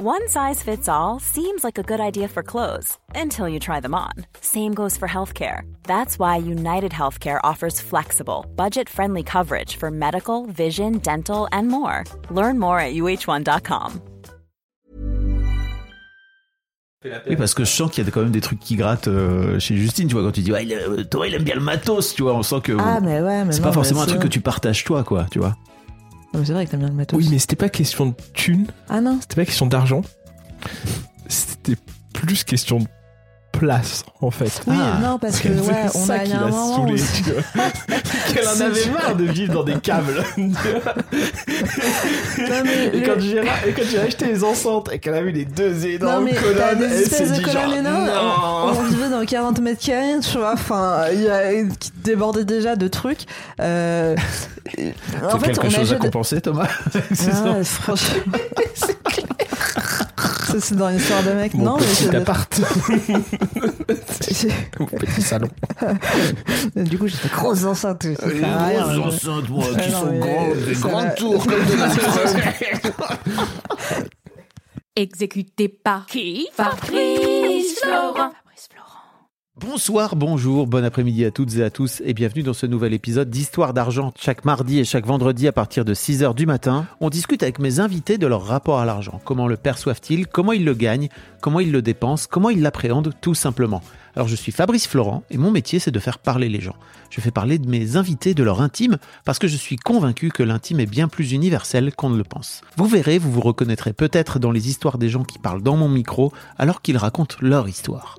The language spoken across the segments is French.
One size fits all seems like a good idea for clothes until you try them on. Same goes for healthcare. That's why United Healthcare offers flexible, budget friendly coverage for medical, vision, dental, and more. Learn more at uh1.com. Oui, parce que je sens qu'il y a quand même des trucs qui grattent euh, chez Justine, tu vois, quand tu dis, ouais, il, euh, toi, il aime bien le matos, tu vois, on sent que. Ah, mais ouais, mais c'est non, pas forcément un truc que tu partages toi, quoi, tu vois. C'est vrai que t'aimes bien le matos. Oui, mais c'était pas question de thunes, Ah non c'était pas question d'argent. C'était plus question de place, en fait. Oui, Ah, non, parce que, ouais, on ça a, a un moment saoulé. Qu'elle en avait marre de vivre dans des câbles. Non, mais et, le- quand j'ai, et quand j'ai acheté les enceintes et qu'elle a vu les deux Non, énormes mais t'as colonnes, des elle de dit colonnes énormes. On, non. on vivait dans 40 mètres carrés, tu vois. Enfin, il y a qui débordait déjà de trucs. Euh, en fait, quelque on chose à compenser, Thomas Ah, franchement. Ça, c'est dans l'histoire de mec. Mon non, mais petit c'est- appart, c'est- mon petit salon. Du coup, j'ai des grosses enceintes. rien, grosses je- enceintes, moi, Ah qui non, sont mais grandes, des grandes tours comme de la Exécuté par qui Fabrice Florent. Bonsoir, bonjour, bon après-midi à toutes et à tous et bienvenue dans ce nouvel épisode d'Histoire d'argent. Chaque mardi et chaque vendredi à partir de 6h du matin, on discute avec mes invités de leur rapport à l'argent. Comment le perçoivent-ils? Comment ils le gagnent? Comment ils le dépensent? Comment ils l'appréhendent tout simplement alors je suis Fabrice Florent et mon métier c'est de faire parler les gens. Je fais parler de mes invités de leur intime parce que je suis convaincu que l'intime est bien plus universel qu'on ne le pense. Vous verrez, vous vous reconnaîtrez peut-être dans les histoires des gens qui parlent dans mon micro alors qu'ils racontent leur histoire.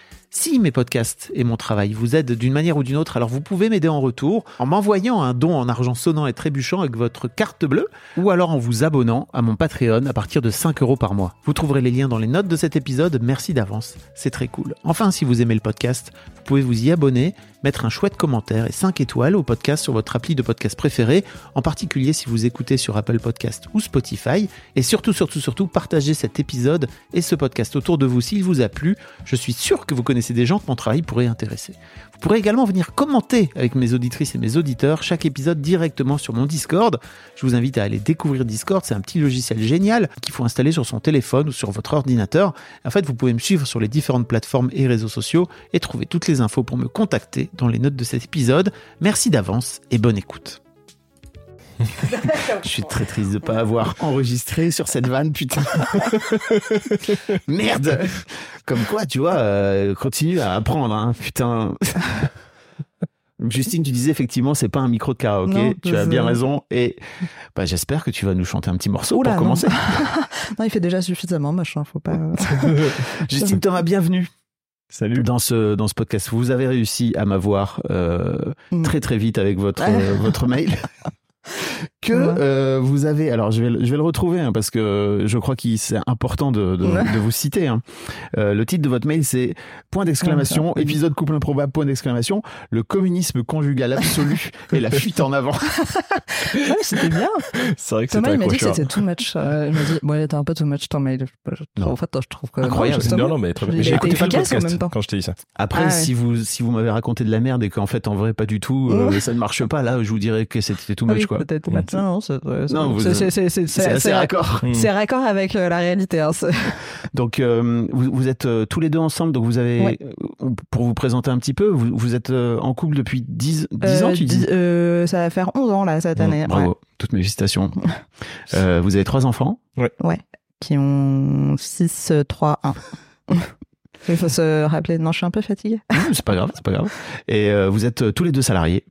Si mes podcasts et mon travail vous aident d'une manière ou d'une autre, alors vous pouvez m'aider en retour en m'envoyant un don en argent sonnant et trébuchant avec votre carte bleue ou alors en vous abonnant à mon Patreon à partir de 5 euros par mois. Vous trouverez les liens dans les notes de cet épisode. Merci d'avance, c'est très cool. Enfin, si vous aimez le podcast, vous pouvez vous y abonner, mettre un chouette commentaire et 5 étoiles au podcast sur votre appli de podcast préféré, en particulier si vous écoutez sur Apple Podcast ou Spotify. Et surtout, surtout, surtout, partagez cet épisode et ce podcast autour de vous s'il vous a plu. Je suis sûr que vous connaissez des gens que mon travail pourrait intéresser. Vous pourrez également venir commenter avec mes auditrices et mes auditeurs chaque épisode directement sur mon Discord. Je vous invite à aller découvrir Discord, c'est un petit logiciel génial qu'il faut installer sur son téléphone ou sur votre ordinateur. En fait, vous pouvez me suivre sur les différentes plateformes et réseaux sociaux et trouver toutes les infos pour me contacter dans les notes de cet épisode. Merci d'avance et bonne écoute. Je suis très triste de pas avoir enregistré sur cette vanne, putain. Merde. Comme quoi, tu vois, euh, continue à apprendre, hein, putain. Justine, tu disais effectivement, c'est pas un micro de karaoké. Non, tu as bien raison. Et bah, j'espère que tu vas nous chanter un petit morceau Oula, pour commencer. Non, il fait déjà suffisamment moche, hein, faut pas. Justine Thomas, bienvenue Salut. dans ce, dans ce podcast. Vous avez réussi à m'avoir euh, Mm. très très vite avec votre, euh, votre mail. Que Ouais. euh, vous avez, alors je vais, le- je vais le retrouver hein, parce que je crois qu'il c'est important de, de, Ouais. de vous citer. hein. Euh, le titre de votre mail c'est point d'exclamation, Ouais, épisode couple improbable, point d'exclamation, le communisme conjugal absolu et la fuite en avant. Ouais, c'était bien. C'est vrai que Thomas, il m'a dit que c'était too much. Euh, il m'a dit, ouais, t'es un peu too much ton mail. Non. En fait, je trouve que. Incroyable. Non, non, mais très bien. J'ai écouté pas le en même temps. quand je t'ai dit ça. Après, Ah ouais. si vous si vous m'avez raconté de la merde et qu'en fait en vrai pas du tout, euh, ça ne marche pas, là je vous dirais que c'était tout Ah much oui, quoi. peut-être. Mm. Non, non, c'est Non, vous- c'est- c'est- c'est- c'est- C'est assez c'est- raccord. Mm. C'est raccord avec euh, la réalité. hein, Donc, euh, vous, vous êtes euh, tous les deux ensemble. Donc, vous avez, Ouais. pour vous présenter un petit peu, vous, vous êtes euh, en couple depuis 10, 10 ans, tu dis? euh, Ça va faire 11 ans là cette Bon, année. Bravo, ouais. toutes mes félicitations. Euh, vous avez trois enfants? Qui ont 6, 3, 1. Il faut se rappeler. Non, je suis un peu fatiguée. Non, c'est pas grave, c'est pas grave. Et euh, vous êtes euh, tous les deux salariés,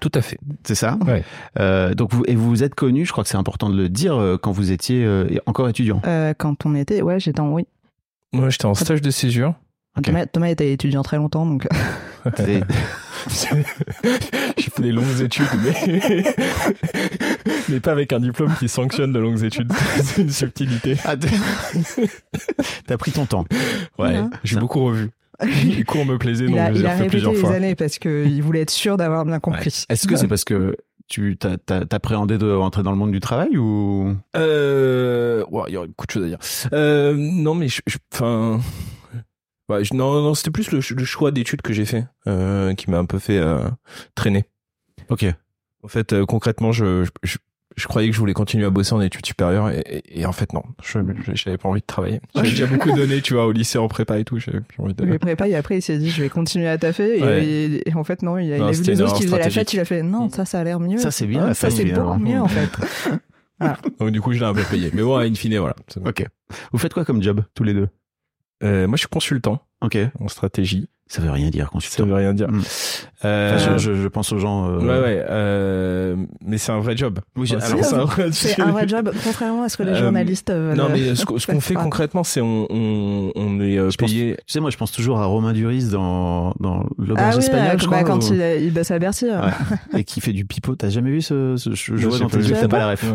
Tout à fait. c'est ça Ouais. Euh, Donc, vous, et vous vous êtes connus, je crois que c'est important de le dire, euh, quand vous étiez euh, encore étudiant. Euh, quand on était, ouais, j'étais en oui. Moi, j'étais en stage de césure. Ok. Thomas, Thomas était étudiant très longtemps, donc J'ai fait des longues études, mais... mais pas avec un diplôme qui sanctionne de longues études. C'est une subtilité. Ah, T'as pris ton temps. Ouais, j'ai beaucoup revu. Les cours me plaisaient, Il donc a, je les il a répété plusieurs les fois. années parce qu'il voulait être sûr d'avoir bien compris. Est-ce que c'est parce que tu t'appréhendais de rentrer dans le monde du travail ou? Euh, ouais, il y aurait beaucoup de choses à dire. Euh, non, mais enfin, ouais, je- non, non, c'était plus le, ch- le choix d'études que j'ai fait euh, qui m'a un peu fait euh, traîner. Ok. En fait, euh, concrètement, je, je, je, je croyais que je voulais continuer à bosser en études supérieures et, et- et en fait non, je j'avais pas envie de travailler. J'avais déjà beaucoup donné, tu vois, au lycée en prépa et tout. J'avais plus envie de. Il prépa et après il s'est dit je vais continuer à taffer et, Ouais. et- et en fait non il a, il Non, a vu les une autres qui faisaient la fête il a fait non ça ça a l'air mieux Ça, c'est bien, Ah, ça c'est beaucoup mieux en fait Donc du coup, je l'ai un peu payé. Mais bon, in fine, voilà. bon. Ok. Vous faites quoi comme job tous les deux? Euh, moi, je suis consultant Ok. en stratégie. Ça veut rien dire Ça consultant. veut rien dire. Mm. Euh, Enfin, je, je- pense aux gens. euh, Ouais, ouais. euh, mais c'est un vrai job. Oui, c'est un vrai c'est un vrai job contrairement à ce que les Euh, journalistes euh, Non, mais ce, qu'on- ce qu'on fait concrètement, c'est on, on, on est euh, pense- payé. Tu sais, moi, je pense toujours à Romain Duris dans, dans l'auberge ah oui espagnole, euh, je bah, crois. quand ou- il, il bosse à Bercy. Ouais. Et qui fait du pipeau. T'as jamais vu ce, ce je, je vois dans tes yeux, t'as pas la ref. Ouais.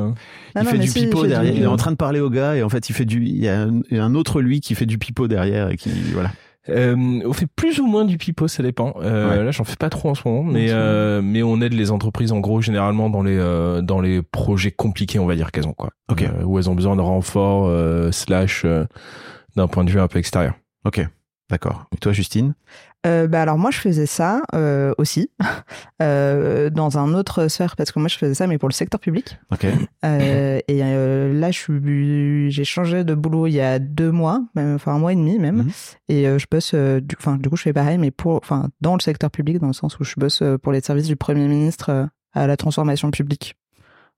Il non, fait du pipeau derrière. Il est en train de parler au gars et en fait, il fait du. Il y a un, il y a un autre lui qui fait du pipeau derrière et qui voilà. Euh, on fait plus ou moins du pipeau, ça dépend. Euh, Ouais. Là, j'en fais pas trop en ce moment, mais euh, mais on aide les entreprises en gros généralement dans les euh, dans les projets compliqués, on va dire qu'elles ont quoi. Ok. Euh, où elles ont besoin de renfort euh, slash euh, d'un point de vue un peu extérieur. Ok. D'accord. Et toi, Justine? Euh, bah alors moi je faisais ça euh, aussi euh, dans un autre sphère parce que moi je faisais ça mais pour le secteur public Ok. Euh, et là je j'ai changé de boulot il y a deux mois même, enfin un mois et demi même Mhm. et je bosse du enfin du coup je fais pareil mais pour enfin dans le secteur public dans le sens où je bosse pour les services du premier ministre à la transformation publique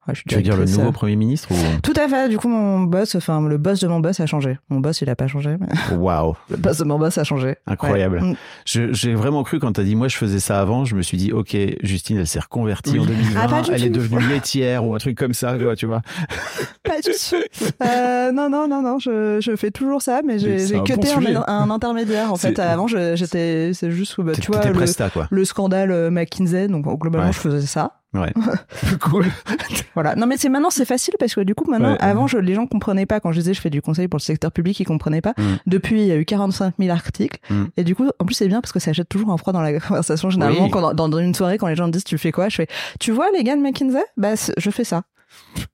Ouais, je suis Tu veux dire le nouveau euh, Premier ministre ou tout à fait du coup mon boss enfin le boss de mon boss a changé mon boss il a pas changé mais Waouh le boss de mon boss a changé Incroyable. Ouais. Mm. J'ai vraiment cru quand t'as dit moi je faisais ça avant, je me suis dit ok Justine elle s'est reconvertie Oui. en 2020, Ah, elle est devenue laitière ou un truc comme ça, tu vois, tu vois. Pas du tout. Euh, non, non, non, non, je, je fais toujours ça, mais j'ai cuté bon un, un intermédiaire. En fait, avant, j'étais, c'est juste, bah, tu vois, le, presta quoi. le scandale euh, McKinsey. Donc, globalement, Ouais. je faisais ça. Ouais. cool. Voilà. Non, mais c'est maintenant, c'est facile parce que du coup, maintenant, Ouais. avant, je, les gens comprenaient pas. Quand je disais, je fais du conseil pour le secteur public, ils comprenaient pas. Mm. Depuis, il y a eu 45 000 articles. Mm. Et du coup, en plus, c'est bien parce que ça jette toujours un froid dans la conversation. Généralement, Oui. quand, dans, dans une soirée, quand les gens me disent, tu fais quoi? Je fais, tu vois, les gars de McKinsey? Bah, je fais ça.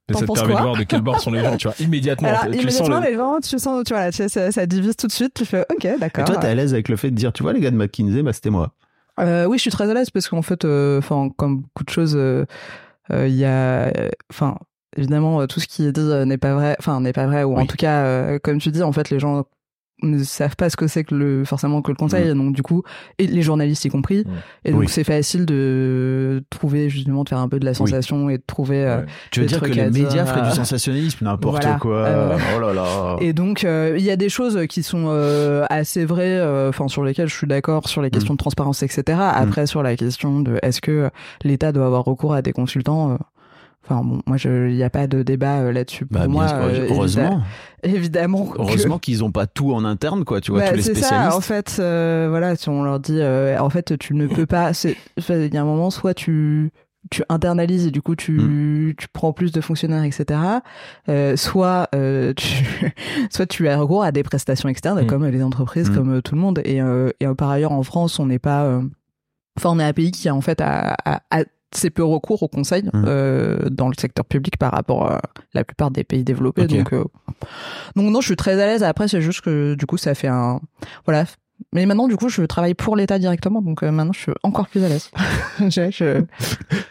Mais ça te permet de quoi? voir de quel bord sont les gens, tu vois, immédiatement. Alors, tu sens immédiatement, le- les gens, tu sens, tu vois, là, tu sais, ça, ça divise tout de suite. Tu fais, ok, Et d'accord. toi t'es à l'aise avec le fait de dire tu vois les gars de McKinsey, bah c'était moi. Euh, oui, je suis très à l'aise parce qu'en fait, euh, enfin, comme beaucoup de choses, euh, il y a, enfin, évidemment, tout ce qui est dit n'est pas vrai, enfin, n'est pas vrai, ou en tout cas, comme tu dis, en fait, les gens ne savent pas ce que c'est que le forcément que le conseil donc du coup et les journalistes y compris Mm. et donc Oui. c'est facile de trouver justement de faire un peu de la sensation et de trouver euh, Ouais. Tu veux dire que les médias feraient euh, du sensationnalisme, n'importe voilà. quoi. Euh, Oh là là. Et donc, euh, il y a des choses qui sont euh, assez vraies, euh, enfin sur lesquelles je suis d'accord, sur les questions de transparence, etc. Après, sur la question de est-ce que l'État doit avoir recours à des consultants, euh, enfin bon, moi, il n'y a pas de débat euh, là-dessus. Pour Bah, moi, euh, heureusement, évi- évidemment. que- heureusement qu'ils ont pas tout en interne, quoi. Tu vois Bah, tous les c'est spécialistes. ça, en fait, euh, voilà, si on leur dit, euh, en fait, tu ne peux pas. c'est- Il y a un moment, soit tu tu internalises et du coup tu, Mm. tu prends plus de fonctionnaires etc euh, soit euh, tu soit tu as recours à des prestations externes Mm. comme les entreprises Mm. comme tout le monde et, euh, et par ailleurs en France on n'est pas euh, enfin on est un pays qui a en fait a, a- a assez peu recours au conseil Mm. euh, dans le secteur public par rapport à la plupart des pays développés. Donc euh, donc non je suis très à l'aise. Après c'est juste que du coup ça fait un voilà. Mais maintenant du coup je travaille pour l'État directement. Donc euh, maintenant je suis encore plus à l'aise. Je, je,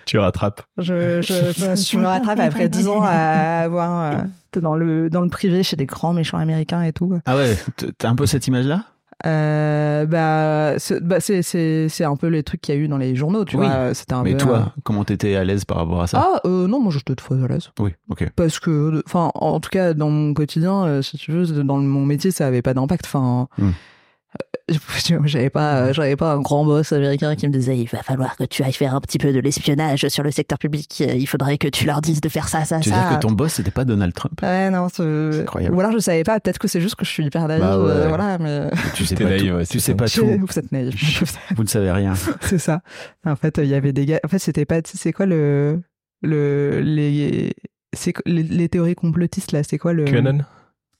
Tu rattrapes. je, je, je, je me rattrape après 10 ans à avoir euh, dans le dans le privé chez des grands méchants américains et tout. Ah ouais, t'as un peu cette image-là? Euh, bah c'est bah, c'est c'est c'est un peu les trucs qu'il y a eu dans les journaux tu Oui. vois c'était un Mais peu toi, euh, comment t'étais à l'aise par rapport à ça? Ah euh, non moi je suis de fois à l'aise Oui, ok. parce que enfin en tout cas dans mon quotidien euh, si tu veux dans mon métier ça avait pas d'impact enfin Hmm. j'avais pas j'avais pas un grand boss américain qui me disait il va falloir que tu ailles faire un petit peu de l'espionnage sur le secteur public il faudrait que tu leur dises de faire ça ça Tu veux ça dire que ton boss, c'était pas Donald Trump? Ouais non c'est incroyable. ou alors je savais pas peut-être que c'est juste que je suis hyper naïve Bah ouais. euh, voilà mais Tu sais pas naïf, tout. ouais, tu sais ça. pas tout. vous êtes naïf Vous ne savez rien. c'est ça en fait il y avait des gars en fait c'était pas c'est quoi le le les c'est quoi- les, les théories complotistes là c'est quoi le QAnon?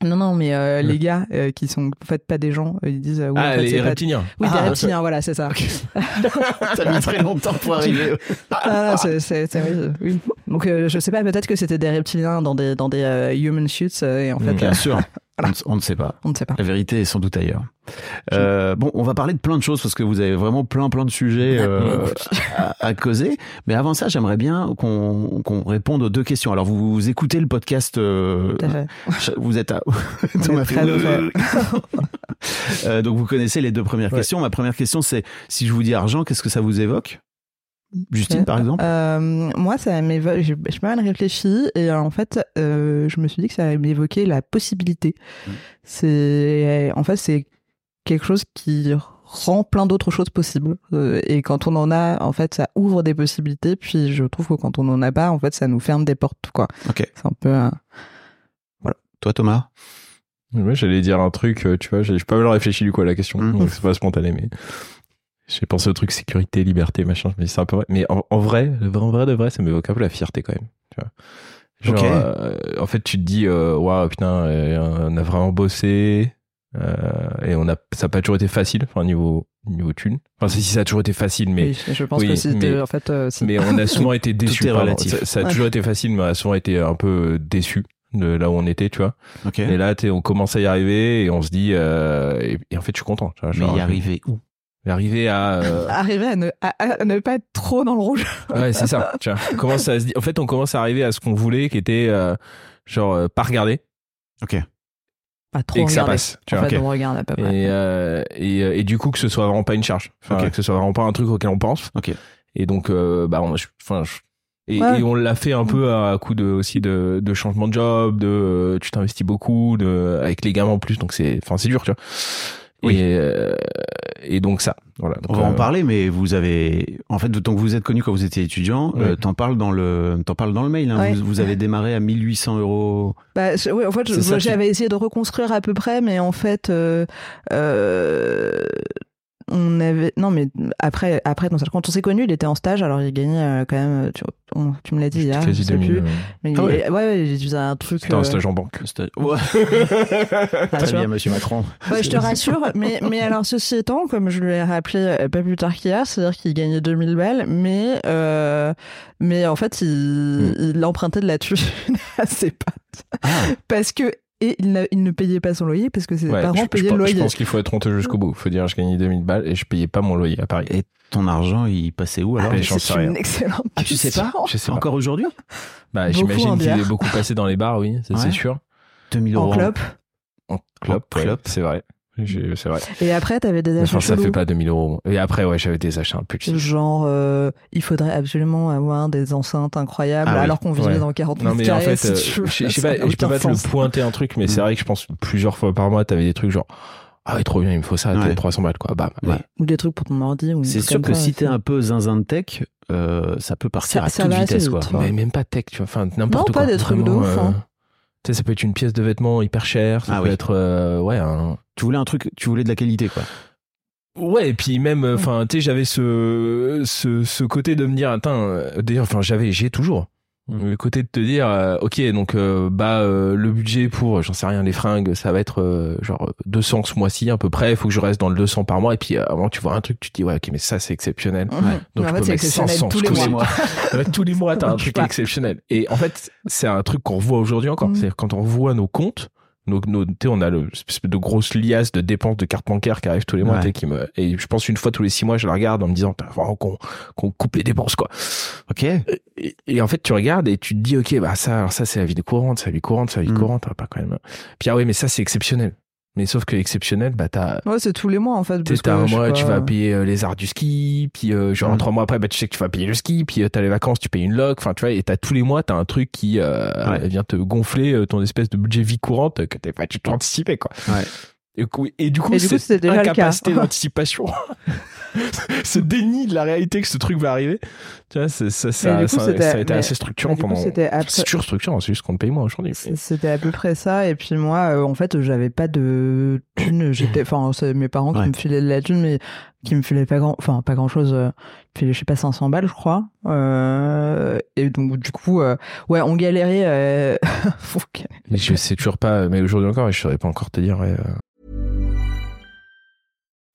Non non mais euh, Ouais. les gars euh, qui sont en fait pas des gens euh, ils disent euh, en Ah, fait, les c'est pas- reptiliens. oui Ah, des reptiliens voilà c'est ça Ça a mis très longtemps pour arriver. Ah, c'est, oui. Donc, je sais pas, peut-être que c'était des reptiliens dans des, dans des human euh, et en fait, Bien sûr. On ne- On ne sait pas. on ne sait pas. La vérité est sans doute ailleurs. Euh, bon, on va parler de plein de choses parce que vous avez vraiment plein plein de sujets euh, à, à causer. Mais avant ça, j'aimerais bien qu'on réponde aux deux questions. Alors, vous, vous écoutez le podcast. euh, vous êtes à. Fait. Euh, donc, vous connaissez les deux premières Ouais. questions. Ma première question, c'est si je vous dis argent, qu'est-ce que ça vous évoque? Justine, par exemple Euh, moi, ça m'évoque, j'ai pas mal réfléchi, et euh, en fait, euh, je me suis dit que ça m'évoquait la possibilité. C'est, en fait, c'est quelque chose qui rend plein d'autres choses possibles. Euh, et quand on en a, en fait, ça ouvre des possibilités, puis je trouve que quand on en a pas, en fait, ça nous ferme des portes, quoi. Ok. C'est un peu, euh, Toi, Thomas? Ouais, j'allais dire un truc, euh, tu vois, j'ai pas mal réfléchi du coup à la question, Mhm. donc c'est pas spontané, mais j'ai pensé au truc sécurité, liberté, machin, je me dis c'est un peu vrai. Mais en, en vrai, en vrai de vrai, ça m'évoque un peu la fierté quand même, tu vois. Genre, euh, en fait, tu te dis, euh, waouh, putain, euh, on a vraiment bossé, euh, et on a, ça a pas toujours été facile, enfin, niveau, niveau thune. Enfin, si, si, ça a toujours été facile, mais, oui, je pense oui, que si, mais- en fait, mais on a souvent été déçus. relatif. Ça, ça a Ouais. toujours été facile, mais on a souvent été un peu déçus de là où on était, tu vois. Ok. Et là, on commence à y arriver et on se dit, et, et en fait, je suis content. tu vois, Mais y arriver où? Arriver à, euh, Arriver à ne, à- à ne pas être trop dans le rouge. ouais, c'est ça. Tu vois, on commence à se dire, en fait, on commence à arriver à ce qu'on voulait, qui était euh, genre euh, pas regarder Ok. Pas trop et que ça regarder. passe. Tu En vois, fait, ok. on regarde à peu près. et, euh, et, et du coup que ce soit vraiment pas une charge, enfin, que ce soit vraiment pas un truc auquel on pense. Ok. Et donc, euh, bah, on, je- et, Ouais. et on l'a fait un peu à coup de aussi de, de changement de job, de euh, tu t'investis beaucoup, de avec les gamins en plus, donc c'est, enfin, c'est dur, tu vois. Oui. Et, euh, et donc ça, voilà. On Donc, va en euh, parler, mais vous avez, en fait, tant que vous êtes connu quand vous étiez étudiant, Oui. euh, t'en parles dans le, t'en parles dans le mail. hein. Ouais. Vous, vous avez démarré à 1800 euros. Bah, je- oui, en fait, j'avais essayé de reconstruire à peu près, mais en fait, euh, euh, on avait non, mais après, après, non, quand on s'est connus, il était en stage, alors il gagnait euh, quand même. Tu, on- tu me l'as dit hier, je sais 2000, plus. euh, Mais Ah il- ouais. ouais, ouais, il faisait un truc. C'était un euh, stage en banque. Ouais. Très bien, monsieur Macron. Ouais, je te rassure, mais, mais alors ceci étant, comme je lui ai rappelé euh, pas plus tard qu'hier, c'est-à-dire qu'il gagnait 2000 balles, mais, euh, mais en fait, il, il empruntait de la thune à ses potes. Ah. Parce que, et il, il ne payait pas son loyer parce que ses Ouais, parents je, je payaient le je loyer. pense qu'il faut être honteux jusqu'au bout. Faut dire, je gagnais 2000 balles et je payais pas mon loyer à Paris. Et ton argent, il passait où alors sais C'est une excellente Ah, tu sais pas. Je sais pas. Encore aujourd'hui Bah, j'imagine qu'il est beaucoup passé dans les bars, oui, ça Ouais. c'est sûr. 2000 euros. En clope. En clope. c'est vrai. J'ai- C'est vrai. Et après, t'avais des achats Enfin, ça chelous. fait pas 2000 euros. Et après, ouais, j'avais des achats un peu cheap. Genre, euh, il faudrait absolument avoir des enceintes incroyables, Ah oui. alors qu'on vivait Ouais. dans 40 Non, en fait, si euh, tu veux. je sais pas, je peux pas te le pointer un truc, mais c'est Mm. vrai que je pense plusieurs fois par mois, t'avais des trucs genre, ah ouais, trop bien, il me faut ça, Ouais. t'as 300 balles, quoi. Bam. Ouais. Ou des trucs pour ton ordi. C'est sûr que ça, si t'es un peu zinzin de tech, euh, ça peut partir Ça- à ça toute vitesse, vite, quoi. Mais même pas tech, tu vois. Enfin, n'importe Non, quoi. pas des trucs de ouf, euh, hein. Tu sais, ça peut être une pièce de vêtement hyper chère, ça Ah peut oui. être, euh, ouais, un, Tu voulais un truc, tu voulais de la qualité, quoi. Ouais, et puis même, euh, enfin, tu sais, j'avais ce, ce, ce côté de me dire, attends, euh, d'ailleurs, enfin, j'avais, j'ai toujours. Mm. Le côté de te dire, euh, ok, donc, euh, bah, euh, le budget pour, j'en sais rien, les fringues, ça va être euh, genre 200 ce mois-ci à peu près. Il faut que je reste dans le 200 par mois. Et puis, euh, avant, tu vois un truc, tu te dis, ouais, ok, mais ça, c'est exceptionnel. Mhm. Donc, Mais je en fait, peux c'est mettre exceptionnel 500 tous les tous les mois. Tous les mois, t'as un Je truc exceptionnel. Et en fait, c'est un truc qu'on revoit aujourd'hui encore. Mm. C'est-à-dire quand on revoit nos comptes, nos, nos, on a le espèce de grosse liasse de dépenses de cartes bancaires qui arrivent tous les mois, Ouais. qui me, et je pense une fois tous les six mois, je la regarde en me disant, vraiment qu'on, qu'on coupe les dépenses, quoi. Ok. Et, et en fait, tu regardes et tu te dis, ok, bah ça, alors ça, c'est la vie courante, c'est la vie courante, c'est la vie Mm. courante, pas quand même. Puis ah oui, mais ça, c'est exceptionnel. Mais sauf que exceptionnel, bah t'as, Ouais, c'est tous les mois en fait. t'as un mois, pas, tu vas payer euh, les arts du ski, puis euh, genre Mm. trois mois après, bah, tu sais que tu vas payer le ski, puis euh, t'as les vacances, tu payes une loc, enfin tu vois, et t'as tous les mois, t'as un truc qui euh, Ouais. vient te gonfler euh, ton espèce de budget vie courante que t'es pas du tout anticipé, quoi. Ouais. Et, du coup, Et du coup, cette le incapacité d'anticipation, ce déni de la réalité que ce truc va arriver, tu vois, ça, ça, coup, a été assez structurant pendant. c'était C'est toujours structurant, c'est juste qu'on te paye moins aujourd'hui. C'était à peu près ça. Et puis moi, euh, en fait, j'avais pas de thune. J'étais, enfin, c'est mes parents qui me filaient de la thune, mais qui me filaient pas grand, enfin, pas grand chose. Euh, je sais pas, 500 balles, je crois. Euh, et donc, du coup, euh, ouais, on galérait. Mais je sais toujours pas, mais aujourd'hui encore, je saurais pas encore te dire. ouais,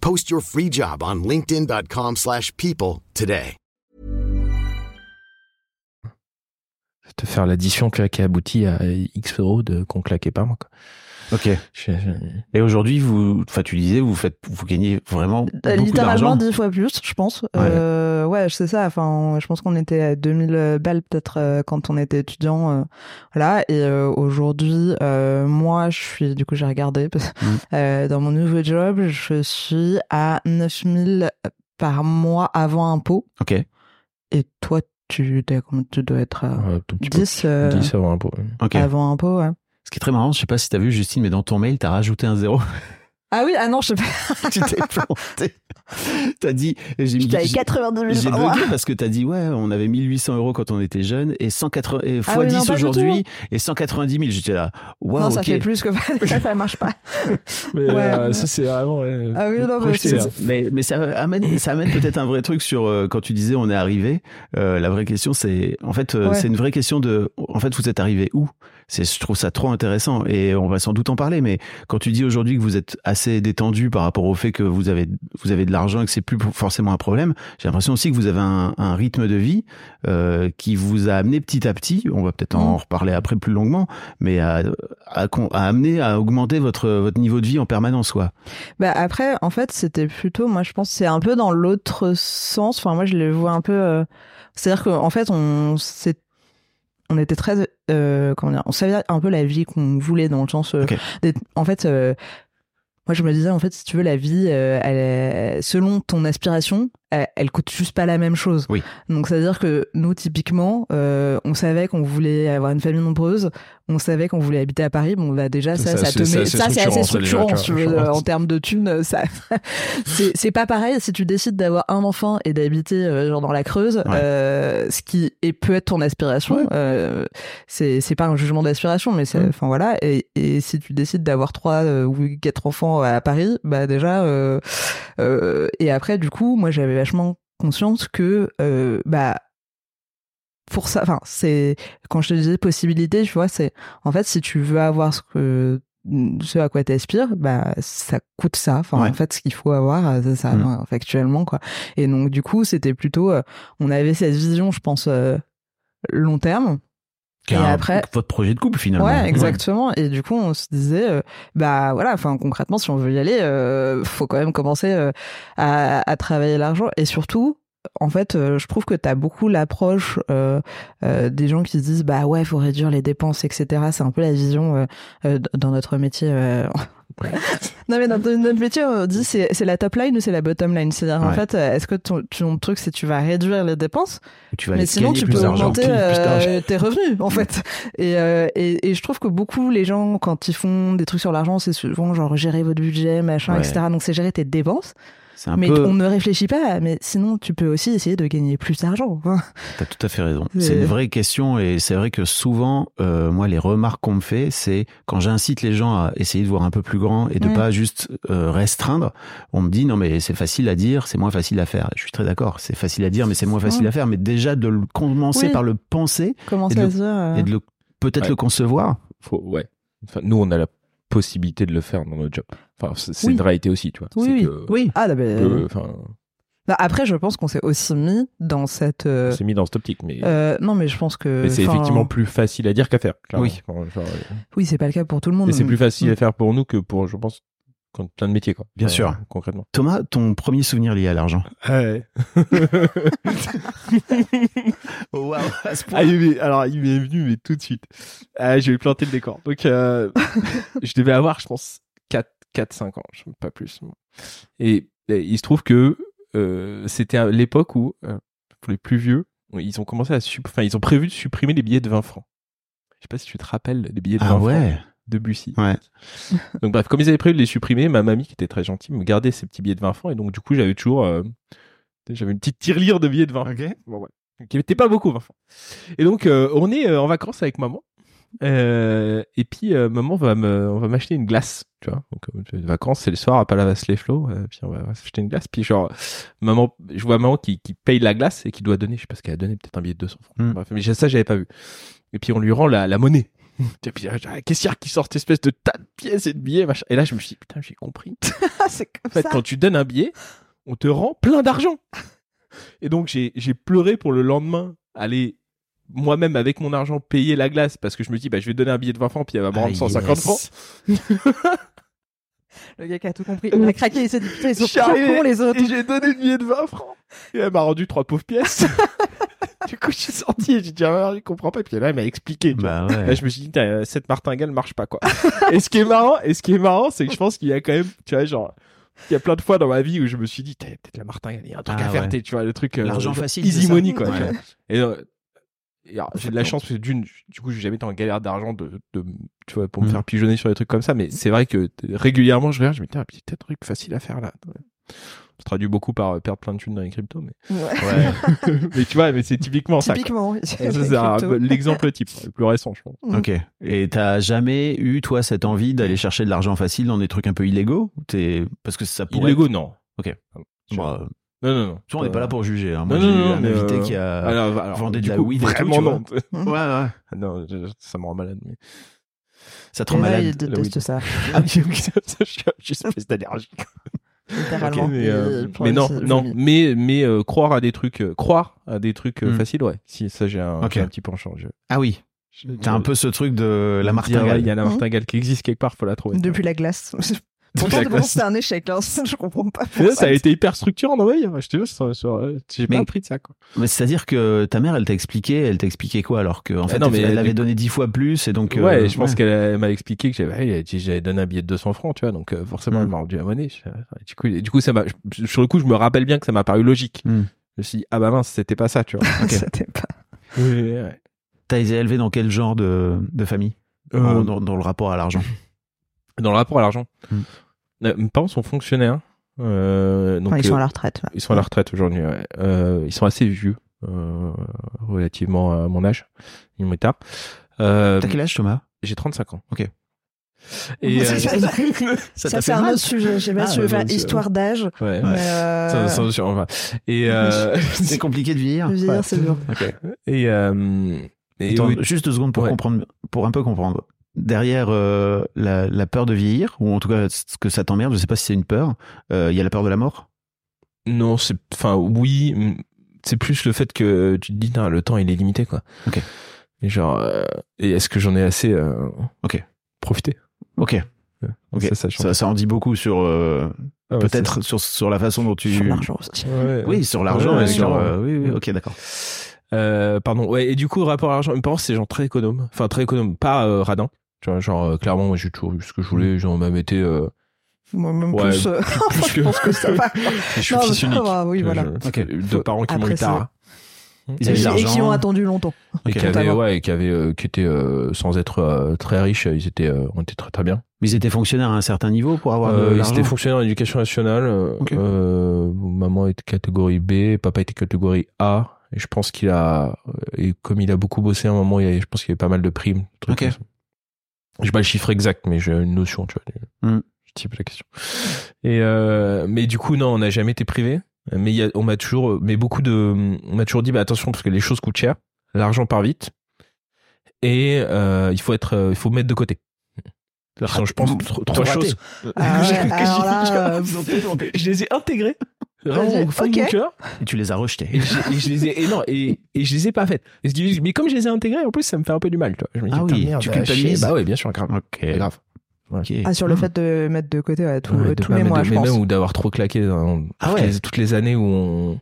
Post your free job on linkedin.com/people slash people today. te faire l'addition tu vois, qui aboutit à X euros qu'on claquait pas, moi. Quoi. Ok. Je- je- Et aujourd'hui, vous, enfin, tu disais, vous faites, vous gagnez vraiment Euh, beaucoup Littéralement dix fois plus, je pense. Euh, ouais, c'est ça. Enfin, je pense qu'on était à 2000 balles peut-être euh, quand on était étudiant. euh, voilà. Et euh, aujourd'hui, euh, moi, je suis, du coup, j'ai regardé. Mm. euh, dans mon nouveau job, je suis à 9000 par mois avant impôt. Ok. Et toi, tu, dois être à Ouais, tout petit peu. 10, euh, 10 avant un peu. Ok. avant impôt, ouais. Ce qui est très marrant, je sais pas si t'as vu Justine, mais dans ton mail, t'as rajouté un zéro. Ah oui, ah non, je sais pas. tu t'es planté. T'as dit, j'ai j'ai- 82 000 j'ai bugué parce que t'as dit, ouais, on avait 1800 euros quand on était jeune et 180, et Ah fois oui, non, 10 pas du aujourd'hui et 190 000. J'étais là, waouh, non, ça fait plus que ça, ça marche pas. Mais Ouais. euh, ça, c'est vraiment. ouais, Ah oui, non, mais hein. Mais, mais ça amène, ça amène peut-être un vrai truc sur euh, quand tu disais on est arrivé. Euh, la vraie question, c'est en fait, euh, Ouais. c'est une vraie question de, en fait, vous êtes arrivé où? C'est, je trouve ça trop intéressant et on va sans doute en parler. Mais quand tu dis aujourd'hui que vous êtes assez détendu par rapport au fait que vous avez, vous avez de l'argent et que c'est plus forcément un problème, j'ai l'impression aussi que vous avez un, un rythme de vie euh, qui vous a amené petit à petit. On va peut-être en Mm. reparler après plus longuement, mais à, à, à amener à augmenter votre votre niveau de vie en permanence, quoi. Bah après, en fait, c'était plutôt, moi, je pense, c'est un peu dans l'autre sens. Enfin, moi, je le vois un peu. euh, C'est-à-dire qu'en fait, on s'est on était très euh, comment dire on savait un peu la vie qu'on voulait dans le sens euh, Ok. d'être- en fait euh, moi je me disais en fait si tu veux la vie euh, elle est- selon ton aspiration elle, elle coûte juste pas la même chose. Oui. donc c'est à dire que nous typiquement euh, on savait qu'on voulait avoir une famille nombreuse. On savait qu'on voulait habiter à Paris. Bon bah déjà ça Ça, ça, te met ça c'est assez structurant, si tu veux, euh, en termes de thunes ça c'est pas pareil. Si tu décides d'avoir un enfant et d'habiter euh, genre dans la Creuse euh, ce qui est, peut être ton aspiration Ouais. euh, c'est c'est pas un jugement d'aspiration mais c'est enfin voilà. Et, et si tu décides d'avoir trois euh, ou quatre enfants à Paris bah déjà euh, euh, et après du coup moi j'avais vachement conscience que euh, bah pour ça enfin c'est quand je te disais possibilité tu vois c'est en fait si tu veux avoir ce que ce à quoi t'aspires bah ça coûte ça enfin Ouais. en fait ce qu'il faut avoir euh, c'est ça Mm. hein, factuellement quoi et donc du coup c'était plutôt euh, on avait cette vision je pense euh, long terme Et un- après- votre projet de couple finalement. Ouais, exactement. Et du coup, on se disait, euh, bah voilà, enfin concrètement, si on veut y aller, euh, faut quand même commencer euh, à, à travailler l'argent. Et surtout, en fait, euh, je trouve que t'as beaucoup l'approche euh, euh, des gens qui se disent, bah ouais, faut réduire les dépenses, etc. C'est un peu la vision euh, euh, dans notre métier. non mais dans notre métier, on dit c'est c'est la top line ou c'est la bottom line? C'est-à-dire en fait, est-ce que ton, ton truc c'est tu vas réduire les dépenses? Tu vas mais sinon, tu peux augmenter euh, tes revenus, en fait. Et, euh, et, et je trouve que beaucoup, les gens, quand ils font des trucs sur l'argent, c'est souvent genre gérer votre budget, machin, Ouais. etc. Donc, c'est gérer tes dépenses. C'est un Mais peu. on ne réfléchit pas, mais sinon tu peux aussi essayer de gagner plus d'argent. hein. T'as tout à fait raison. C'est- une vraie question et c'est vrai que souvent, euh, moi, les remarques qu'on me fait, c'est quand j'incite les gens à essayer de voir un peu plus grand et de Mm. pas juste euh, restreindre, on me dit non mais c'est facile à dire, c'est moins facile à faire. Je suis très d'accord, c'est facile à dire, mais c'est moins facile Ouais. à faire. Mais déjà de le commencer Oui. par le penser Comment Et ça de se dire euh, et de le peut-être Ouais. le concevoir. Faut, ouais. Enfin, nous, on a la possibilité de le faire dans notre job. Enfin, c'est Oui. une réalité aussi, tu vois. Oui, oui. que- Oui. Ah, mais- que, enfin, Bah, après, je pense qu'on s'est aussi mis dans cette. euh, on s'est mis dans cette optique, mais, euh, non, mais je pense que. mais c'est effectivement plus facile à dire qu'à faire. clairement. Oui. Enfin, genre, euh, Oui, c'est pas le cas pour tout le monde. Et c'est plus facile Mm. à faire pour nous que pour, je pense, plein de métiers, quoi. Bien Enfin, sûr. Concrètement. Thomas, ton premier souvenir lié à l'argent. Ouais. Wow, Ah, alors, il m'est venu, mais tout de suite. Ah, je vais planter le décor. Donc, euh, je devais avoir, je pense, 4, 4 5 ans, je- pas plus. Et, et il se trouve que euh, c'était à l'époque où, euh, pour les plus vieux, ils ont commencé à enfin, ils ont prévu de supprimer les billets de 20 francs. Je sais pas si tu te rappelles des billets de 20 Ah ouais. francs de Bussy. Ouais. Donc bref, comme ils avaient prévu de les supprimer, ma mamie qui était très gentille me gardait ces petits billets de 20 francs et donc du coup j'avais toujours euh, j'avais une petite tirelire de billets de 20 francs. Bon, ouais. Qui n'était pas beaucoup 20 francs. Et donc euh, on est euh, en vacances avec maman. Et puis maman va me on va m'acheter une glace, tu vois. Donc les vacances c'est le soir à Palavas-les-Flots, euh, puis on va, va s'acheter une glace puis genre maman je vois maman qui, qui paye la glace et qui doit donner, je sais pas ce qu'elle a donné, peut-être un billet de 200 francs. Mm. Bref, mais ça j'avais pas vu. Et puis on lui rend la, la monnaie. Euh, j'ai un caissière qui sort cette espèce de tas de pièces et de billets, machin. Et là, je me suis dit, putain, j'ai compris. C'est comme En fait, ça. quand tu donnes un billet, on te rend plein d'argent. Et donc, j'ai, pleuré pour le lendemain aller moi-même avec mon argent payer la glace parce que je me dis, bah, je vais donner un billet de 20 francs puis elle va me rendre Ah, 150 yes. francs. Le gars qui a tout compris. Il a craqué, il s'est dit putain, ils sont trop cons les autres. Et j'ai donné le billet de 20 francs. Et elle m'a rendu trois pauvres pièces. Du coup, je suis sorti et j'ai dit, ah, je comprends pas. Puis là, elle m'a expliqué. tu vois. Bah ouais. Là, je me suis dit, cette martingale marche pas, quoi. et ce qui est marrant, et ce qui est marrant, c'est que je pense qu'il y a quand même, tu vois, genre, il y a plein de fois dans ma vie où je me suis dit, peut-être la martingale, il y a un truc Ah à faire, ouais. tu vois, le truc. euh, L'argent facile, Easy money, quoi. Ouais. Et, euh, et j'ai de la chance parce que d'une, du coup, j'ai jamais été en galère d'argent de, de, tu vois, pour me Mm. faire pigeonner sur des trucs comme ça, mais c'est vrai que régulièrement, je regarde, je me dis, ah, peut-être un truc facile à faire là. Ça traduit beaucoup par euh, perdre plein de thunes dans les cryptos, mais. Ouais. Ouais. mais tu vois, mais c'est typiquement ça. Typiquement, ça, c'est un- Crypto. l'exemple type, le plus récent, je pense. Ok. Et t'as jamais eu, toi, cette envie d'aller chercher de l'argent facile dans des trucs un peu illégaux? T'es- Parce que ça pourrait. Illégaux, non. Ok. Vois. euh, Non, non, non. tu vois, on n'est pas là pour juger. hein. Non, Moi, j'ai un mais, invité euh, qui a. Alors, alors, vendait de du la coup, weed et tout, Vraiment vois. non. Ouais, ouais. Ah non, je- ça me rend malade. Mais... Ça te rend malade. il déteste ça. Ah oui, ça, je suis je suis une espèce d'allergie. Littéralement. Mais, euh, mais lui, non, non, mais mais euh, croire à des trucs, euh, croire à des trucs euh, Mm. faciles, ouais. Si ça, j'ai un, Ok. j'ai un petit penchant. Je, Ah oui. T'as un peu ce truc de la martingale. Il y a la Mhm. martingale qui existe quelque part, faut la trouver. Depuis la glace. Pourtant, c'est un échec. Hein. Je comprends pas. Là, ça a été hyper structurant dans ma vie. Je te jure, sur- sur- euh, j'ai pas appris de ça. Quoi. Mais c'est-à-dire que ta mère, elle t'a expliqué, elle t'a expliqué quoi alors que en fait, Ah non, mais elle du avait coup- donné dix fois plus et donc. euh, ouais, je pense qu'elle elle m'a expliqué que j'avais, donné un billet de 200 francs, tu vois, donc euh, forcément Mm. elle m'a rendu la monnaie. Du coup, et du coup, ça m'a, je- sur le coup, je me rappelle bien que ça m'a paru logique. Mm. Je me suis dit, ah bah mince, c'était pas ça, tu vois. Ok. C'était pas. Oui, ouais. T'as été élevé dans quel genre de, de famille? Euh, dans le rapport à l'argent? Dans le rapport à l'argent. Mm. Euh, Mes parents sont fonctionnaires. Euh, donc, Enfin, ils sont euh, à la retraite. là. ils sont à la retraite aujourd'hui. ouais. Euh, ils sont assez vieux, euh, relativement à mon âge. Ils m'ont tard. Euh, T'as quel âge Thomas? j'ai 35 ans. Ok. Et, euh, Ça, Ça Ça, t'a c'est fait un autre sujet. Je sais pas Ah, si tu veux ouais, faire c'est- histoire d'âge. ouais. Euh, Ça- ça- ça- enfin, Et, euh, C'est compliqué de vieillir. vieillir, c'est dur. et, euh, et Attends, oui, juste deux secondes pour Ouais. comprendre, pour un peu comprendre. Derrière euh, la, la peur de vieillir, ou en tout cas ce que ça t'emmerde, je sais pas si c'est une peur. euh, Il y a la peur de la mort? non, c'est, enfin, oui, mm, c'est plus le fait que tu te dis, non, le temps il est limité, quoi. Ok. Et genre, euh, et est-ce que j'en ai assez euh, Ok. profité? Ok. Donc Ok. Ça, ça. Ça, ça en dit beaucoup sur euh, Ah ouais, peut-être sur sur la façon dont tu. Sur l'argent aussi. ouais. Oui, sur l'argent et sur. oui, oui, ok, d'accord. Euh, pardon. Ouais. Et du coup, rapport à l'argent, mes parents, c'est genre très économe. Enfin, très économe, pas euh, radin. Tu vois, genre euh, clairement, moi, j'ai toujours eu ce que je voulais. Genre, on m'a metté. Euh, Moi, même Ouais, plus. euh, plus je que- pense que ça va. je suis Non, fils unique. oui, voilà. je- parents qui m'ont eu tard. Ils Et qui ont attendu longtemps. Et qui avaient, ouais, et qui avaient, euh, qui étaient euh, sans être euh, très riches, ils étaient, euh, on était très très bien. Mais ils étaient fonctionnaires à un certain niveau pour avoir de ils étaient fonctionnaires en éducation nationale. maman était catégorie B, papa était catégorie A. Et je pense qu'il a, et comme il a beaucoup bossé à un moment, il y a- je pense qu'il y avait pas mal de primes. trucs Ok. comme ça. J'ai pas le chiffre exact, mais j'ai une notion, tu vois. Je type la question. Et euh, mais du coup, non, on n'a jamais été privé. Mais y a, on m'a toujours, mais beaucoup de, on m'a toujours dit, bah attention parce que les choses coûtent cher, l'argent part vite, et euh, il faut être, euh, il faut mettre de côté. Je pense, tro- trois choses. Ah ouais, j'ai- là, euh, je les ai intégrés vraiment au fond de Ok. mon cœur Et tu les as rejetés. et, je- et je les ai et non et, et je les ai pas faites mais comme je les ai intégrés en plus ça me fait un peu du mal tu vois. je me dis Ah oui, merde, tu bah, culpabilises chier. bah ouais bien sûr grave Ok. grave Ok. Ah, sur le fait de mettre de côté ouais, tout- Ouais, de tous les mois, de- je mais pense. même ou d'avoir trop claqué dans Ah toutes, ouais. les, toutes les années où on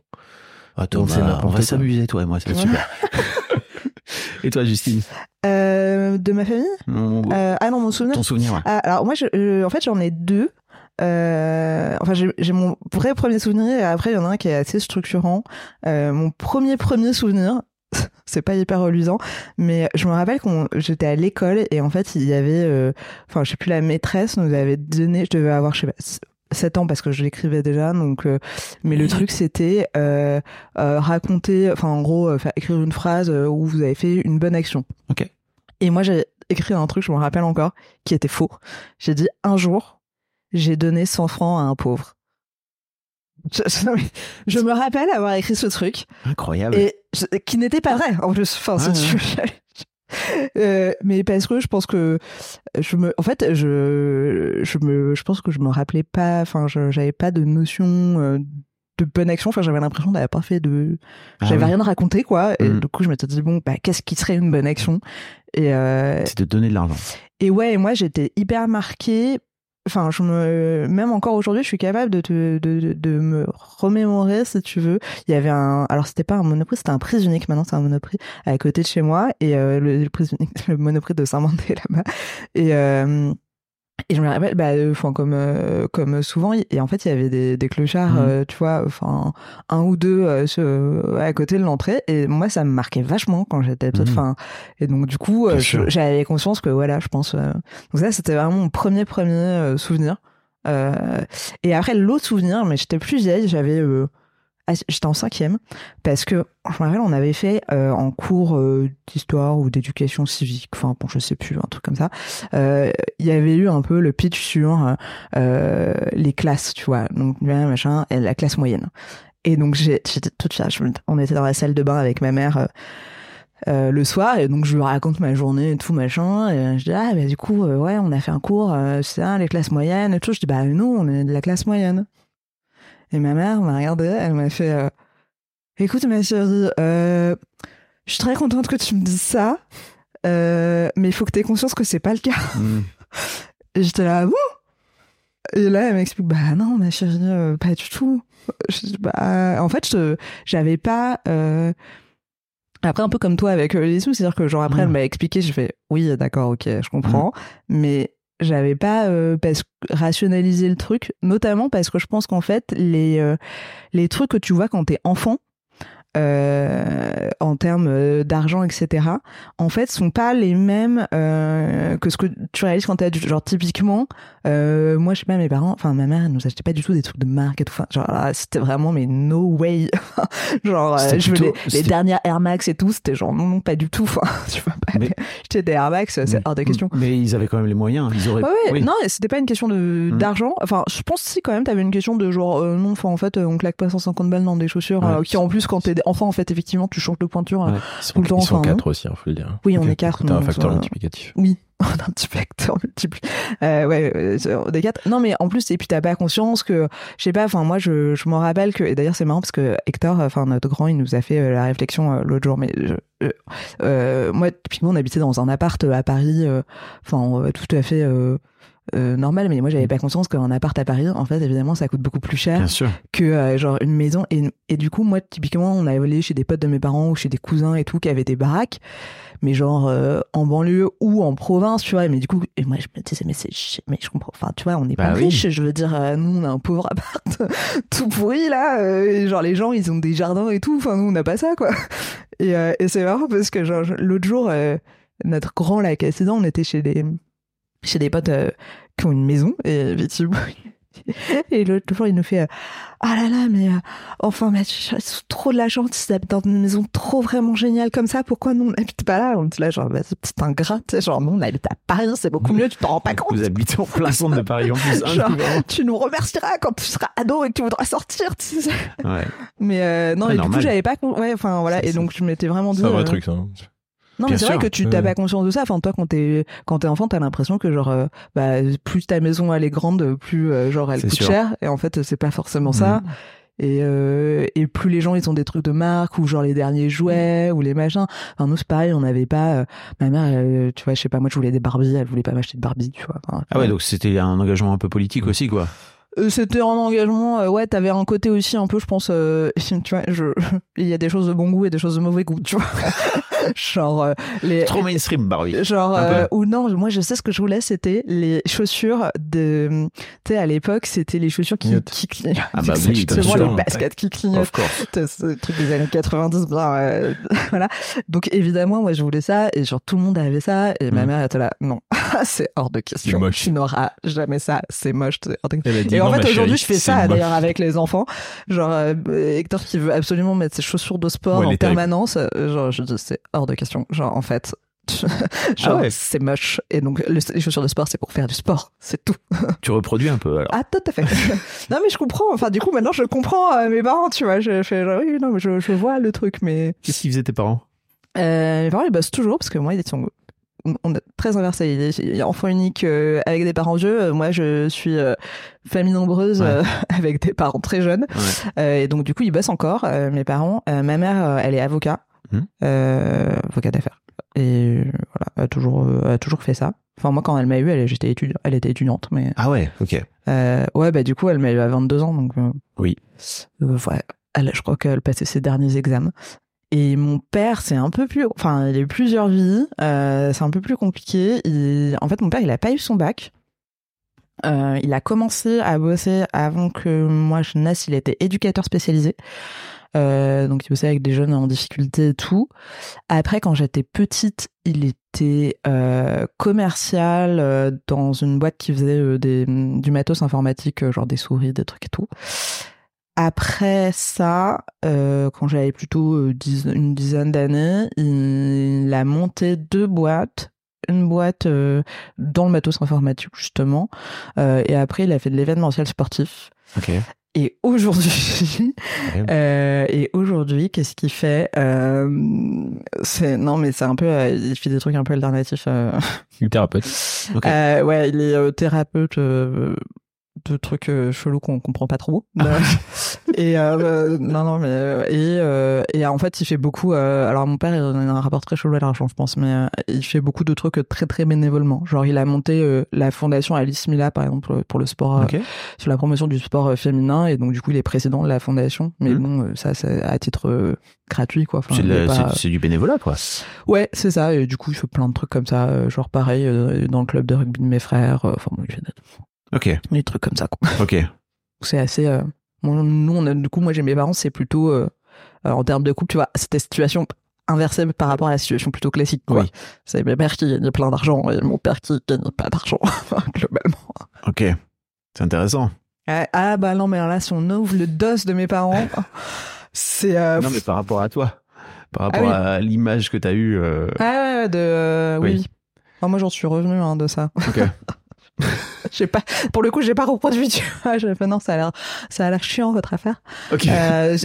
Attends, c'est on va, on va s'amuser, toi et moi, c'est super. et toi, Justine Euh, de ma famille? Mon- Euh, Ah non, mon souvenir. Ton souvenir, ouais. Ah, alors moi, je, euh, en fait, j'en ai deux. Euh, enfin, j'ai mon vrai premier souvenir et après, il y en a un qui est assez structurant. Euh, mon premier premier souvenir, c'est pas hyper reluisant, mais je me rappelle quand j'étais à l'école et en fait, il y avait, euh, enfin, je sais plus, la maîtresse nous avait donné, je devais avoir, je sais pas, 7 ans parce que je l'écrivais déjà, donc, euh, mais le truc c'était euh, euh, raconter, enfin, en gros, euh, faire écrire une phrase euh, où vous avez fait une bonne action. Ok. Et moi, j'ai écrit un truc, je me rappelle encore, qui était faux. J'ai dit un jour, j'ai donné 100 francs à un pauvre. Je, me rappelle avoir écrit ce truc Incroyable. et je- qui n'était pas vrai en plus. Enfin, si Ouais, tu. Euh, mais parce que je pense que je me en fait je je me je pense que je me rappelais pas enfin j'avais pas de notion euh, de bonne action enfin j'avais l'impression d'avoir pas fait de Ah j'avais oui. rien raconté quoi et Mhm. du coup je m'étais dit bon bah qu'est-ce qui serait une bonne action? Et euh, C'est de donner de l'argent. et ouais, moi j'étais hyper marquée. Enfin, je me, même encore aujourd'hui, je suis capable de, te, de, de, de me remémorer, si tu veux. Il y avait un, alors c'était pas un monoprix, c'était un prix unique. Maintenant, c'est un monoprix à côté de chez moi et euh, le, le prix unique, le monoprix de Saint-Mandé là-bas. Et euh, et je me rappelle, bah, euh, enfin comme euh, comme souvent, et en fait il y avait des, des clochards, Mhm. euh, tu vois, enfin un ou deux euh, ce- à côté de l'entrée. Et moi ça me marquait vachement quand j'étais petite. Mhm. Enfin et donc du coup euh, j'avais conscience que voilà, je pense. euh, donc ça c'était vraiment mon premier premier euh, souvenir. Euh, et après l'autre souvenir, mais j'étais plus vieille, j'avais euh, j'étais en cinquième parce que je me rappelle on avait fait euh, en cours euh, d'histoire ou d'éducation civique, enfin bon je sais plus un truc comme ça. Euh, Il y avait eu un peu le pitch sur euh, les classes, tu vois, donc machin, et la classe moyenne. Et donc j'étais toute me- on était dans la salle de bain avec ma mère. le soir et donc je lui raconte ma journée et tout machin et je dis ah bah du coup ouais on a fait un cours c'est ça les classes moyennes et tout je dis bah non on est de la classe moyenne et ma mère m'a regardé elle m'a fait euh, écoute ma chérie euh, je suis très contente que tu me dises ça euh, mais il faut que tu aies conscience que c'est pas le cas Mm. et j'étais là bon et là elle m'explique bah non ma chérie pas du tout je bah en fait je- j'avais pas après, un peu comme toi avec les sous, c'est-à-dire que genre après, Mm. elle m'a expliqué, j'ai fait oui, d'accord, ok, je comprends, mais j'avais pas euh, parce rationalisé le truc, notamment parce que je pense qu'en fait, les, euh, les trucs que tu vois quand t'es enfant, euh, en termes euh, d'argent, etc., en fait, sont pas les mêmes euh, que ce que tu réalises quand t'es adulte. Genre, typiquement, euh, moi, je sais pas, mes parents, enfin, ma mère, elle nous achetait pas du tout des trucs de marque et tout. Enfin, genre, c'était vraiment, mais no way. genre, je veux les, dernières Air Max et tout, c'était genre, non, non, pas du tout. Enfin, tu vois pas. Des Air Max, c'est hors de question. Mais ils avaient quand même les moyens. Ils auraient. Ouais, ouais, oui. non, c'était pas une question de Mm. d'argent. Enfin, je pense si quand même, t'avais une question de genre, non, enfin, en fait, on claque pas 150 balles dans des chaussures, Ouais. qui en plus, quand t'es enfant, en fait, effectivement, tu changes de pointure. euh, Ouais. Tout le temps, ils sont enfin, quatre aussi il faut le dire Oui, on est quatre. t'as un facteur euh, multiplicatif Oui, on a un petit facteur multiple. Euh, ouais, euh, on est quatre. Non, mais en plus, et puis t'as pas conscience que, je sais pas, enfin, moi, je, je m'en rappelle que, et d'ailleurs, c'est marrant parce que Hector, enfin, notre grand, il nous a fait euh, la réflexion euh, l'autre jour, mais je- euh, euh, moi, typiquement, on habitait dans un appart euh, à Paris, euh, enfin, euh, tout à fait, euh, normal, mais moi j'avais pas conscience qu'un appart à Paris, en fait, évidemment, ça coûte beaucoup plus cher que euh, genre une maison. Et, et du coup, moi, typiquement, on allait chez des potes de mes parents ou chez des cousins et tout qui avaient des baraques, mais genre euh, en banlieue ou en province, tu vois. Mais du coup, et moi je me disais, mais c'est, mais je comprends. Enfin, tu vois, on n'est Bah pas oui. riche. Je veux dire, nous on a un pauvre appart tout pourri là. et genre les gens, ils ont des jardins et tout. Enfin, nous on n'a pas ça quoi. Et, et c'est marrant parce que genre l'autre jour, notre grand là qui a 16 ans, on était chez des chez des potes euh, qui ont une maison et effectivement et l'autre jour il nous fait euh, ah là là mais euh, enfin mais trop de la chance ils habitent dans une maison trop vraiment géniale comme ça pourquoi nous on n'habite pas là? On dit là genre bah, c'est petit ingrat tu sais, genre nous on habite à Paris c'est beaucoup mieux tu t'en rends pas compte Vous habitez en plein centre de Paris en plus. Genre, tu nous remercieras quand tu seras ado et que tu voudras sortir tu sais. Ouais. mais euh, non et du coup j'avais pas con- ouais enfin voilà et donc je m'étais vraiment dit C'est un vrai truc, ça. Non, Bien mais c'est vrai que tu t'as Ouais. pas conscience de ça. Enfin, toi, quand t'es quand t'es enfant, t'as l'impression que genre, euh, bah, plus ta maison elle est grande, plus euh, genre elle coûte sûr. cher. Et en fait, c'est pas forcément ça. Et euh, et plus les gens ils ont des trucs de marque ou genre les derniers jouets ou les machins. Enfin, nous c'est pareil, on n'avait pas. euh, ma mère, tu vois, je sais pas, moi je voulais des Barbie, elle voulait pas m'acheter de Barbie, tu vois. Enfin, Ah ouais, donc c'était un engagement un peu politique aussi, quoi. Euh, C'était un engagement, euh, ouais, t'avais un côté aussi un peu, je pense, euh, tu vois, je, il y a des choses de bon goût et des choses de mauvais goût, tu vois. genre, euh, les, Trop mainstream, Barbie. Genre, euh, ou non, moi je sais ce que je voulais, c'était les chaussures de. Tu sais, à l'époque, c'était les chaussures qui, qui clignotent. Ah bah oui, Exactement, les baskets qui clignotent. Le truc des années 90, bien, euh, voilà. Donc évidemment, moi je voulais ça, et genre tout le monde avait ça, et ma Mm. mère était là, non, c'est hors de question. Tu n'auras jamais ça, c'est moche, hors de question. Elle a dit, Et en non, fait, aujourd'hui, je fais ça d'ailleurs avec les enfants. Genre, euh, Hector qui veut absolument mettre ses chaussures de sport Ouais, en permanence. euh, Genre, je c'est hors de question. Genre, en fait, genre, Ah ouais. c'est moche. Et donc, le- les chaussures de sport, c'est pour faire du sport. C'est tout. Tu reproduis un peu, alors. Ah, tout à fait. non, mais je comprends. Enfin, du coup, maintenant, je comprends euh, mes parents, tu vois. Je fais genre, oui, non, mais je, je vois le truc, mais. Qu'est-ce qu'ils faisaient tes parents? Euh, mes parents, ils bossent toujours parce que moi, ils sont. On est très inversé. Il il est enfant unique euh, avec des parents vieux. Euh, Moi, je suis euh, famille nombreuse Ouais. euh, avec des parents très jeunes. Ouais. Et donc, du coup, ils bossent encore, mes parents. Ma mère, elle est avocat, euh, avocat d'affaires. Et voilà, elle a toujours, elle a toujours fait ça. Enfin, moi, quand elle m'a eu, elle, j'étais étudiante, elle était étudiante, mais Ah ouais, ok. ouais, bah du coup, elle m'a eu à 22 ans, donc Oui. ouais, elle, je crois qu'elle passait ses derniers examens. Et mon père, c'est un peu plus, enfin, il a eu plusieurs vies, euh, c'est un peu plus compliqué. En fait, mon père, il a pas eu son bac. Euh, il a commencé à bosser avant que moi je naisse. Il était éducateur spécialisé. Euh, donc il bossait avec des jeunes en difficulté et tout. Après, quand j'étais petite, il était commercial dans une boîte qui faisait du matos informatique, genre des souris, des trucs et tout. Après ça, euh, quand j'avais plutôt euh, dix- une dizaine d'années, il a monté deux boîtes. Une boîte euh, dans le matos informatique, justement. Euh, et après, il a fait de l'événementiel sportif. Ok. Et aujourd'hui, euh, et aujourd'hui, qu'est-ce qu'il fait C'est non, mais c'est un peu, il fait des trucs un peu alternatifs. euh. Le thérapeute. Ok. Euh, ouais, il est thérapeute de trucs euh, chelous qu'on comprend pas trop. et euh, euh, non, non, mais euh, et euh, et en fait, il fait beaucoup. euh, alors mon père, il a un rapport très chelou à l'argent, je pense, mais euh, il fait beaucoup de trucs très très bénévolement. Genre, il a monté euh, la fondation Alice Mila, par exemple, pour le sport, euh, sur la promotion du sport euh, féminin, et donc du coup, il est président de la fondation. Mais Mhm. bon, euh, ça, c'est à titre euh, gratuit, quoi. Enfin, C'est pas- du bénévolat, quoi. Ouais, c'est ça. Et du coup, il fait plein de trucs comme ça. euh, genre pareil, euh, dans le club de rugby de mes frères. euh, Enfin, bon, Ok, des trucs comme ça. quoi. ok. C'est assez. euh, bon, nous, on a, du coup, moi, j'ai mes parents, c'est plutôt euh, euh, en termes de couple, tu vois, c'était situation inversée par rapport à la situation plutôt classique. Quoi. Oui. C'est ma mère qui gagnait plein d'argent et mon père qui gagnait pas d'argent, globalement. Ok. C'est intéressant. Ah, ah, bah non, mais alors là, si on ouvre le dos de mes parents, c'est. euh, Non, mais par rapport à toi. Par Ah rapport oui. à l'image que t'as eue. euh, Ah ouais, ouais, de. euh, oui. Oui. oui. Ah, moi, j'en suis revenu hein, de ça. Ok. J'ai pas, pour le coup, j'ai pas reproduit, tu vois. J'ai fait non, ça a l'air, ça a l'air chiant votre affaire. Ok. Euh,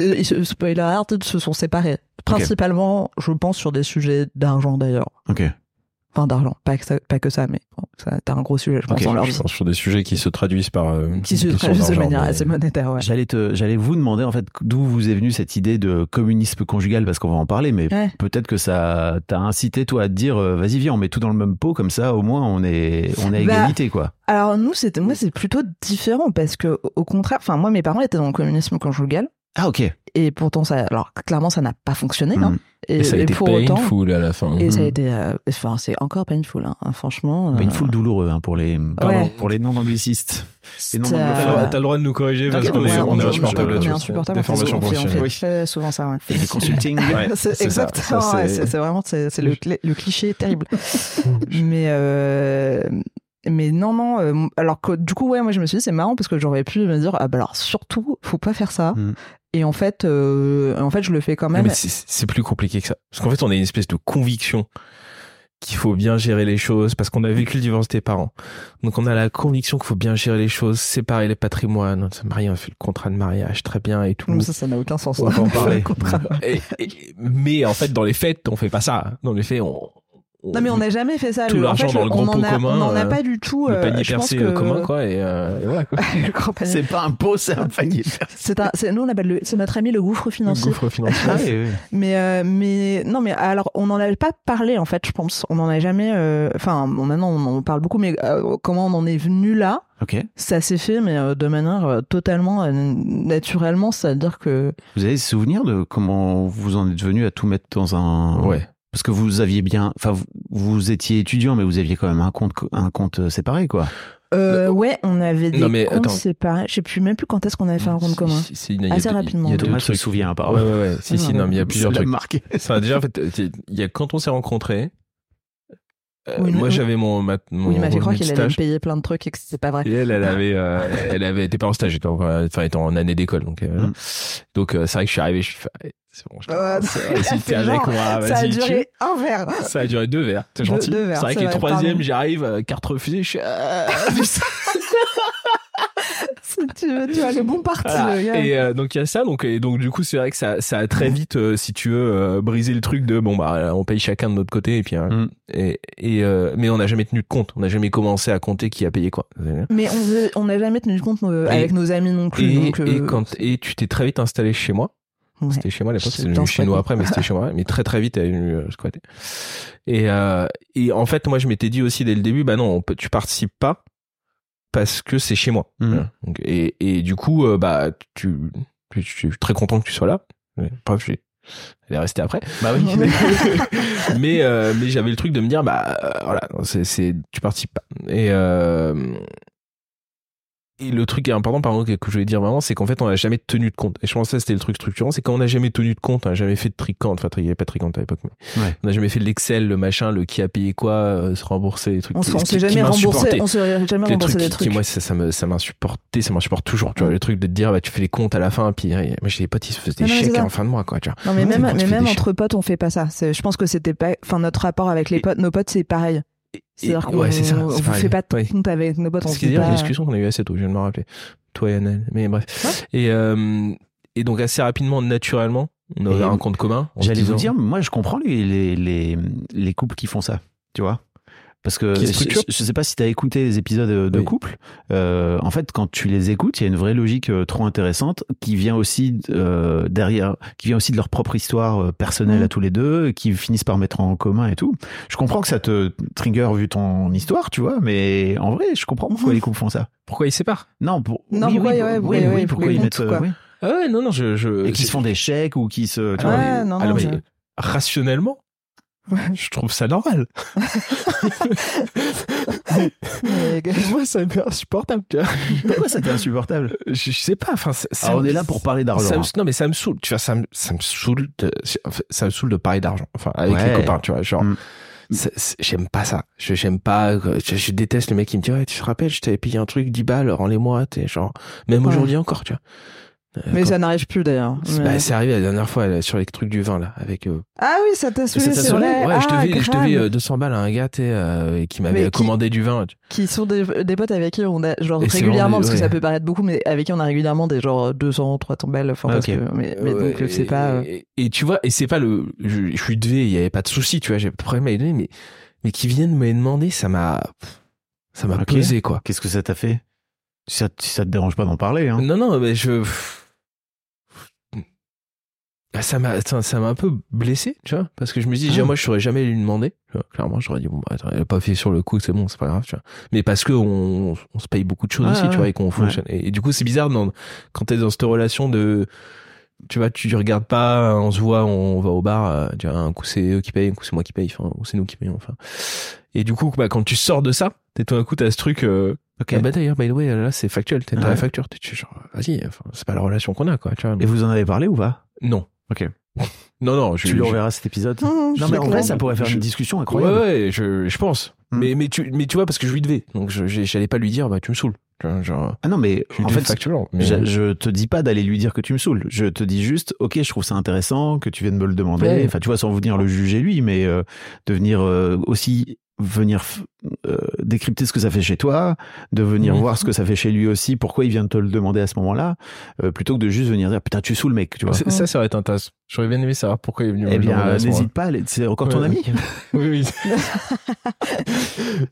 spoiler alert, ils se sont séparés. Principalement, je pense, sur des sujets d'argent d'ailleurs. Ok. Enfin, d'argent. Pas que ça, pas que ça mais bon, ça, t'as un gros sujet, je pense, Ok, dans leur Je vie. pense sur des sujets qui se traduisent par. euh, Qui se traduisent de d'argent, manière mais- assez monétaire, ouais. J'allais te, j'allais vous demander en fait d'où vous est venue cette idée de communisme conjugal parce qu'on va en parler, mais Ouais. peut-être que ça t'a incité toi à te dire euh, vas-y viens on met tout dans le même pot comme ça au moins on est on est à Bah, égalité quoi. Alors nous, c'était moi, c'est plutôt différent parce que au contraire, enfin moi, mes parents étaient dans le communisme conjugal Ah ok. et pourtant ça, alors clairement, ça n'a pas fonctionné. Hein. Mm. Et, Et ça a et été pour autant, painful à la fin. et ça a Mhm. été, euh, enfin c'est encore painful, hein, franchement. Pas une euh, foule douloureux hein, pour les pardon, Ouais. pour les non anglicistes. Non T'as le droit de nous corriger parce qu'on est, on on est insupportable on est insupportable. Des formations on fait, on fait souvent ça. Ouais. Et les consulting. Ouais, C'est exactement, c'est- vraiment c'est le, cliché terrible. mais euh, mais non non euh, alors que du coup ouais moi je me suis dit c'est marrant parce que j'aurais pu me dire ah bah alors surtout faut pas faire ça. Mm. Et en fait euh, en fait je le fais quand même. mais c'est plus compliqué que ça. Parce qu'en fait, on a une espèce de conviction qu'il faut bien gérer les choses parce qu'on a vécu le divorce des parents. Donc on a la conviction qu'il faut bien gérer les choses, séparer les patrimoines. On s'est marié, on a fait le contrat de mariage très bien et tout. Ça ça n'a aucun sens. On va en parler. Et- et- mais en fait, dans les faits, on fait pas ça. Dans les faits, on. Non mais on n'a jamais fait ça. Tout Le- en l'argent fait, dans le on grand pot a, commun, On en a euh, pas du tout. le euh, panier pense percé que... euh, commun, quoi. Et, euh, et voilà, quoi. le grand panier. C'est pas un pot, c'est un panier. C'est un, c'est nous on appelle le, c'est notre ami le gouffre Le financier. gouffre financier. Ah, oui, oui. Mais euh, mais non mais alors on n'en avait pas parlé en fait je pense on n'en a jamais euh, enfin bon, maintenant on en parle beaucoup mais euh, comment on en est venu là Ok. ça s'est fait mais euh, de manière euh, totalement euh, naturellement c'est à dire que Vous avez souvenir de comment vous en êtes venu à tout mettre dans un Ouais. Parce que vous aviez bien, enfin vous, vous étiez étudiant, mais vous aviez quand même un compte, un compte euh, séparé, quoi. euh, ouais on avait des Non, mais comptes attends. séparés je sais plus même plus quand est-ce qu'on avait fait un compte commun Si, Assez deux- rapidement. Il y a Thomas se souvient, Ouais, apparemment. ouais, ouais. Si, si, non, mais il y a plusieurs trucs. marqué. Enfin, déjà, en fait, il y a quand on s'est rencontrés. Euh, Oui, moi, mais- j'avais mon, ma, mon oui il m'a fait croire revenu de qu'il allait payer plein de trucs et que c'était pas vrai. Et elle, elle avait, euh, elle avait été pas en stage, elle était en, enfin, était en année d'école, donc, euh, Mm. donc euh, c'est vrai que je suis arrivé, je suis fait, allez, c'est bon, je fait avec moi, ça a vas-y, tu- duré un verre. Ça a duré deux verres, c'est gentil. c'est vrai que le vrai, troisième, pardon. j'arrive, euh, carte refusée, je suis, euh, tu, tu as le bon parti Voilà. le gars. Et euh, donc il y a ça, donc et donc du coup c'est vrai que ça, ça a très vite, euh, si tu veux, euh, brisé le truc de bon bah on paye chacun de notre côté et puis euh, Mm. et, et euh, mais on n'a jamais tenu de compte, on n'a jamais commencé à compter qui a payé quoi. Mais on n'a jamais tenu compte euh, Et- avec nos amis non plus. Et, donc, euh, et quand et tu t'es très vite installé chez moi. ouais. C'était chez moi à l'époque, c'est devenu chez nous après, mais c'était chez moi. Mais très très vite, elle est venue squatter. Et euh, et en fait, moi je m'étais dit aussi dès le début, bah non, on peut, tu participes pas parce que c'est chez moi. Mm. Donc, et et du coup, euh, bah tu, tu- je suis très content que tu sois là. Mais, bref, elle est restée après. Bah oui. mais euh, mais j'avais le truc de me dire bah euh, voilà c'est c'est tu participes pas et euh, et le truc qui est important par exemple que je voulais dire vraiment c'est qu'en fait on n'a jamais tenu de compte et je pense que ça c'était le truc structurant c'est quand on n'a jamais tenu de compte on n'a jamais fait de tricante enfin il n'y avait pas de tricante à l'époque mais Ouais. on n'a jamais fait de l'excel le machin le qui a payé quoi euh, se rembourser les trucs on s'est jamais remboursé, on s'est jamais les remboursé trucs des qui, trucs. qui, moi ça, ça me ça m'insupportait ça m'insupporte toujours tu vois le truc de te dire bah tu fais les comptes à la fin puis euh, moi j'ai des potes ils se faisaient des Non, chèques en fin de mois quoi tu vois Non mais même, mais même entre potes, on fait pas ça. Je pense que c'était pas, enfin notre rapport avec les potes, nos potes, c'est pareil. C'est-à-dire qu'on ouais, c'est ça, on c'est vous pareil. fait pas de Ouais. compte avec nos potes. On Ce se qui est dit dire, pas- une discussion qu'on a eu assez tôt, je viens de me rappeler. Toi et Annelle. Mais bref. Et, euh, et donc, assez rapidement, naturellement, on a Et un compte commun. J'allais vous dire, moi je comprends les, les, les, les couples qui font ça, tu vois. Parce que je, je sais pas si tu as écouté les épisodes de, Oui. couple. Euh, en fait, quand tu les écoutes, il y a une vraie logique euh, trop intéressante qui vient aussi euh, derrière, qui vient aussi de leur propre histoire personnelle à tous les deux, qui finissent par mettre en commun et tout. Je comprends que ça te trigger vu ton histoire, tu vois, mais en vrai, je comprends pourquoi Mhm. les couples font ça. Pourquoi ils se séparent? Non, pour, Non, oui, pourquoi, oui, ouais, oui, oui, pourquoi pour ils les mettent, quoi. Ah ouais, non, non, je. je et qui se font des chèques ou qui se, tu Ouais, vois, non, Ah, non. mais je- rationnellement, je trouve ça normal. Mais- Moi, ça m'est insupportable, tu vois. Pourquoi ça t'est insupportable Je, je sais pas, enfin, ça- ça Ah, on est là pour parler d'argent. hein. non mais ça me saoule tu vois ça me, ça me saoule de, ça me saule de parler d'argent enfin avec Ouais. les copains tu vois genre Mm. j'aime pas ça je j'aime pas je, je déteste le mec qui me dit ouais tu te rappelles je t'avais payé un truc 10 balles rends-les-moi t'es genre même Ouais. aujourd'hui encore tu vois Mais quand- ça n'arrive plus d'ailleurs. c'est Mais- bah, c'est arrivé la dernière fois là, sur les trucs du vin là avec euh, Ah oui, ça t'a saoulé, c'est saoulé vrai. ouais je Ah, devais je grave. devais euh, 200 balles à un gars tu sais, euh, qui m'avait qui- commandé du vin tu- Qui sont des, des potes avec qui on a, genre Et régulièrement, des- parce que ça peut paraître beaucoup, mais avec qui on a régulièrement des genre 200, 300 balles. Enfin, Ah, parce que, mais, mais Ouais, donc, c'est et- pas. euh, et, et tu vois et c'est pas le je, je suis devais il y avait pas de souci tu vois j'ai pas de problème à donner mais mais qui viennent me les demander, ça m'a, ça m'a Ok. pesé quoi. Qu'est-ce que ça t'a fait? Si ça, si ça te dérange pas d'en parler, hein. Non, non, mais je. Ah, Ça m'a, ça m'a un peu blessé, tu vois, parce que je me dis, Ah. moi, je saurais jamais lui demander. tu vois. Clairement, j'aurais dit, bon, bah, attends, elle a pas fait sur le coup, c'est bon, c'est pas grave, tu vois. Mais parce que on, on se paye beaucoup de choses aussi, ouais. tu vois, et qu'on fonctionne. Et, et du coup, c'est bizarre dans, quand t'es dans cette relation de, tu vois, tu regardes pas, on se voit, on va au bar, euh, tu vois, un coup c'est eux qui payent, un coup c'est moi qui paye, enfin, ou c'est nous qui payons, enfin. Et du coup, bah, quand tu sors de ça, t'es tout d'un coup, t'as ce truc, euh, Ok. ah bah d'ailleurs, by the way, là c'est factuel, t'as Ouais. la facture, t'es genre, vas-y, enfin, c'est pas la relation qu'on a, quoi, tu vois. Et vous en avez parlé ou pas? Non. Ok. Non, non, je Tu le je- reverras cet épisode. Non, je mais en vrai, ça pourrait faire je- une discussion Ouais, incroyable. ouais, je, je pense. Hmm. Mais, mais, tu, mais tu vois, parce que je lui devais. Donc, je- j'allais pas lui dire, bah, tu me saoules. Genre, Ah non, mais en fait. Mais... je, je te dis pas d'aller lui dire que tu me saoules. Je te dis juste, ok, je trouve ça intéressant que tu viennes me le demander. Ouais. Enfin, tu vois, sans venir le juger lui, mais euh, de venir euh, aussi venir euh, décrypter ce que ça fait chez toi, de venir voir ce que ça fait chez lui aussi, pourquoi il vient de te le demander à ce moment-là, euh, plutôt que de juste venir dire putain tu saoules mec, tu vois. Ça, ça aurait été intéressant. J'aurais bien aimé savoir pourquoi il est venu me Eh le bien, n'hésite pas, c'est encore ton Ouais. ami. Oui, oui.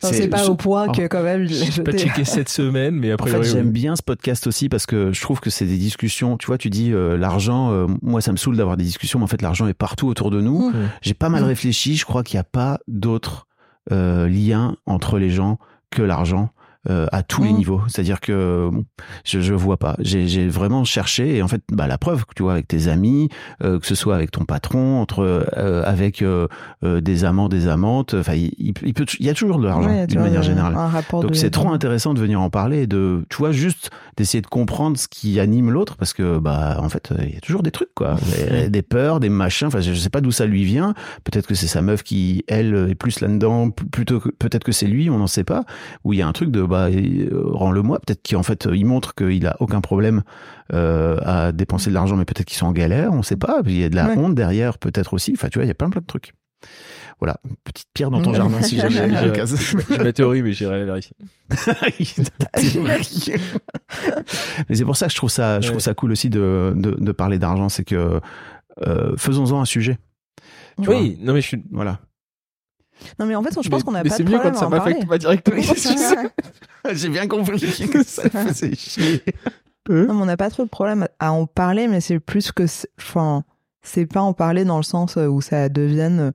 C'est- pas je- au point que quand même. J'ai pas checké cette semaine, mais En après, fait, oui, j'aime bien ce podcast aussi parce que je trouve que c'est des discussions. Tu vois, tu dis euh, l'argent, euh, moi ça me saoule d'avoir des discussions, mais en fait l'argent est partout autour de nous. Mmh. J'ai pas mal Mmh. réfléchi, je crois qu'il n'y a pas d'autre euh, lien entre les gens que l'argent. Euh, à tous les Mmh. niveaux, c'est-à-dire que bon, je je vois pas. J'ai vraiment cherché et en fait, bah la preuve, tu vois, avec tes amis, euh, que ce soit avec ton patron, entre euh, avec euh, euh, des amants, des amantes, enfin, il, il il peut, il y a toujours de l'argent Ouais, d'une manière générale. Donc c'est trop intéressant de venir en parler, et de, tu vois, juste d'essayer de comprendre ce qui anime l'autre, parce que bah en fait il y a toujours des trucs quoi, des, des peurs, des machins. Enfin, je sais pas d'où ça lui vient. Peut-être que c'est sa meuf qui elle est plus là-dedans, plutôt que peut-être que c'est lui, on n'en sait pas. Où il y a un truc de bah euh, rends-le moi. Peut-être qu'en fait il montre qu'il a aucun problème euh, à dépenser de l'argent, mais peut-être qu'ils sont en galère, on sait pas. Il y a de la Ouais. honte derrière, peut-être aussi. Enfin, tu vois, il y a plein plein de trucs. Voilà, une petite pierre dans ton Ouais. jardin si jamais a l'occasion. J'ai ma théorie, mais j'irai vérifier. Mais c'est pour ça que je trouve ça, je trouve ça cool aussi de, de, de parler d'argent, c'est que euh, faisons-en un sujet. Tu Oui, non, mais je suis. Voilà. Non, mais en fait, je pense qu'on a mais pas c'est de mieux problème quand ça à en parler. m'affecte pas directement. J'ai bien compris que ça faisait chier. Non, mais on n'a pas trop de problème à en parler, mais c'est plus que. c'est- Enfin, c'est pas en parler dans le sens où ça devienne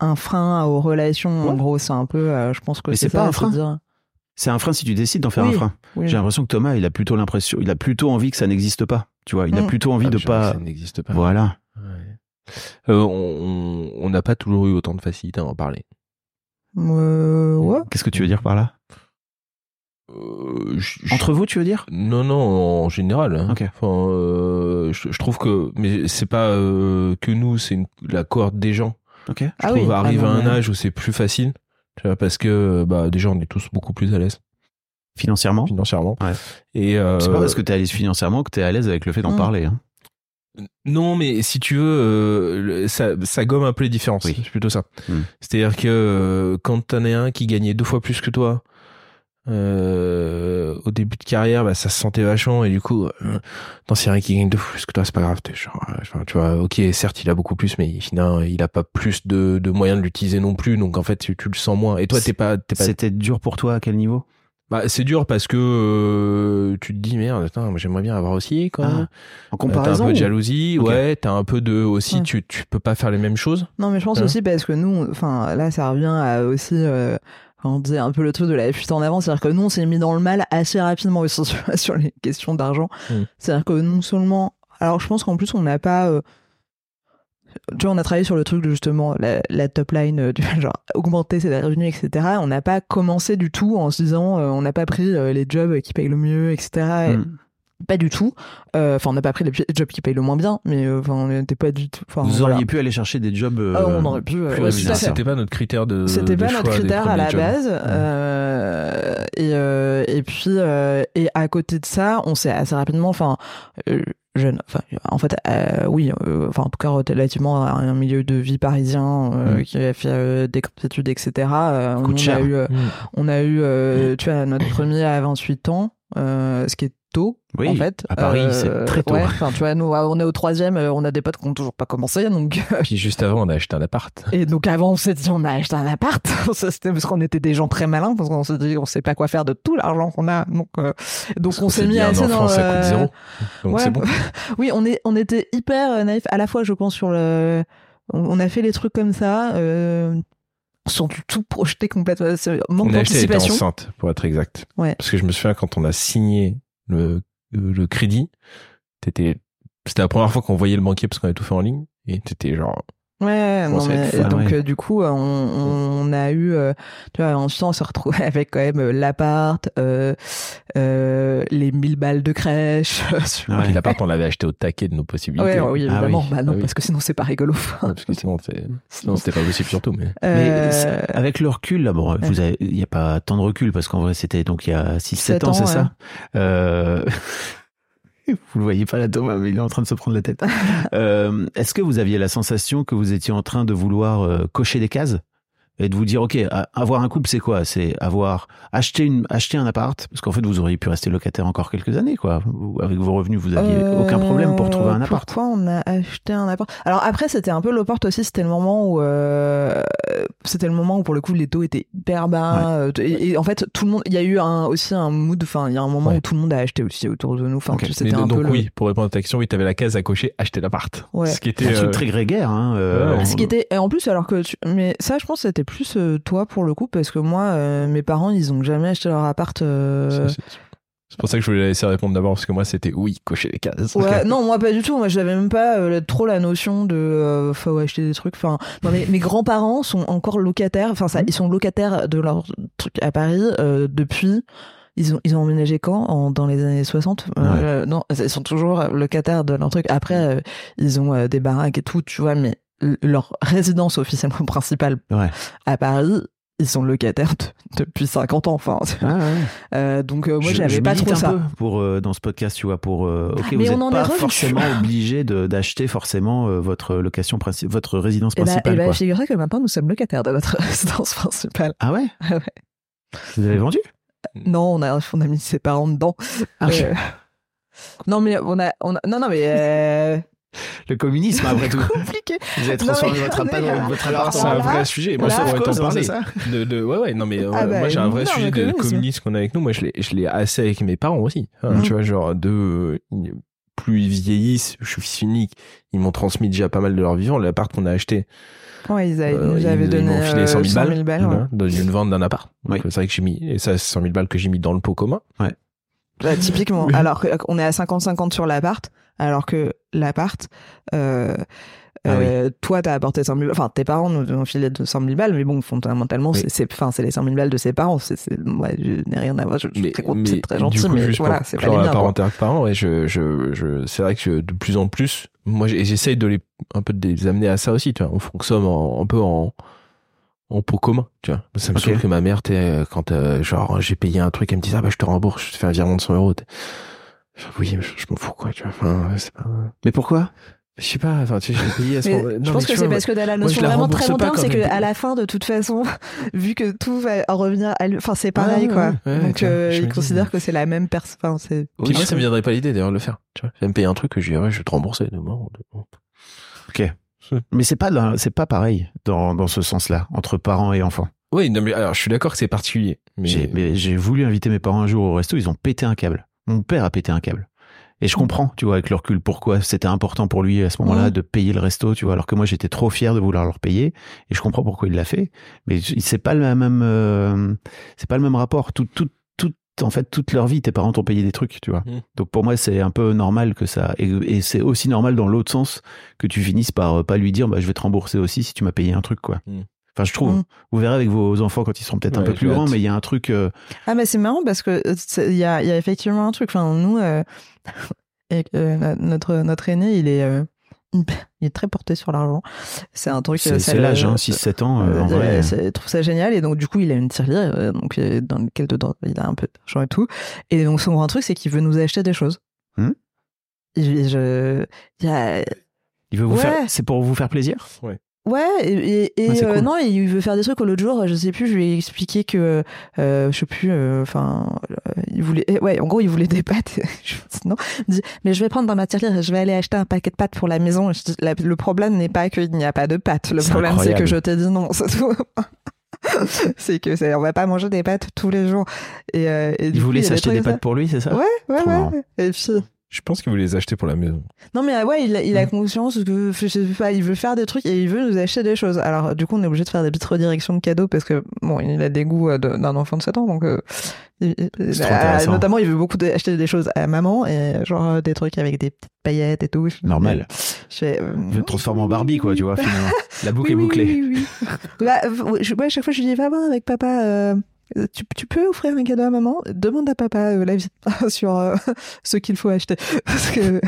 un frein aux relations. En Ouais. gros, c'est un peu. euh, je pense que Mais c'est c'est pas ça, un frein. C'est un frein si tu décides d'en faire Oui. un frein. Oui. J'ai l'impression que Thomas, il a plutôt l'impression, il a plutôt envie que ça n'existe pas. Tu vois, il a Mm. plutôt envie Ah, de pas. Ça n'existe pas. Voilà. Euh, on n'a pas toujours eu autant de facilité à en parler. Euh, ouais. Qu'est-ce que tu veux dire par là? Euh, je- je- Entre vous, tu veux dire? Non, non, en général. hein. Ok. Enfin, euh, je, je trouve que, mais c'est pas euh, que nous, c'est la cohorte des gens. Ok. Je Ah trouve oui. arrive Ah à un âge où c'est plus facile, tu vois, parce que bah déjà on est tous beaucoup plus à l'aise Financièrement. financièrement. Ouais. Et euh, C'est pas parce que t'es à l'aise financièrement que t'es à l'aise avec le fait d'en Mm. parler. Hein. Non, mais si tu veux, euh, ça, ça gomme un peu les différences. Oui. C'est plutôt ça. Hmm. C'est-à-dire que euh, quand t'en as un qui gagnait deux fois plus que toi euh, au début de carrière, bah, ça se sentait vachement et du coup, non, c'est rien qui gagne deux fois plus que toi, c'est pas grave. Genre, euh, enfin, tu vois, ok, certes, il a beaucoup plus, mais finalement, il a pas plus de, de moyens de l'utiliser non plus. Donc en fait, tu, tu le sens moins. Et toi, t'es pas, t'es pas C'était dur pour toi à quel niveau? Bah, c'est dur parce que euh, tu te dis merde, attends, moi, j'aimerais bien avoir aussi quand même. En Euh, comparaison T'as un peu de ou- jalousie, ouais. T'as un peu de aussi, tu tu peux pas faire les mêmes choses. Non, mais je pense Hein aussi parce que nous, enfin, là, ça revient à aussi. euh, on disait un peu le truc de la fuite en avant, c'est-à-dire que nous, on s'est mis dans le mal assez rapidement aussi sur, les questions d'argent. Mm. C'est-à-dire que non seulement. Alors, je pense qu'en plus, on n'a pas. euh, tu vois, on a travaillé sur le truc de justement la, la top line, euh, du genre augmenter ses revenus, etc. On n'a pas commencé du tout en se disant, euh, on n'a pas pris euh, les jobs qui payent le mieux, etc. Et Mm. Pas du tout. Euh, Enfin, on n'a pas pris les jobs qui payent le moins bien, mais euh, enfin, on n'était pas du tout. Vous voilà. auriez pu aller chercher des jobs. euh, Ah, on aurait pu. euh, ouais. C'était pas notre critère de. C'était pas notre choix critère à la jobs. base. euh, et, euh, et puis, euh, et à côté de ça, on s'est assez rapidement, enfin, euh, jeune, enfin, en fait, euh, oui, euh, enfin, en tout cas, relativement à un milieu de vie parisien euh, Mm. qui a fait euh, des études, etc. euh, Coûte on, cher. a eu, euh, Mm. on a eu, euh, tu vois, notre premier à 28 ans. Euh, ce qui est tôt Oui, en fait. à Paris, Euh, c'est très tôt. ouais, tu vois, nous, on est au troisième, euh, on a des potes qui n'ont toujours pas commencé, donc. Puis juste avant, on a acheté un appart. Et donc avant, on s'est dit, on a acheté un appart. Ça, C'était parce qu'on était des gens très malins, parce qu'on s'est dit, on sait pas quoi faire de tout l'argent qu'on a. Donc, euh, donc on s'est mis un assez dans. ça euh, coûte zéro. Donc ouais, c'est bon. oui, on est, on était hyper euh, naïfs. À la fois, je pense sur le, on, on a fait les trucs comme ça, euh, du tout projeter complètement. Manque d'anticipation. enceinte, pour être exact. Ouais. Parce que je me souviens quand on a signé le, le crédit, t'étais, c'était la première fois qu'on voyait le banquier parce qu'on avait tout fait en ligne. Et t'étais genre, Ouais, Bon, non, ça va mais, être fun, donc ouais. euh, du coup, euh, on, on a eu, euh, tu vois, ensuite on s'est retrouvé avec quand même euh, l'appart, euh, euh, les 1000 balles de crèche. Ouais. puis l'appart, on l'avait acheté au taquet de nos possibilités. Ouais, ouais, oui, Ah évidemment. oui. Bah non, Ah oui. parce que sinon c'est pas rigolo. Ouais, parce que sinon, c'est- sinon, c'était pas possible surtout, mais. Euh, avec le recul, là, bon, vous il n'y a pas tant de recul parce qu'en vrai, c'était donc il y a 6-7 Sept ans, ans, c'est ouais. ça? euh... Vous le voyez pas là, Thomas, mais il est en train de se prendre la tête. Euh, Est-ce que vous aviez la sensation que vous étiez en train de vouloir euh, cocher des cases? Et de vous dire, ok, a- avoir un couple, c'est quoi? C'est avoir acheté une, acheter un appart, parce qu'en fait, vous auriez pu rester locataire encore quelques années, quoi. Avec vos revenus, vous aviez Euh, aucun problème pour trouver un appart. Pourquoi on a acheté un appart? Alors après, c'était un peu l'opporte aussi. C'était le moment où euh, c'était le moment où pour le coup les taux étaient hyper bas. euh, Et, et en fait, tout le monde. Il y a eu un, aussi un mood. Enfin, il y a un moment Ouais. où tout le monde a acheté aussi autour de nous. Enfin, Ok. tu sais, Mais c'était un donc peu le- oui, pour répondre à ta question, oui, t'avais la case à cocher, acheter l'appart. Ouais. Ce qui était un truc euh, très grégaire, hein. euh, Ce qui était et en plus alors que tu... mais ça je pense que c'était plus euh, toi pour le coup parce que moi euh, mes parents ils ont jamais acheté leur appart euh, c'est- pour ça que je voulais la laisser répondre d'abord parce que moi c'était oui, cocher les cases. Ouais, non, moi pas du tout. Moi, j'avais même pas euh, trop la notion de euh, faut acheter des trucs. Enfin, non, mais mes grands-parents sont encore locataires. Enfin, Mmh. ça, ils sont locataires de leur truc à Paris depuis. Ils ont ils ont emménagé quand? En, Dans les années 60 Euh, Non, ils sont toujours locataires de leur truc. Après, euh, ils ont euh, des baraques et tout, tu vois. Mais leur résidence officiellement principale Ouais. à Paris. Ils sont locataires de- depuis 50 ans, enfin. Ah, ouais. Euh, donc euh, moi, Je- j'avais pas trop un ça. peu pour euh, dans ce podcast, tu vois, pour euh, ok, Mais vous n'êtes est pas forcément obligé d'acheter forcément euh, votre location principale, votre résidence Et bah, principale. et bah que maintenant nous sommes locataires de notre résidence principale. Ah ouais, Ah ouais. Vous avez vendu? Non, on a, on a mis ses parents dedans. Ah, Non, mais on a, on a, non, non, mais Le communisme, après tout. compliqué. Vous avez Non, transformé mais votre, appart- alors- votre appart C'est en- un vrai sujet. Moi, ça pourrait t'en Cause, hein, parler. De, de, ouais, ouais, non, mais euh, Ah bah, moi j'ai un vrai non, sujet le de communisme. qu'on a avec nous. Moi, je l'ai, je l'ai assez avec mes parents aussi. Hein, Mhm. Tu vois, genre, de, plus ils vieillissent, je suis fils unique, ils m'ont transmis déjà pas mal de leur vivant. L'appart qu'on a acheté, Ouais, ils, avaient, euh, nous ils, avaient ils donné m'ont filé euh, 100 000 balles, balles, ouais. dans une vente d'un appart. Oui. C'est vrai que j'ai mis, et ça, c'est 100 000 balles que j'ai mis dans le pot commun. Bah, typiquement. Alors qu'on est à 50-50 sur l'appart, alors que l'appart, euh, Ah euh, toi, t'as apporté 100 000 enfin, tes parents nous ont filé 200 000 balles, mais bon, fondamentalement, Oui. c'est, c'est, enfin, c'est les 100 000 balles de ses parents. C'est, ouais, je n'ai rien à voir. Je, je suis très, gentil, coup, mais voilà, c'est pas les miens. parenté parents, ouais, je, je, je, c'est vrai que de plus en plus, moi, j'essaye de les, un peu de les amener à ça aussi, tu vois. On fonctionne en, un peu en, en pot commun, tu vois. Ça me saoule que ma mère, t'es, quand, euh, genre, j'ai payé un truc, elle me dit, ah, bah, je te rembourse, je te fais un virement de 100 euros. Oui, mais je, je m'en fous, quoi, tu vois. Enfin, c'est pas, Mais pourquoi? je sais pas, enfin, tu sais, j'ai payé à ce je pense que c'est parce que t'as la moi, notion la vraiment très rembourse pas long terme, quand c'est qu'à la fin, de toute façon, vu que tout va en revenir à lui, enfin, c'est pareil, ouais, quoi. ouais, ouais, Donc, euh, je me il dis, considère mais- que c'est la même personne. Enfin, c'est. Moi, ça me viendrait pas l'idée d'ailleurs de le faire. Tu vois, je vais me payer un truc que je dirais, je vais te rembourser de mort. de- Ok. Mais c'est pas dans- c'est pas pareil dans, dans ce sens-là entre parents et enfants. Oui, non, mais alors je suis d'accord que c'est particulier. Mais j'ai voulu inviter mes parents un jour au resto, ils ont pété un câble. Mon père a pété un câble. Et je comprends, tu vois, avec le recul, pourquoi c'était important pour lui à ce moment-là de payer le resto, tu vois, alors que moi j'étais trop fier de vouloir leur payer. Et je comprends pourquoi il l'a fait. Mais c'est pas le même, euh, c'est pas le même rapport. Tout, tout, tout, en fait, toute leur vie, tes parents t'ont payé des trucs, tu vois. Mhm. Donc pour moi, c'est un peu normal que ça, et, et c'est aussi normal dans l'autre sens que tu finisses par euh, pas lui dire, bah, je vais te rembourser aussi si tu m'as payé un truc, quoi. Mhm. Enfin, je trouve. Mhm. Vous verrez avec vos enfants quand ils seront peut-être un peu plus grands, mais il y a un truc. euh, Ah, mais c'est marrant parce que euh, il y a, il y a effectivement un truc. Enfin, nous, euh, et, euh, notre, notre aîné, il est, euh, il est très porté sur l'argent. C'est un truc. C'est l'âge, hein, 6-7 ans, euh, en Euh, vrai. il trouve ça génial et donc du coup il a une tirelire euh, donc dans lequel dedans il a un peu d'argent et tout et donc son grand truc c'est qu'il veut nous acheter des choses. Hmm. Il- je- il y a- Il veut vous Ouais. faire. C'est pour vous faire plaisir? Ouais Ouais, et, et, et, Ah, euh, non, il veut faire des trucs. L'autre jour, je sais plus, je lui ai expliqué que, euh, je sais plus, euh, enfin, euh, il voulait, eh, ouais, en gros, il voulait des pâtes. non, il me dit, mais je vais prendre dans ma tirelire et je vais aller acheter un paquet de pâtes pour la maison. Je dis, la- le problème n'est pas qu'il n'y a pas de pâtes. Le problème, c'est que je t'ai dit non, c'est tout. c'est que c'est, on va pas manger des pâtes tous les jours. Et, Il voulait s'acheter des pâtes pour lui, c'est ça? Ouais, ouais, ouais. Et puis, Je pense qu'il voulait les acheter pour la maison. non mais ouais, il, a- il a conscience que je sais pas, il veut faire des trucs et il veut nous acheter des choses. Alors du coup, on est obligé de faire des petites redirections de cadeaux parce que bon, il a des goûts euh, d'un enfant de 7 ans, donc euh, il- intéressant. notamment il veut beaucoup acheter des choses à maman et genre euh, des trucs avec des petites paillettes et tout. Normal. Je fais, euh, Je le transforme en Barbie, quoi, tu vois, finalement. La boucle oui, est bouclée. Oui, oui. Bah, ouais, à chaque fois, je lui dis, va voir avec papa. euh, tu, tu peux offrir un cadeau à maman? Demande à papa euh, l'avis sur euh, ce qu'il faut acheter. Parce que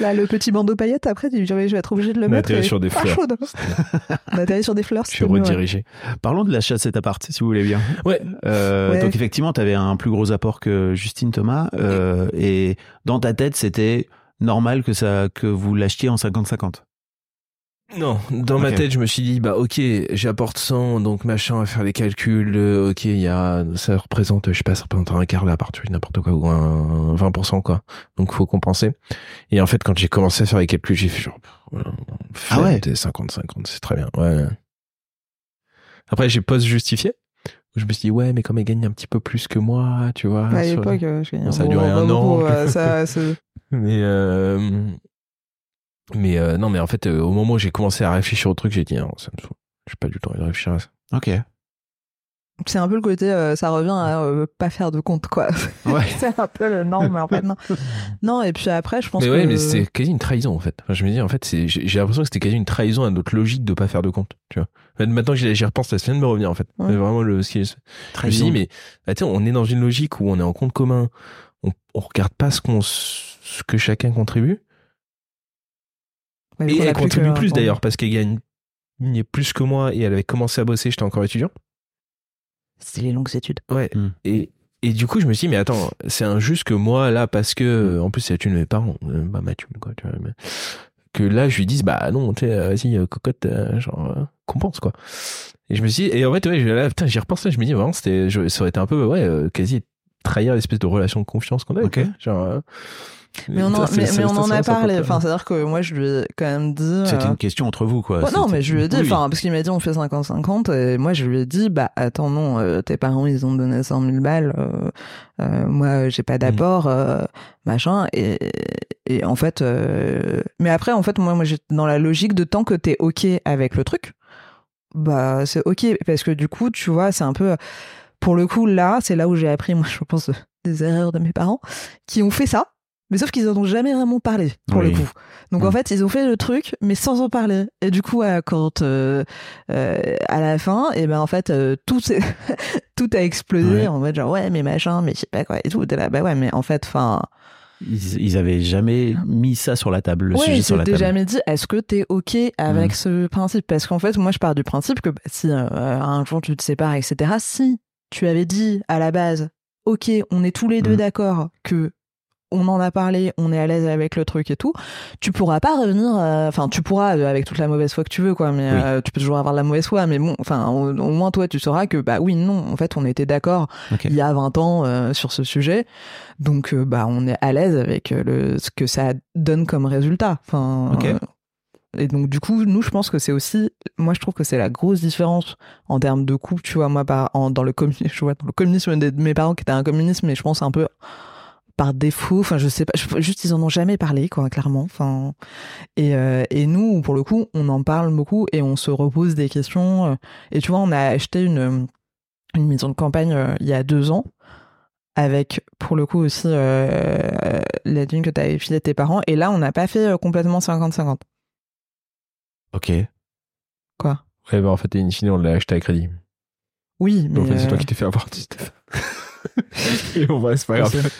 là, le petit bandeau paillettes, après, tu dis, je vais être obligé de le On mettre. atterri et sur des fleurs. chaude. On atterri sur des fleurs. Je suis ouais. redirigé. Parlons de l'achat de cet appart, si vous voulez bien. Ouais. Euh, Ouais. Donc effectivement, tu avais un plus gros apport que Justine Thomas, euh, et dans ta tête, c'était normal que ça que vous l'achetiez en 50-50. Non, dans ma tête, je me suis dit, bah ok, j'apporte 100, donc machin, à faire les calculs, euh, ok, il y a, ça représente, je sais pas, ça représente un quart là, part, je dis n'importe quoi, ou un 20%, quoi. Donc faut compenser. Et en fait, quand j'ai commencé à faire les calculs, j'ai fait genre, voilà, Ah ouais. 50-50, c'est très bien, ouais. Après, j'ai post-justifié. Je me suis dit, ouais, mais comme elle gagne un petit peu plus que moi, tu vois. À l'époque, euh, je gagnais Ça a duré un beaucoup, an. ça, c'est- Mais euh, mais euh, non, mais en fait, euh, au moment où j'ai commencé à réfléchir au truc, j'ai dit non, ça me saoule. J'ai pas du temps de réfléchir à ça. Ok. c'est un peu le côté, euh, ça revient à euh, pas faire de compte, quoi. Ouais. c'est un peu le non, mais en fait, non. Non, et puis après, je pense Mais que. ouais, mais c'est quasi une trahison en fait. Enfin, je me dis en fait, c'est j'ai j'ai l'impression que c'était quasi une trahison à notre logique de pas faire de compte. Tu vois. En fait, maintenant que j'y repense, ça vient de me revenir en fait. Ouais. C'est vraiment le ce qui est- Je me Trahison. dit mais bah, tu sais, on est dans une logique où on est en compte commun. On, on regarde pas ce qu'on ce que chacun contribue. Mais Et elle plus contribue plus d'ailleurs parce qu'elle gagne plus que moi et elle avait commencé à bosser. J'étais encore étudiant. C'est les longues études. Ouais. Hmm. Et, et du coup, je me suis dit, mais attends, c'est injuste que moi, là, parce que, euh, en plus, c'est la thune de mes parents, euh, bah, ma thune, quoi, tu vois, mais- que là, je lui dise, bah, non, tu sais, euh, vas-y, euh, cocotte, euh, genre, euh, compense, quoi. Et je me suis dit, et en fait, ouais, je- là, putain, j'y repense, là, je me dis, vraiment, c'était, ça aurait été un peu, ouais, euh, quasi trahir l'espèce de relation de confiance qu'on a. Ok. quoi. Genre, euh, Mais on en, ça, c'est- mais, ça- mais on ça, en ça, a parlé. Enfin, c'est-à-dire que moi, je lui ai quand même dit. C'était euh, une question entre vous, quoi. Ouais, non, mais je lui ai dit, enfin, parce qu'il m'a dit on fait 50-50, et moi je lui ai dit, bah attends, non, euh, tes parents ils ont donné 100 000 balles, euh, euh, moi j'ai pas d'apport, euh, machin, et, et en fait, euh, mais après, en fait, moi, moi j'étais dans la logique de tant que t'es ok avec le truc, bah c'est ok, parce que du coup, tu vois, c'est un peu, pour le coup, là, c'est là où j'ai appris, moi je pense, des erreurs de mes parents, qui ont fait ça. Mais sauf qu'ils en ont jamais vraiment parlé, pour Oui. le coup. Donc Mm. en fait, ils ont fait le truc, mais sans en parler. Et du coup, euh, quand euh, euh, à la fin, et ben en fait, euh, tout tout a explosé Ouais. en mode genre ouais, mais machin, mais je sais pas quoi et tout. T'es là, bah ouais, mais en fait, enfin, Ils, ils avaient jamais mis ça sur la table, le ouais, sujet sur la table. jamais dit. Est-ce que t'es ok avec Mm. ce principe? Parce qu'en fait, moi, je pars du principe que bah, si un jour tu te sépares, etc. Si tu avais dit à la base, ok, on est tous les deux Mm. d'accord que on en a parlé, on est à l'aise avec le truc et tout, tu pourras pas revenir, euh, enfin tu pourras euh, avec toute la mauvaise foi que tu veux quoi, mais Oui. euh, tu peux toujours avoir de la mauvaise foi, mais bon, enfin au, au moins toi tu sauras que bah oui non, en fait on était d'accord il y a 20 ans sur ce sujet, donc bah on est à l'aise avec le ce que ça donne comme résultat, enfin. Et donc du coup, nous, je pense que c'est aussi, moi, je trouve que c'est la grosse différence en termes de couple, tu vois, moi, par, en, dans le communisme, je vois, dans le communisme de mes parents qui étaient un communisme, mais je pense un peu par défaut, enfin, je sais pas, juste ils en ont jamais parlé, quoi, clairement, enfin, et, euh, et nous, pour le coup, on en parle beaucoup et on se repose des questions, euh, et tu vois, on a acheté une, une maison de campagne euh, il y a deux ans, avec pour le coup aussi euh, la dune que tu avais filée à tes parents, et là, on n'a pas fait complètement 50-50. Ok. Quoi? Ouais, bah, en fait, in fine, on l'a acheté à crédit. Oui, mais. En fait, c'est toi qui t'es fait avoir. Et bon, ouais, c'est pas grave.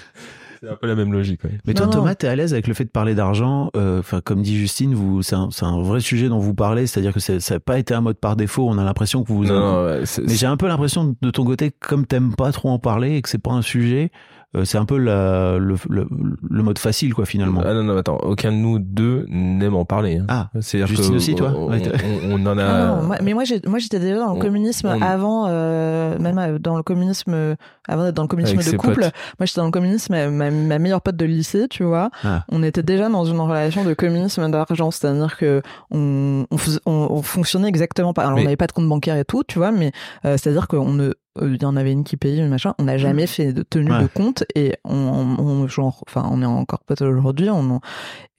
C'est un peu la même logique, ouais. Mais toi, Non. Thomas, t'es à l'aise avec le fait de parler d'argent. euh, Enfin, comme dit Justine, vous, c'est un, c'est un vrai sujet dont vous parlez. C'est-à-dire que c'est- ça n'a pas été un mode par défaut. On a l'impression que vous. Non, non, ouais, c'est- Mais j'ai un peu l'impression de ton côté, comme t'aimes pas trop en parler et que c'est pas un sujet, euh, c'est un peu la, le, le, le mode facile, quoi, finalement. Ah non, non, attends, aucun de nous deux n'aime en parler. hein. Ah, C'est-à-dire Justine que aussi, toi on, Ouais, on- on en a. Ah non, moi- mais moi, j'étais déjà dans le on- communisme on- avant, euh, même euh, dans le communisme, euh, avant d'être dans le communisme Avec de couple. potes. Moi, j'étais dans le communisme, ma, ma meilleure pote de lycée, tu vois. Ah. On était déjà dans une relation de communisme d'argent, c'est-à-dire que on, on, faisait- on, on fonctionnait exactement pas. Alors, Mais- on n'avait pas de compte bancaire et tout, tu vois, mais euh, c'est-à-dire qu'on ne il y en avait une qui payait, machin. On n'a jamais fait de tenue Ouais. de compte et on, on, genre, enfin, on est encore potes aujourd'hui. On en-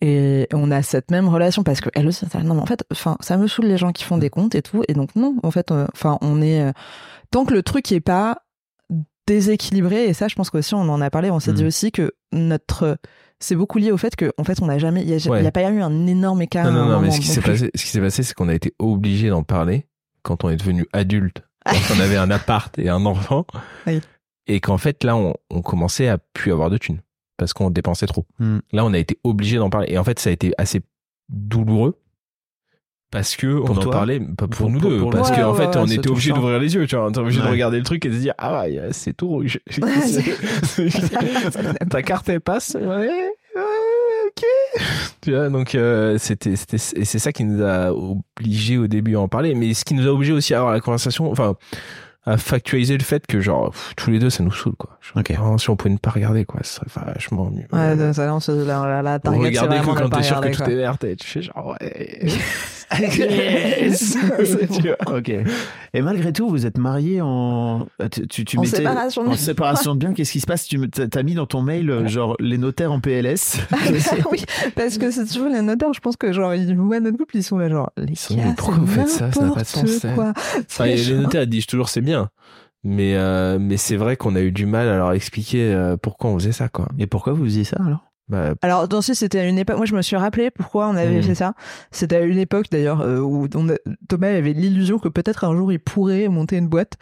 et on a cette même relation parce que elle aussi, ça- non, mais en fait, enfin, ça me saoule les gens qui font des comptes et tout. Et donc non, en fait, euh, enfin, on est euh, tant que le truc est pas déséquilibré. Et ça, je pense qu'aussi, on en a parlé. On s'est Mm. dit aussi que notre c'est beaucoup lié au fait que en fait on n'a jamais il y, a- Ouais. pas eu un énorme écart Non, non, non, mais ce qui s'est passé, ce qui s'est passé, c'est qu'on a été obligé d'en parler quand on est devenu adulte, quand on avait un appart et un enfant, Oui. et qu'en fait là, on, on commençait à plus avoir de thunes parce qu'on dépensait trop. Hmm. Là, on a été obligé d'en parler, et en fait, ça a été assez douloureux. Parce que on Pour en toi parlait, pas pour, Pour- nous pour- deux, pour parce Ouais, qu'en ouais, fait, ouais, on était obligé d'ouvrir les yeux, tu vois, on était obligé Ouais. de regarder le truc et de se dire, ah ouais, c'est tout rouge. Ta carte elle passe, ouais. Tu vois, donc euh, c'était, c'était, et c'est ça qui nous a obligés au début à en parler, mais ce qui nous a obligés aussi à avoir la conversation, enfin, à factualiser le fait que genre pff, tous les deux ça nous saoule quoi. Genre, Ok. vraiment, si on pouvait ne pas regarder quoi, ce serait vachement mieux. Ouais, de- ça, on se- la, la, la target, c'est regarder que quand t'es sûr que tout est vert, tu fais genre ouais. Yes C'est bon. Tu vois, Ok. Et malgré tout, vous êtes mariés en. Tu, tu, tu En mettais- séparation de En biens. séparation de biens. Qu'est-ce qui se passe? Tu t'as mis dans ton mail, euh, genre, les notaires en PLS. oui, parce que c'est toujours les notaires, je pense que genre ils voient notre couple, ils sont là genre les pourquoi vous faites ça? Ça n'a pas de sens, ça. les notaires disent toujours c'est bien. Mais, euh, mais c'est vrai qu'on a eu du mal à leur expliquer euh, pourquoi on faisait ça, quoi. Et pourquoi vous faisiez ça alors? Bah, Alors, dans ce, c'était à une époque. Moi, je me suis rappelé pourquoi on avait Mm. fait ça. C'était à une époque, d'ailleurs, euh, où on a- Thomas avait l'illusion que peut-être un jour il pourrait monter une boîte.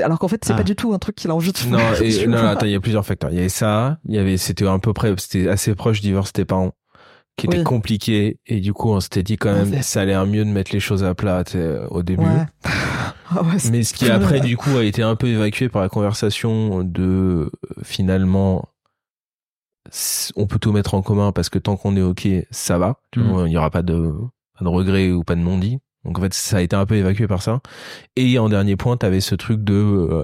Alors qu'en fait, c'est Ah. pas du tout un truc qu'il a envie de faire. non, et, non, attends, il y a plusieurs facteurs. Il y avait ça, il y avait, c'était un peu près, c'était assez proche du divorce des parents, qui était Oui. compliqué, et du coup, on s'était dit quand même, ça allait mieux de mettre les choses à plat, tu sais, au début. Ouais. Ah ouais, Mais ce qui après, du coup, a été un peu évacué par la conversation de, finalement, on peut tout mettre en commun parce que tant qu'on est ok, ça va. Tu vois, Il n'y aura pas de, pas de regret ou pas de non-dit. Donc en fait, ça a été un peu évacué par ça. Et en dernier point, t'avais ce truc de euh,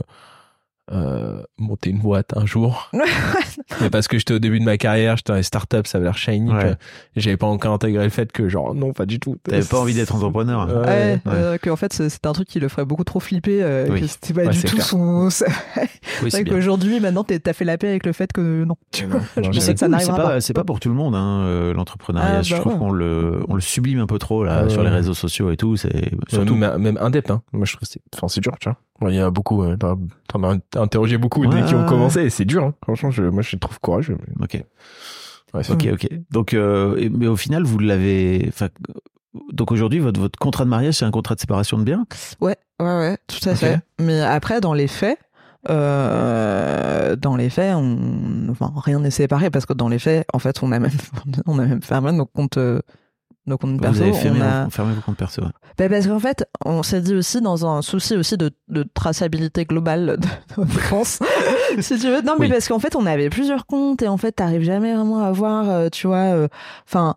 euh, monter une boîte un jour. Mais parce que j'étais au début de ma carrière, j'étais dans les startups, ça avait l'air shiny. Ouais. Et J'avais pas encore intégré le fait que genre non, pas du tout. T'avais pas envie d'être entrepreneur. Ouais. Ouais, ouais. euh, qu'en fait, c'est- c'était un truc qui le ferait beaucoup trop flipper. euh, Oui. que c'était pas Ouais, du tout clair. son. C'est Oui, vrai qu'aujourd'hui, maintenant, t'as fait la paix avec le fait que non. Je sais que ça n'arrivera pas. c'est pas pour tout le monde, hein, euh, l'entrepreneuriat. Ah, je bah trouve ouais. qu'on le, on le sublime un peu trop là, Ah, sur les réseaux sociaux et tout. C'est surtout. Même, indep, hein. Moi, je trouve que c'est, enfin, c'est dur, tu vois. Il y a beaucoup, interrogé beaucoup Ouais, dès qui ont commencé et c'est dur, hein. Franchement, je, moi, je trouve courageux. mais- Ok. Ouais, Ok, ok. Donc, euh, mais au final, vous l'avez. enfin, Donc aujourd'hui, votre, votre contrat de mariage, c'est un contrat de séparation de biens? Ouais, ouais, ouais, tout à fait. Mais après, dans les faits, euh, dans les faits, on, enfin, rien n'est séparé parce que dans les faits, en fait, on a même, on a même fermé nos comptes, euh, nos comptes perso. Vous avez fermé, on a... vos, fermé vos comptes perso. ouais. Bah, parce qu'en fait, on s'est dit aussi dans un souci aussi de, de traçabilité globale de dépenses. si tu veux. Non, mais Oui. parce qu'en fait, on avait plusieurs comptes et en fait, t'arrives jamais vraiment à voir, euh, tu vois, euh, enfin,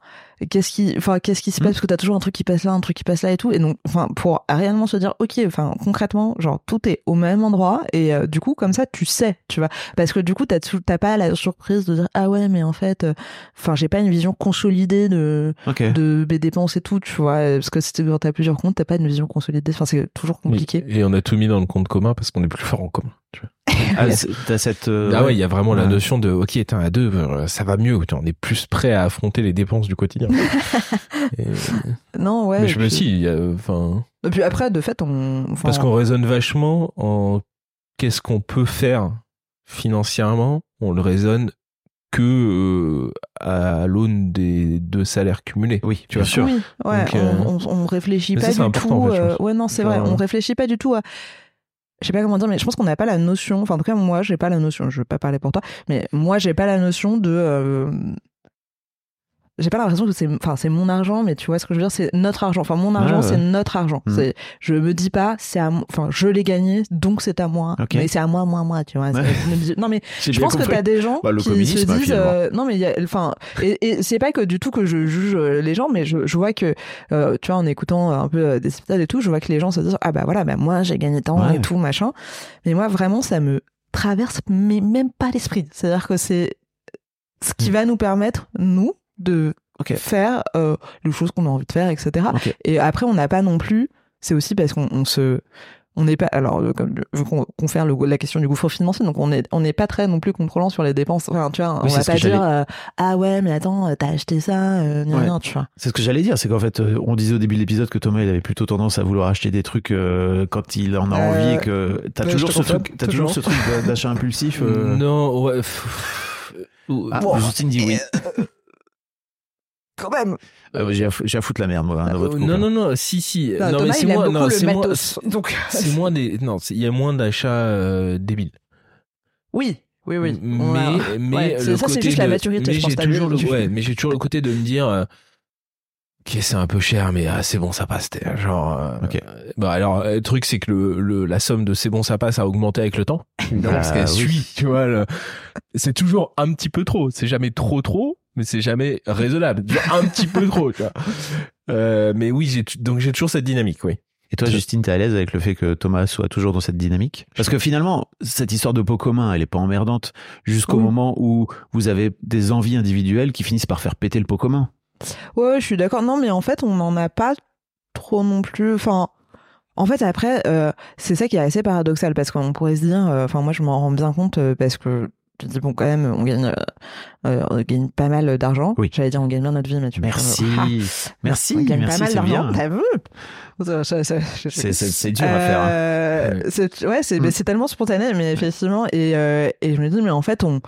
qu'est-ce qui, enfin, qu'est-ce qui se passe? Mhm. parce que t'as toujours un truc qui passe là, un truc qui passe là et tout. Et donc, enfin, pour réellement se dire, ok, enfin, concrètement, genre, tout est au même endroit et euh, du coup, comme ça, tu sais, tu vois. Parce que du coup, t'as t'as pas la surprise de dire, ah ouais, mais en fait, euh, enfin, j'ai pas une vision consolidée de, de mes dépenses et tout, tu vois. Parce que tu- quand t'as plusieurs comptes, t'as pas une vision consolidée. Enfin, c'est toujours compliqué. Et on a tout mis dans le compte commun parce qu'on est plus fort en commun. Tu vois. Ah, t'as cette. euh, ah ouais, il y a vraiment la notion de, ok, t'es à deux, euh, ça va mieux. On est plus prêt à affronter les dépenses du quotidien. Et- Non, ouais. mais je me suis, enfin, Et puis après, de fait, on. enfin, parce qu'on raisonne vachement en qu'est-ce qu'on peut faire financièrement. On le raisonne que euh, à l'aune des deux salaires cumulés. Oui, tu vois. bien sûr. Oui, ouais, Donc, euh, on, on, on réfléchit mais pas du tout. en fait, euh, ouais, non, c'est vrai. On réfléchit pas du tout à. Je sais pas comment dire, mais je pense qu'on n'a pas la notion. Enfin, en tout cas, moi, j'ai pas la notion. Je vais pas parler pour toi, mais moi, j'ai pas la notion de. J'ai pas l'impression que c'est enfin c'est mon argent mais tu vois ce que je veux dire c'est notre argent enfin mon argent Ouais, c'est ouais. notre argent Mm. c'est je me dis pas c'est à enfin je l'ai gagné donc c'est à moi mais c'est à moi moi moi tu vois Ouais. Non mais je pense que compris. t'as des gens Bah, qui se disent euh, non mais enfin et, et c'est pas que du tout que je juge euh, les gens mais je, je vois que euh, tu vois en écoutant un peu des épisodes et tout je vois que les gens se disent ah bah voilà bah moi j'ai gagné tant Ouais. et tout machin mais moi vraiment ça me traverse mais même pas l'esprit c'est à dire que c'est ce qui Mm. va nous permettre nous de faire euh, les choses qu'on a envie de faire etc et après on n'a pas non plus c'est aussi parce qu'on on se on n'est pas alors euh, comme vu qu'on fait le- la question du gouffre financier donc on est on n'est pas très non plus contrôlant sur les dépenses enfin tu vois Oui, on va pas dire euh, ah ouais mais attends t'as acheté ça euh, gna, Ouais. gna, tu vois C'est ce que j'allais dire, c'est qu'en fait, on disait au début de l'épisode que Thomas, il avait plutôt tendance à vouloir acheter des trucs euh, quand il en a Euh, envie et que t'as ouais, toujours ce truc, t'as toujours ce truc d'a- d'achat impulsif. euh. Non, ouais. Ah, Bon. Justine dit oui. Quand même Euh, j'ai à, fou- j'ai à foutre la merde, moi, hein, dans Euh, votre couple. non, non, non, si, si. Non, non, Thomas mais c'est il aime moins, beaucoup non, le c'est moins, matos donc c'est moins des, non, il y a moins d'achats euh, débiles. oui oui oui Mais, Ouais, le ça c'est juste la maturité mais je pense j'ai toujours le, ouais, mais j'ai toujours le côté de me dire, euh, ok, c'est un peu cher, mais ah, c'est bon, ça passe. t'es- Genre, euh, Ok. euh, bah alors, euh, le truc, c'est que le, le, la somme de c'est bon, ça passe a augmenté avec le temps. Évidemment, parce qu'elle oui. suit, tu vois. le- C'est toujours un petit peu trop. C'est jamais trop trop, mais c'est jamais raisonnable. Un petit peu trop, tu vois. Euh, mais oui, j'ai donc j'ai toujours cette dynamique, oui. Et toi, Justine, t'es à l'aise avec le fait que Thomas soit toujours dans cette dynamique? Parce que finalement, cette histoire de pot commun, elle est pas emmerdante jusqu'au Oui. moment où vous avez des envies individuelles qui finissent par faire péter le pot commun. Ouais, ouais, je suis d'accord. Non, mais en fait, on n'en a pas trop non plus. Enfin, en fait, après, euh, c'est ça qui est assez paradoxal parce qu'on pourrait se dire. euh, Enfin, moi, je m'en rends bien compte euh, parce que je dis bon, quand même, on gagne, euh, euh, on gagne pas mal d'argent. Oui. J'allais dire, on gagne bien notre vie, mais tu Merci. Ah, merci. on gagne merci, pas mal d'argent. T'as vu C'est- dur à faire, hein. Euh, Ouais, c'est Mm. c'est tellement spontané, mais effectivement, et, euh, et je me dis, mais en fait, on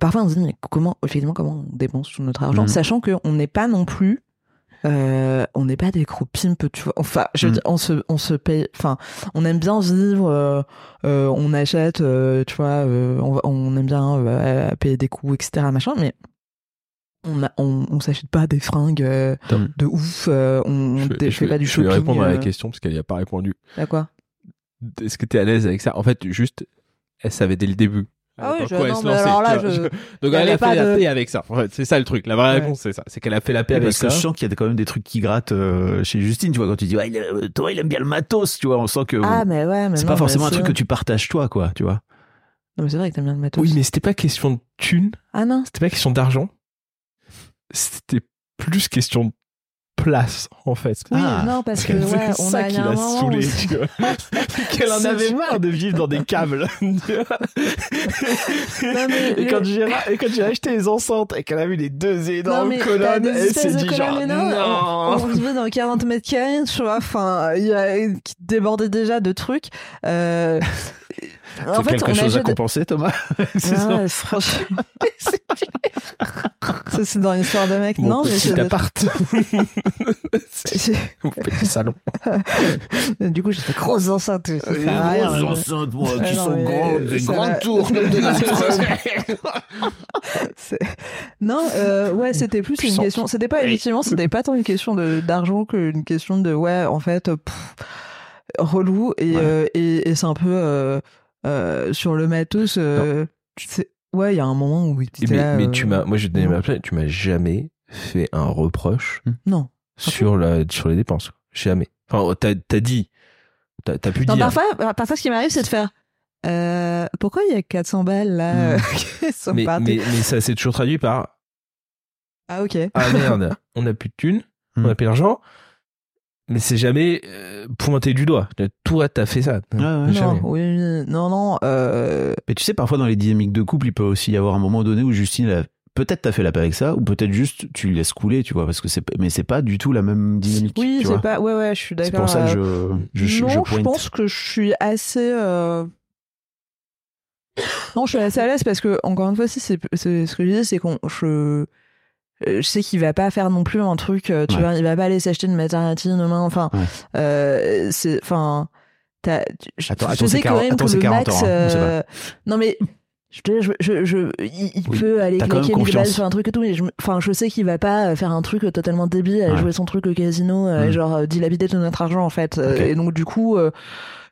parfois on se dit, mais comment, effectivement, comment on dépense tout notre argent, Mm. sachant qu'on n'est pas non plus, euh, on n'est pas des gros pimps, tu vois. Enfin, je veux Mm. dire, on se, on se paye, enfin, on aime bien vivre, euh, euh, on achète, tu vois, on, aime bien payer des coûts, etc., machin, mais on, a, on, on s'achète pas des fringues de ouf, on, Je, fait vais- pas du je vais shopping. répondre à la question parce qu'elle n'y a pas répondu. à quoi? Est-ce que tu es à l'aise avec ça? En fait, juste, elle savait dès le début. Ah oui, dans je- non, mais alors là, je- Donc elle a pas fait la de- paix avec ça. En fait, c'est ça le truc. La vraie Ouais. réponse, c'est ça. C'est qu'elle a fait la paix Ouais, avec parce que ça. je sens qu'il y a quand même des trucs qui grattent euh, chez Justine, tu vois, quand tu dis, ouais, il, euh, toi, il aime bien le matos, tu vois, on sent que Ah, mais ouais, mais c'est pas mais forcément un truc que tu partages toi, quoi, tu vois. Non, mais c'est vrai que t'aimes bien le matos. Oui, mais c'était pas question de thunes, Ah non c'était pas question d'argent. C'était plus question de place, en fait. Oui, Ah, non, parce que, ouais, on ça a qui l'a saoulé. Qu'elle en avait marre de vivre dans des câbles. Non, mais et, le- quand j'ai, et quand j'ai acheté les enceintes et qu'elle a vu les deux Non, énormes colonnes, elle s'est dit genre, énormes, On, non. on vivait dans 40 mètres carrés, tu vois, enfin, il y a, qui débordait déjà de trucs. Euh, en fait, quelque chose à compenser, Thomas Ah, franchement. c'est dans l'histoire de mec. Mon non, mais petit c'est. appart. c'est- Mon petit salon. Du coup, j'ai des grosses enceintes. rien, grosses mais- enceintes, moi, qui non, sont mais grandes, des grandes tours comme. C'est- Non, euh, ouais, c'était plus une question. C'était pas effectivement, c'était pas tant une question de d'argent qu'une question de ouais, en fait, pff, relou et Ouais. euh, et, et c'est un peu euh, euh, sur le matos. euh, ouais, il y a un moment où mais, là, mais euh, tu m'as, moi je te donne non. ma place, tu m'as jamais fait un reproche non. sur la, sur les dépenses. Jamais. Enfin, t'as, t'as dit, t'as, pu Non, dire. parfois, parfois, ce qui m'arrive, c'est de faire. Euh, pourquoi il y a 400 balles là Hmm. qui sont mais, mais, mais ça s'est toujours traduit par Ah ok. ah merde, on n'a plus de thunes, on Hmm. a plus d'argent. Mais c'est jamais euh, pointé du doigt. Toi, t'as fait ça. Ouais, ouais. non, oui, non, non. Euh, Mais tu sais, parfois dans les dynamiques de couple, il peut aussi y avoir un moment donné où Justine, a- peut-être t'as fait la paix avec ça, ou peut-être juste tu le laisses couler, tu vois, parce que c'est, mais c'est pas du tout la même dynamique. oui, c'est pas. Ouais, ouais, je suis d'accord. C'est pour ça que euh, je, je, je, non, je pense que je suis assez. euh, Non, je suis assez à l'aise parce que encore une fois, si c'est c'est- ce que je disais, c'est qu'on je je sais qu'il va pas faire non plus un truc. euh, Tu Ouais. vois, il va pas aller s'acheter une maternité demain. Enfin, Ouais. euh, c'est enfin. t'as- je- Attends, je attends, sais quand 40 même que le 40 max. ans, hein, euh, Non mais Je, je, je, je- il, il Oui, peut aller claquer 1000 balles sur un truc et tout, mais je, enfin, je sais qu'il va pas faire un truc totalement débile, Ouais. jouer son truc au casino, euh, Mm. genre euh, dilapider tout notre argent en fait. Euh, Ok. Et donc du coup, euh,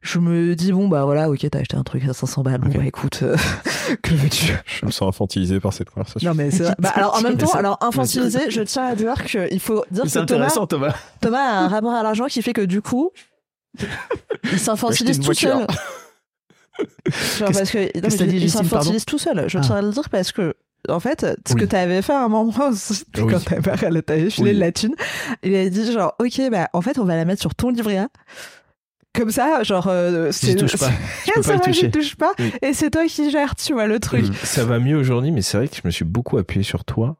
je me dis bon bah voilà, ok, t'as acheté un truc à 500 balles, bon Ok. bah écoute, euh, que veux-tu? Je me sens infantilisé par cette conversation. Non mais c'est vrai. Bah, alors en même temps, alors infantilisé, je tiens à dire qu'il faut dire C'est que Thomas, intéressant, Thomas. Thomas a un rapport à l'argent qui fait que du coup, il s'infantilise tout seul. Genre parce que non, mais qu'est-ce que t'as il- dit, il Justine, s'infantilise tout seul. Je Ah. tiens à le dire parce que en fait, ce Oui. que t'avais fait à un moment aussi, Oui. quand ta mère elle t'avait filé Oui. la thune, il avait dit genre ok bah en fait on va la mettre sur ton livret A. Comme ça, genre euh, J'y touche pas. Je peux ça va, j'y touche pas. Et c'est toi qui gères, tu vois le truc. Mm. Ça va mieux aujourd'hui, mais c'est vrai que je me suis beaucoup appuyé sur toi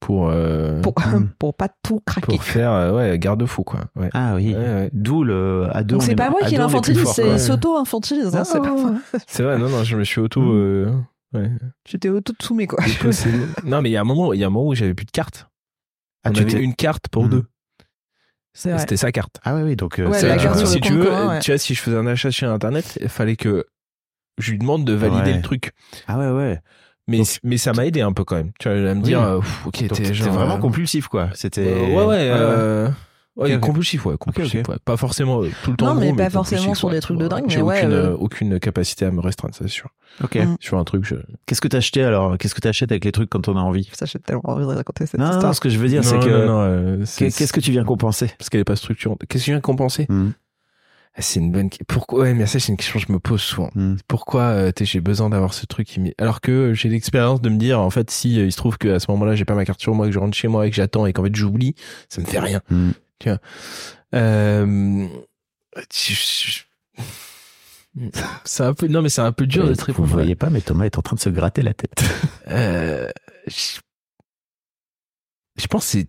pour, euh, Pour, Mm. pour pas tout craquer. pour faire euh, ouais, garde-fou, quoi. Ouais. Ah oui. Ouais, ouais. D'où le à deux. C'est est- pas moi qui l'infantilise, c'est quoi. il s'auto-infantilise. hein, c'est pas vrai, non, non, je me suis auto. Mm. euh, ouais. Tu t'es auto-toumé quoi. Non, mais il y a un moment, il y a un moment où j'avais plus de carte. Ah, On tu avait t'es- une carte pour Mm. deux. C'était sa carte. Ah oui, oui, donc euh, la carte si tu veux, tu vois, si je faisais un achat sur internet, il fallait que je lui demande de valider Ouais. le truc. Ah ouais, ouais. Mais, Donc- mais ça m'a aidé un peu quand même. Tu vois, à me dire, Oui. euh, pff, ok, t'es vraiment euh, compulsif, quoi. C'était. euh, ouais, ouais. euh, ouais, ok. compulsif, ouais, compulsif, ok. ouais. Pas forcément euh, tout le temps. Non, mais gros, pas forcément sur ouais. des trucs de dingue, J'ai mais ouais, aucune, euh, euh, aucune capacité à me restreindre, ça c'est sûr. Ok. Mm. Sur un truc, je. Qu'est-ce que t'as acheté alors? Qu'est-ce que t'achètes avec les trucs quand on a envie? Ça, j'ai tellement envie de raconter cette Non, non, histoire. non, ce que je veux dire, c'est que. euh, Qu'est-ce que tu viens compenser? Parce qu'elle est pas structurante. Qu'est-ce que je viens compenser? Mm. C'est une bonne. Pourquoi Ouais, mais ça c'est une question que je me pose souvent. Mm. Pourquoi euh, j'ai besoin d'avoir ce truc qui alors que j'ai l'expérience de me dire en fait si euh, il se trouve qu'à ce moment-là j'ai pas ma carte sur moi que je rentre chez moi et que j'attends et qu'en fait j'oublie ça me fait rien Mm. euh... je- je- c'est un peu non mais c'est un peu dur de te Vous répondre voyez pas, mais Thomas est en train de se gratter la tête. euh, je... je pense que c'est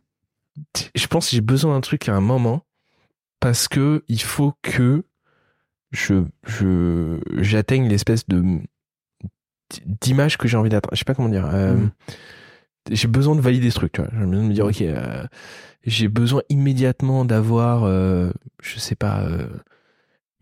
je pense que j'ai besoin d'un truc à un moment parce que il faut que je je j'atteigne l'espèce de d'image que j'ai envie d'atteindre. Je sais pas comment dire euh, Mm. j'ai besoin de valider ce truc tu vois. J'ai besoin de me dire ok euh, j'ai besoin immédiatement d'avoir euh, je sais pas euh,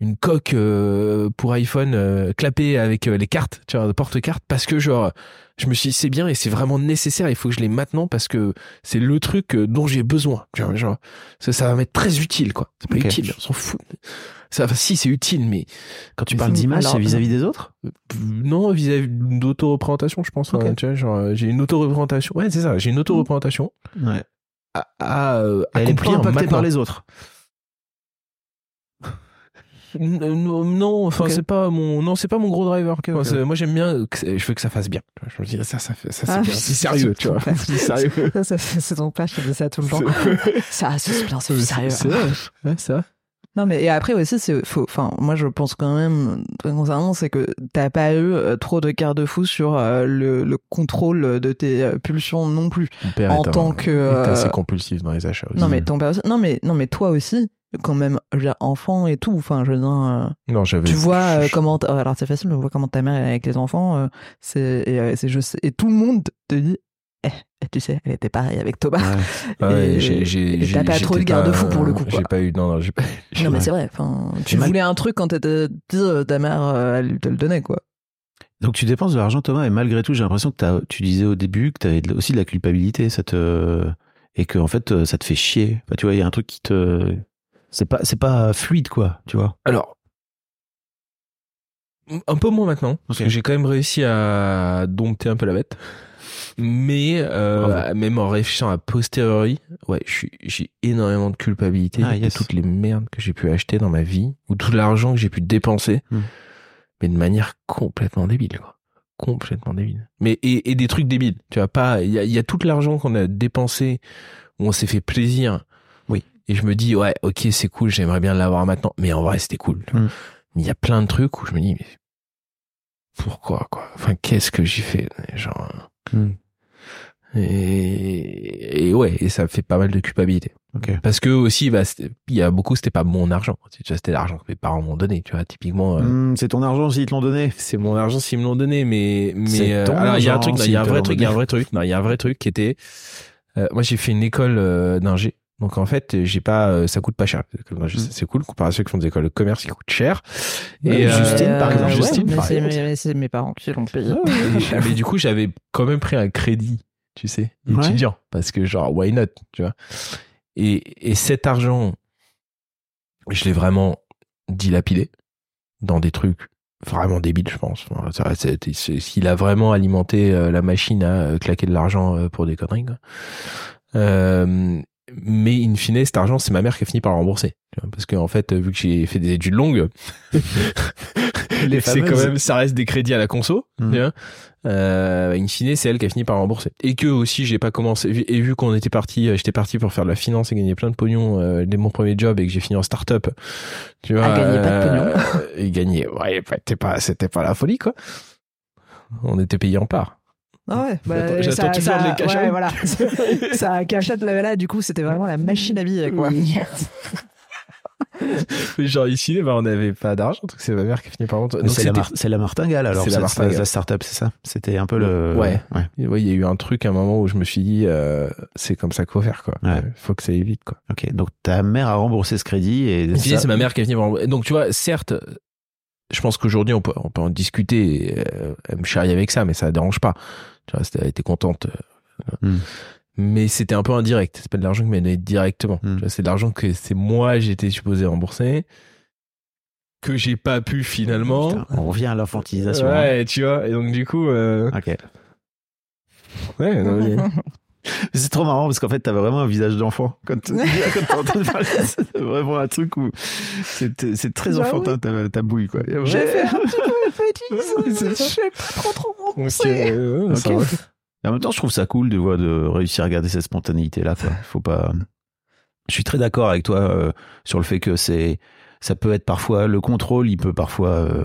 une coque euh, pour iPhone euh, clapée avec euh, les cartes, tu vois, porte-cartes, parce que genre, je me suis dit, c'est bien et c'est vraiment nécessaire, il faut que je l'ai maintenant parce que c'est le truc euh, dont j'ai besoin, tu vois, genre, ça, ça va m'être très utile, quoi. C'est pas utile, on s'en fout. Ça, enfin, si, c'est utile, mais Quand tu Mais parles d'image, c'est vis-à-vis des autres? Euh, non, vis-à-vis d'auto-représentation, je pense. Hein, tu vois, genre, j'ai une auto-représentation. Ouais, c'est ça, j'ai une auto-représentation Ouais. à, à, pas accomplir par les autres. Euh, Non, enfin Ok. c'est pas mon non c'est pas mon gros driver. ok. Enfin, c'est- Moi j'aime bien, je veux que ça fasse bien. Je me dis ça ça fait ça c'est Ah, bien, c'est sérieux, tu vois. C'est sérieux. Ça, ça, c'est c'est ton père qui dit ça tout le temps. Ça, c'est bien, c'est sérieux. C'est vrai. Ouais, c'est vrai. Non, mais et après aussi, c'est faut. Enfin, moi, je pense quand même, très concernant, c'est que t'as pas eu euh, trop de garde-fous sur euh, le, le contrôle de tes euh, pulsions non plus. Mon père En est un- tant que, est assez euh, compulsif dans les achats aussi. Non, mais ton père aussi- Non, mais non, mais toi aussi, quand même, je veux dire, enfant et tout. Enfin, je veux dire. euh, non j'avais. tu vois je- euh, je- comment t- alors c'est facile on voit comment ta mère est avec les enfants euh, c'est et, euh, c'est je sais et tout le monde te dit eh, eh, tu sais elle était pareille avec Thomas Ah ouais, et- j'ai- j'ai- et j'ai- t'as pas trop de j'étais garde-fous pour le coup, quoi. J'ai pas eu non non j'ai pas. non mais c'est vrai enfin tu mal- voulais un truc quand t'étais petit ta mère elle te le donnait quoi Donc tu dépenses de l'argent, Thomas, et malgré tout, j'ai l'impression que t'as- tu disais au début que tu avais aussi de la culpabilité, ça te... et que en fait, ça te fait chier. Enfin, tu vois, il y a un truc qui te... C'est pas, c'est pas fluide, quoi, tu vois. Alors, un peu moins maintenant, parce que j'ai quand même réussi à dompter un peu la bête. Mais euh, même en réfléchissant à posteriori, ouais, j'ai énormément de culpabilité Ah, de yes. toutes les merdes que j'ai pu acheter dans ma vie, ou tout l'argent que j'ai pu dépenser, Hmm. mais de manière complètement débile, quoi. Complètement débile. Mais et, et des trucs débiles. Tu vois pas, il y a, il y a tout l'argent qu'on a dépensé où on s'est fait plaisir. Et je me dis ouais, ok, c'est cool, j'aimerais bien l'avoir maintenant. Mais en vrai, c'était cool. Mais il y a plein de trucs où je me dis mais pourquoi quoi? Enfin, qu'est-ce que j'ai fait Genre. Hmm. Et, et ouais, et ça me fait pas mal de culpabilité. Parce que aussi, bah, il y a beaucoup, c'était pas mon argent. C'était l'argent que mes parents m'ont donné. Tu vois, typiquement. euh, Hmm, c'est ton argent s'ils te l'ont donné. c'est mon argent s'ils me l'ont donné, mais mais euh, alors il y a un truc, il y a un vrai truc, il y a un vrai truc, non, il y a un vrai truc qui était, euh, moi j'ai fait une école d'ingé Donc en fait, j'ai pas, euh, ça coûte pas cher. Mm. C'est cool comparé à ceux qui font des écoles de commerce qui coûtent cher. Ouais, Justine, par exemple. ouais, Justine, mais par c'est exemple. mes, c'est mes parents qui l'ont payé. Et- mais du coup, j'avais quand même pris un crédit, tu sais, Ouais. étudiant, parce que genre why not, tu vois. Et, et cet argent, je l'ai vraiment dilapidé dans des trucs vraiment débiles, je pense. S'il a vraiment alimenté euh, la machine à euh, claquer de l'argent euh, pour des conneries. quoi. Euh, mais in fine, cet argent, c'est ma mère qui a fini par le rembourser. Parce que en fait, vu que j'ai fait des études longues, Les c'est quand même, ça reste des crédits à la conso. Mhm. tu vois. Euh, in fine, c'est elle qui a fini par rembourser. Et que aussi, j'ai pas commencé. Et vu qu'on était parti, euh, j'étais parti pour faire de la finance et gagner plein de pognon euh, dès mon premier job et que j'ai fini en start-up. Tu vois. Ah, gagner pas de pognon. euh, Et gagner, ouais, c'était pas, c'était pas la folie, quoi. On était payé en part. Ah ouais, bah, ça, ça, les ouais, voilà. ça cachette là, là, du coup, c'était vraiment la machine à billets, quoi. Mais genre ici, bah, on n'avait pas d'argent, donc c'est ma mère qui a fini par Donc C'est la, mar- martingale alors. C'est la. La start-up, c'est ça? C'était un peu le. Ouais. ouais. Ouais, il y a eu un truc à un moment où je me suis dit, euh, c'est comme ça qu'il faut faire, quoi. Ouais. Faut que ça aille vite, quoi. Ok. Donc ta mère a remboursé ce crédit et. Ça- c'est ma mère qui est venue. Donc, tu vois, certes, je pense qu'aujourd'hui, on peut, on peut en discuter. euh, elle me charrie avec ça, mais ça ne dérange pas. Tu vois, c'était- elle était contente. euh, Hmm. Mais c'était un peu indirect. C'est pas de l'argent que m'a donné directement. Hmm. Tu vois, C'est de l'argent que c'est moi, j'étais supposé rembourser. Que j'ai pas pu finalement. Putain, on revient à l'infantilisation. hein. Ouais, tu vois. Et donc, du coup, euh, Ok. ouais, non, mais- C'est trop marrant parce qu'en fait, t'avais vraiment un visage d'enfant. Quand tu quand t'es en train de parler, c'est vraiment un truc où c'est très Bah enfantin ta, ta bouille, quoi. J'ai fait un petit peu c'est Je sais pas trop trop euh. Et en même temps, je trouve ça cool de, voir- de réussir à garder cette spontanéité-là. quoi. Faut pas. Je suis très d'accord avec toi euh, sur le fait que c'est, ça peut être parfois le contrôle, il peut parfois euh,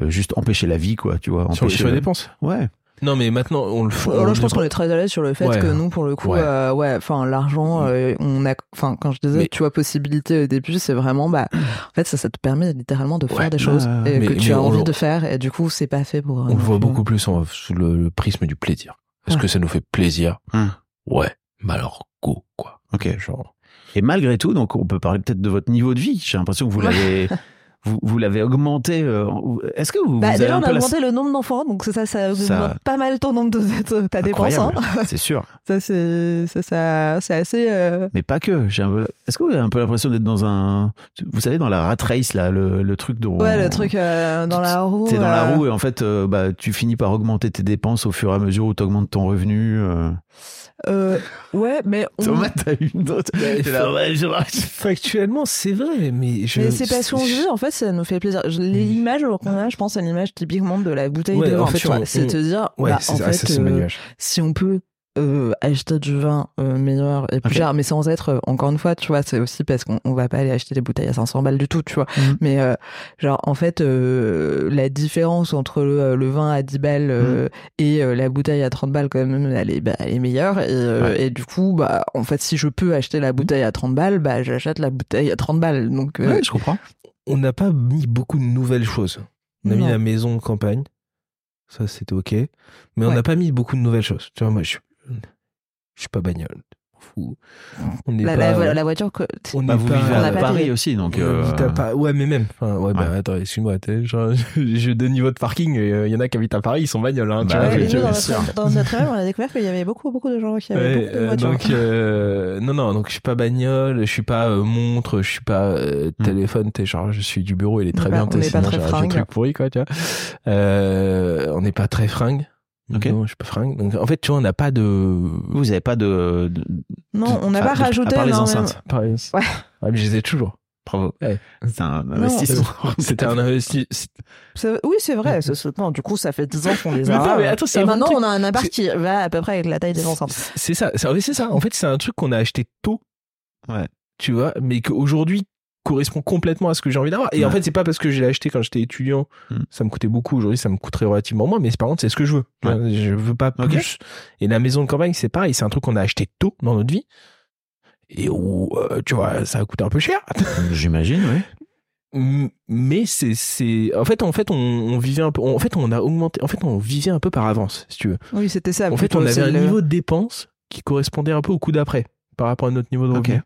euh, juste empêcher la vie, quoi. Tu vois. Sur, empêcher sur les le- dépenses. Ouais. Non, mais maintenant, on le fait. Alors là, on je pense qu'on est très à l'aise sur le fait Ouais. que nous, pour le coup, Ouais. euh, ouais, enfin, l'argent, euh, on a, enfin, quand je disais, Mais- tu vois, possibilité au début, c'est vraiment, bah, en fait, ça, ça te permet littéralement de faire Ouais. des choses et mais- que tu mais as envie le- de faire, et du coup, c'est pas fait pour. On le voit beaucoup plus en- sous le, le prisme du plaisir. Est-ce Ouais. que ça nous fait plaisir Hum. Ouais. Mais alors, go, quoi. Ok. Genre. Et malgré tout, donc on peut parler peut-être de votre niveau de vie. J'ai l'impression que vous l'avez, vous, vous l'avez augmenté. euh, Est-ce que vous, Bah, vous avez déjà, on a la- augmenté le nombre d'enfants, donc ça, ça augmente Ça- pas mal ton nombre de, ta dépense. Hein. Incroyable, c'est sûr. Ça, c'est, ça, ça, c'est assez. euh, Mais pas que. J'ai un peu... Est-ce que vous avez un peu l'impression d'être dans un, vous savez, dans la rat race là, le, le truc dont Ouais, le truc euh, dans la roue. T'es dans la euh, roue et en fait, euh, bah, tu finis par augmenter tes dépenses au fur et à mesure où tu augmentes ton revenu. Euh... euh, ouais, mais. on- Thomas, t'as une autre. T'es là, ouais, je- Factuellement, c'est vrai, mais je. Mais c'est parce qu'on dit, en fait, ça nous fait plaisir. L'image qu'on a, je pense, c'est l'image typiquement de la bouteille Ouais, de vin. en fait, on- c'est te dire, Ouais, bah, c'est en ça, fait, ça, c'est ma euh, si on peut euh, acheter du vin euh, meilleur et plus cher, mais sans être, euh, encore une fois, tu vois, c'est aussi parce qu'on on va pas aller acheter des bouteilles à 500 balles du tout, tu vois. Mhm. Mais genre, en fait, la différence entre le, le vin à 10 balles euh, et la bouteille à 30 balles, quand même, elle est, bah, elle est meilleure. Et, Ouais. et du coup, bah, en fait, si je peux acheter la bouteille à 30 balles, bah, j'achète la bouteille à 30 balles. Donc, Ouais, je comprends. On n'a pas mis beaucoup de nouvelles choses. On a mis la maison de campagne. Ça, c'était OK. Mais on n'a pas mis beaucoup de nouvelles choses. Tu vois, moi, je suis, je suis pas bagnole. Je. On n'est la, pas. la, la voiture que. on Bah, n'est vous pas- vivez on à pas Paris payé. aussi, donc. On euh, habite à Pa- Ouais, mais même. Enfin, ouais, bah Ouais. attends, excuse-moi. t'es- genre, J'ai deux niveaux de parking. Il y en a qui habitent à Paris, ils sont bagnoles. Hein, Bah tu vois. dans, notre, dans notre rêve, on a découvert qu'il y avait beaucoup, beaucoup de gens qui avaient Ouais, beaucoup de euh, voitures. donc euh, non non donc je suis pas bagnole je suis pas euh, montre je suis pas euh, Hmm. téléphone t'es genre je suis du bureau il est très bien pas- t'es pas sinon très j'ai un- truc pourri quoi tu vois euh, on n'est pas très fringue Ok. non je suis pas fringue donc en fait tu vois on n'a pas de Vous avez pas de. de- non, on n'a pas de- rajouté. À part les non, enceintes. Pareil. Ouais. Ouais, mais je les ai toujours Bravo. Ouais. C'est un investissement. c'était un investissement Oui, c'est vrai. non, du coup, ça fait 10 ans qu'on les Mais a. non, mais attends, et maintenant, truc. on a un appart qui va à peu près avec la taille des enceintes. c'est ça c'est ça en fait c'est un truc qu'on a acheté tôt Ouais. tu vois mais qu'aujourd'hui correspond complètement à ce que j'ai envie d'avoir. Et en fait c'est pas parce que je l'ai acheté quand j'étais étudiant Hmm. ça me coûtait beaucoup. Aujourd'hui ça me coûterait relativement moins mais par contre c'est ce que je veux. Ouais. je veux pas plus. Et la maison de campagne c'est pareil. C'est un truc qu'on a acheté tôt dans notre vie. Et où euh, tu vois ça a coûté un peu cher. J'imagine, oui. Mais c'est c'est en fait en fait on, on vivait un peu en fait on a augmenté en fait on vivait un peu par avance si tu veux. Oui, c'était ça. en fait on avait un le- niveau de dépense qui correspondait un peu au coup d'après par rapport à notre niveau de revenu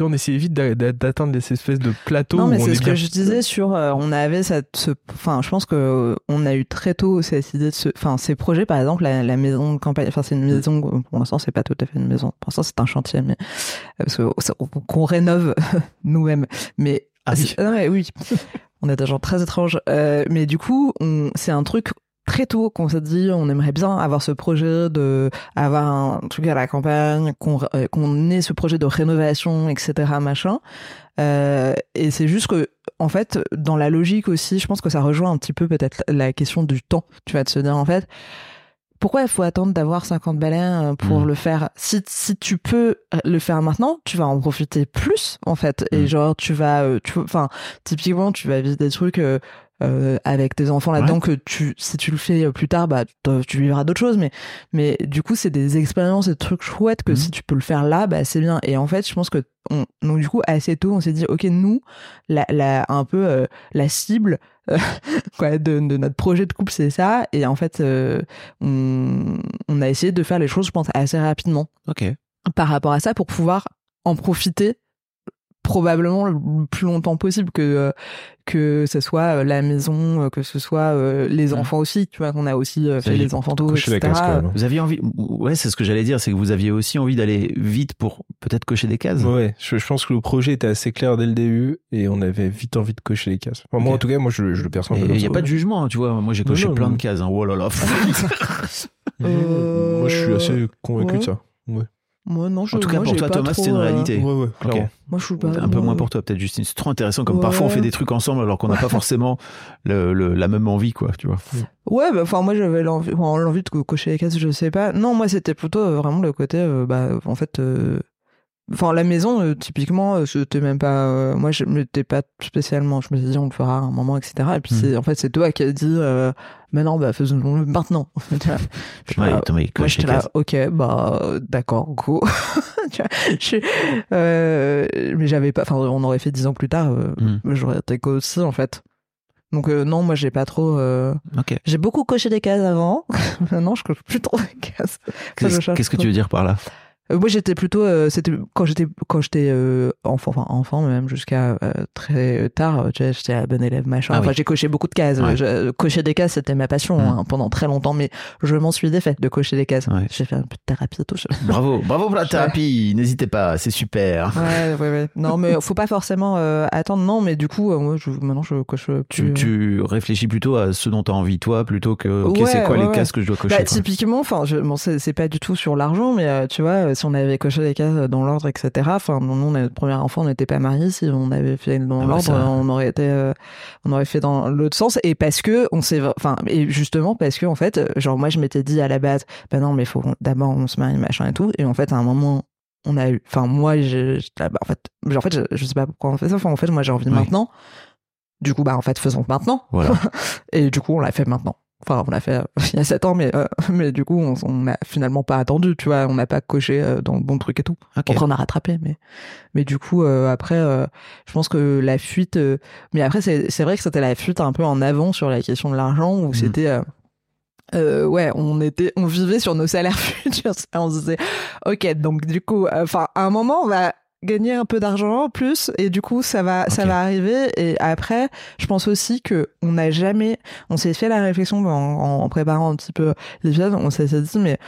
on essayait vite d'a- d'a- d'atteindre ces espèces de plateaux. Non, mais c'est est ce bien. que je disais sur. euh, on avait cette. ce- Enfin, je pense que euh, on a eu très tôt cette idée de ce. Enfin, ces projets, par exemple, la, la maison de campagne. Enfin, c'est une maison. Pour l'instant, c'est pas tout à fait une maison. Pour l'instant, c'est un chantier, mais euh, parce que- ça- qu'on rénove nous-mêmes. Mais Ah oui. c'est- non, mais oui. on est des gens très étranges. Euh, mais du coup, c'est un truc très tôt qu'on s'est dit on aimerait bien avoir ce projet de avoir un truc à la campagne qu'on euh, qu'on ait ce projet de rénovation etc machin Euh, et c'est juste que en fait dans la logique aussi je pense que ça rejoint un petit peu peut-être la question du temps tu vas te se dire en fait pourquoi il faut attendre d'avoir 50 balais pour Mm. le faire? Si, si tu peux le faire maintenant tu vas en profiter plus en fait et Mm. genre tu vas euh, tu enfin typiquement tu vas vivre des trucs euh, euh, avec tes enfants là-dedans que tu si tu le fais plus tard bah tu vivras d'autres choses mais mais du coup c'est des expériences des trucs chouettes que Mhm. si tu peux le faire là bah c'est bien et en fait je pense que on, donc du coup assez tôt on s'est dit ok nous la, la un peu euh, la cible euh, quoi, de, de notre projet de couple c'est ça et en fait euh, on, on a essayé de faire les choses je pense assez rapidement Ok. par rapport à ça pour pouvoir en profiter probablement le plus longtemps possible que euh, que ce soit euh, la maison euh, que ce soit les enfants aussi tu vois qu'on a aussi fait les enfants tôt etc. Vous aviez envie, ouais, c'est ce que j'allais dire, c'est que vous aviez aussi envie d'aller vite pour peut-être cocher des cases. Ouais, je, je pense que le projet était assez clair dès le début et on avait vite envie de cocher les cases. Enfin, Moi, en tout cas, moi, je, je le perçois il n'y a pas de jugement, hein, tu vois. Moi, j'ai coché non, plein non. de cases. Hein. Oh là là. Euh, Moi, je suis assez convaincu ouais. de ça. Ouais, moi non je, En tout cas, moi, pour toi, Thomas, trop, c'est une euh, réalité. ouais, ouais, clairement. Moi je suis pas Un peu moins moi, pour toi, peut-être, Justine. C'est trop intéressant. Comme Ouais. parfois, on fait des trucs ensemble alors qu'on n'a pas forcément le, le- la même envie, quoi, tu vois. Ouais, bah, enfin, moi, j'avais l'envie, enfin, l'envie de co- cocher les cases, je sais pas. Non, moi, c'était plutôt euh, vraiment le côté, euh, bah, en fait, euh, enfin, la maison, euh, typiquement, euh, c'était même pas, euh, moi, je m'étais pas spécialement, je me suis dit, on le fera à un moment, etc. Et puis, Mm. c'est, en fait, c'est toi qui as dit, euh, mais non, bah, faisons-le maintenant. Je Ouais, là, moi, j'étais là, ok, bah, euh, d'accord, go. Tu vois, je euh, mais j'avais pas, enfin, on aurait fait dix ans plus tard, euh, Mm. j'aurais été co aussi, en fait. Donc, euh, non, moi, j'ai pas trop, euh, j'ai beaucoup coché des cases avant. Maintenant, je coche plus trop des cases. Qu'est-ce que tu veux dire par là? Euh, Moi, j'étais plutôt, euh, c'était quand j'étais quand j'étais euh, enfant, enfin enfant même jusqu'à euh, très tard. Tu vois, j'étais la bonne élève machin. Ah enfin, oui. j'ai coché beaucoup de cases. Ouais. Je- cocher des cases, c'était ma passion Mm. hein, pendant très longtemps. Mais je m'en suis défaite de cocher des cases. Ouais. J'ai fait un peu de thérapie et tout. je- Bravo, bravo pour la thérapie. N'hésitez pas, c'est super. Ouais, ouais, ouais. Non, mais faut pas forcément euh, attendre. Non, mais du coup, euh, moi, je, maintenant, je coche Tu, plus. tu réfléchis plutôt à ce dont tu as envie, toi, plutôt que, ok, Ouais, c'est quoi les cases que je dois cocher Bah, typiquement, enfin, bon, c'est pas du tout sur l'argent, mais euh, tu vois, euh, si on avait coché les cases dans l'ordre, etc. Enfin, nous, on notre premier enfant, on n'était pas mariés. Si on avait fait dans Ah l'ordre, on aurait été, euh, on aurait fait dans l'autre sens. Et parce que on s'est, enfin, et justement parce que en fait, genre moi, je m'étais dit à la base, bah non, mais faut d'abord on se marie, machin et tout. Et en fait, à un moment. On a eu, enfin moi, bah, en fait, en fait, je, je sais pas pourquoi on fait ça. Enfin, en fait, moi, j'ai envie Oui. maintenant. Du coup, bah en fait, faisons maintenant. Voilà. Et du coup, on l'a fait maintenant. Enfin, on l'a fait euh, il y a 7 ans, mais, euh, mais du coup, on n'a finalement pas attendu, tu vois. On n'a pas coché euh, dans le bon truc et tout. Ok. Après, on a rattrapé, mais, mais du coup, euh, après, euh, je pense que la fuite. euh, mais après, c'est c'est vrai que c'était la fuite un peu en avant sur la question de l'argent, où c'était. euh, ouais, on était, on vivait sur nos salaires futurs. On se disait, ok, donc du coup, euh, enfin, à un moment, on va gagner un peu d'argent en plus, et du coup, ça va, ça va arriver. Et après, je pense aussi que on n'a jamais, on s'est fait la réflexion en, en préparant un petit peu l'épisode, on s'est dit, mais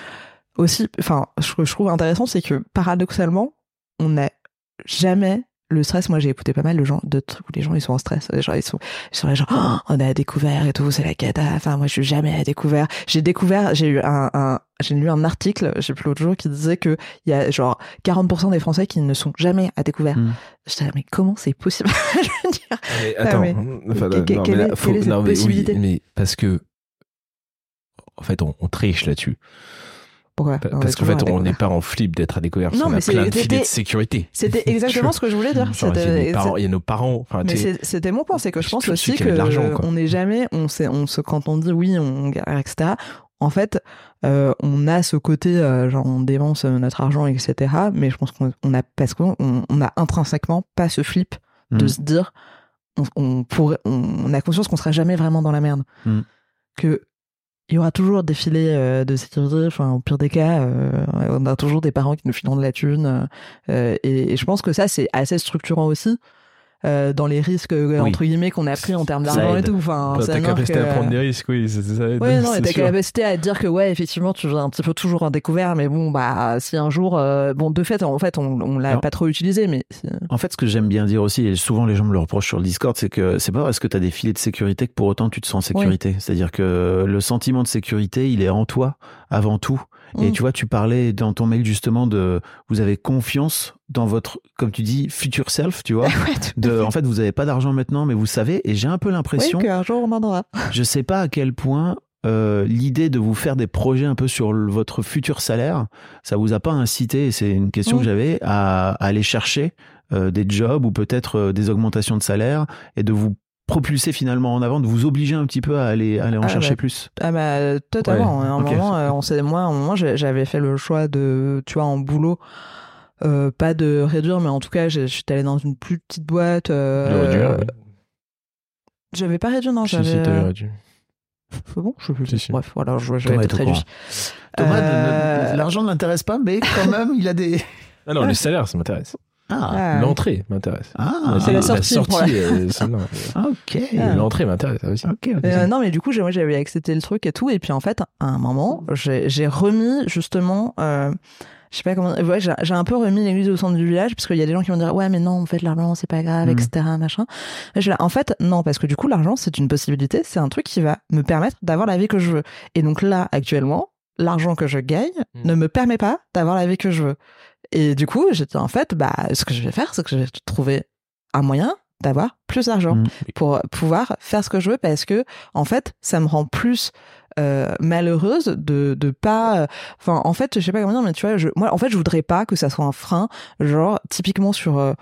aussi, enfin, ce que je trouve intéressant, c'est que paradoxalement, on n'a jamais le stress, moi j'ai écouté pas mal de gens, de trucs où les gens ils sont en stress, les gens ils sont, ils sont là genre, Oh, on a découvert et tout, c'est la cata. Enfin moi je suis jamais à découvert. J'ai découvert, j'ai eu un, un j'ai lu un article, je sais plus l'autre jour, qui disait que il y a genre 40% des Français qui ne sont jamais à découvert. Mm. J'étais là, mais comment c'est possible? Je veux dire, Mais attends, enfin, quelle est- faut- quelle est cette non, mais oui, possibilité? mais parce que en fait, on, on triche là-dessus. Pourquoi On Parce qu'en fait, on n'est pas en flip d'être à découvert. Non, qu'on mais a plein de filets de sécurité. C'était exactement ce que je voulais dire. Genre, il y a nos parents- il y a nos parents. Enfin, Mais tu sais, c'est- c'était mon point, c'est que je pense aussi que quoi. on n'est jamais, on sait, on se, quand on dit oui, on galère, etc. En fait, euh, on a ce côté, euh, genre on dépense euh, notre argent, etc. Mais je pense qu'on on a parce qu'on on, on a intrinsèquement pas ce flip de Mm. se dire, on, on pourrait, on, on a conscience qu'on sera jamais vraiment dans la merde. Mm. Que il y aura toujours des filets euh, de sécurité. Enfin, au pire des cas, euh, on a toujours des parents qui nous filent de la thune. euh, et je pense que ça, c'est assez structurant aussi. Euh, dans les risques euh, Oui. entre guillemets qu'on a pris en termes d'argent et tout. Enfin, Bah, ta capacité que- à prendre des risques, oui, ça, ça aide, Ouais, non, ta capacité à te dire que ouais, effectivement, tu es un petit peu toujours en découvert, mais bon, bah, si un jour, euh, bon, de fait, en fait, on, on l'a pas trop utilisé, mais En fait, ce que j'aime bien dire aussi, et souvent les gens me le reprochent sur le Discord, c'est que c'est pas parce que tu as des filets de sécurité que pour autant tu te sens en sécurité. C'est-à-dire que le sentiment de sécurité, il est en toi avant tout. Et Mm. tu vois, tu parlais dans ton mail justement de vous avez confiance dans votre, comme tu dis, future self, tu vois. Ouais, De, en fait, vous avez pas d'argent maintenant, mais vous savez. Et j'ai un peu oui, l'impression, qu'un jour on en aura. je sais pas à quel point euh, l'idée de vous faire des projets un peu sur le- votre futur salaire, ça vous a pas incité, et c'est une question Mm. que j'avais, à, à aller chercher euh, des jobs ou peut-être euh, des augmentations de salaire et de vous propulser finalement en avant, de vous obliger un petit peu à aller, à aller en Ah, chercher bah, plus. Ah bah totalement. Ouais, À un moment, euh, on sait, moi, à un moment, j'ai- j'avais fait le choix de, tu vois, en boulot, euh, pas de réduire, mais en tout cas, j'ai- je suis allée dans une plus petite boîte. euh. J'avais pas réduit, non, Si, j'avais. si, t'avais euh, réduit. C'est bon, je sais plus. Si, si. Bref, voilà, je- peut-être au réduit. courant. Thomas, Euh, l'argent ne l'intéresse pas, mais quand même, il a des. Ah non, le salaire, ça m'intéresse. Ah, ah, L'entrée m'intéresse. ah, C'est la sortie, euh, euh, Ok. Ah. L'entrée m'intéresse aussi. Ok, ok. Euh, non, mais du coup, moi, j'avais accepté le truc et tout. Et puis, en fait, à un moment, j'ai remis justement. Euh, je sais pas comment. Ouais, j'ai un peu remis l'église au centre du village parce qu'il y a des gens qui vont dire ouais mais non en fait l'argent c'est pas grave Mhm. etc machin. Et je là, en fait non parce que du coup l'argent c'est une possibilité c'est un truc qui va me permettre d'avoir la vie que je veux et donc là actuellement l'argent que je gagne Mhm. ne me permet pas d'avoir la vie que je veux et du coup j'étais en fait bah ce que je vais faire c'est que je vais trouver un moyen d'avoir plus d'argent Mhm. pour pouvoir faire ce que je veux parce que en fait ça me rend plus euh, malheureuse de de pas euh, enfin en fait je sais pas comment dire mais tu vois je, moi en fait je voudrais pas que ça soit un frein genre typiquement sur euh,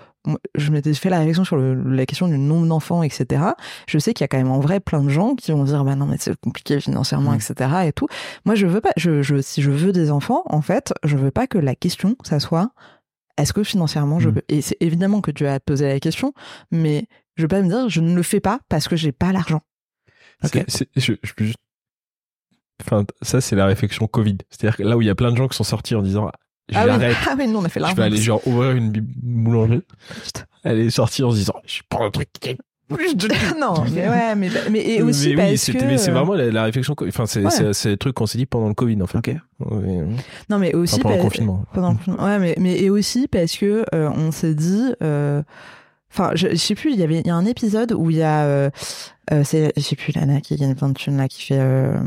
je m'étais fait la réflexion sur le- la question du nombre d'enfants etc je sais qu'il y a quand même en vrai plein de gens qui vont dire bah non mais c'est compliqué financièrement etc et tout. Moi je veux pas je, je si je veux des enfants en fait je veux pas que la question ça soit est-ce que financièrement je Mm. peux? Et c'est évidemment que tu as posé la question mais je veux pas me dire je ne le fais pas parce que j'ai pas l'argent. Je, je peux juste- Enfin, ça, c'est la réflexion Covid. C'est-à-dire que là où il y a plein de gens qui sont sortis en disant ah oui, ah oui, nous on a fait je l'argent. vais aller genre ouvrir une boulangerie. Elle est sortie en se disant Je prends un truc qui a plus de non, mais ouais, mais, mais et aussi mais parce oui, que. mais c'est vraiment la, la réflexion. Enfin, c'est Ouais. c'est- le truc qu'on s'est dit pendant le Covid, en fait. Ouais, Non, mais aussi enfin, pendant le confinement. pendant le confinement. Ouais, mais, mais et aussi parce que euh, on s'est dit. euh, Enfin, je, je sais plus. Il y avait il y a un épisode où il y a. Euh, euh, c'est je sais plus Lana qui gagne plein de thunes là qui fait. Euh,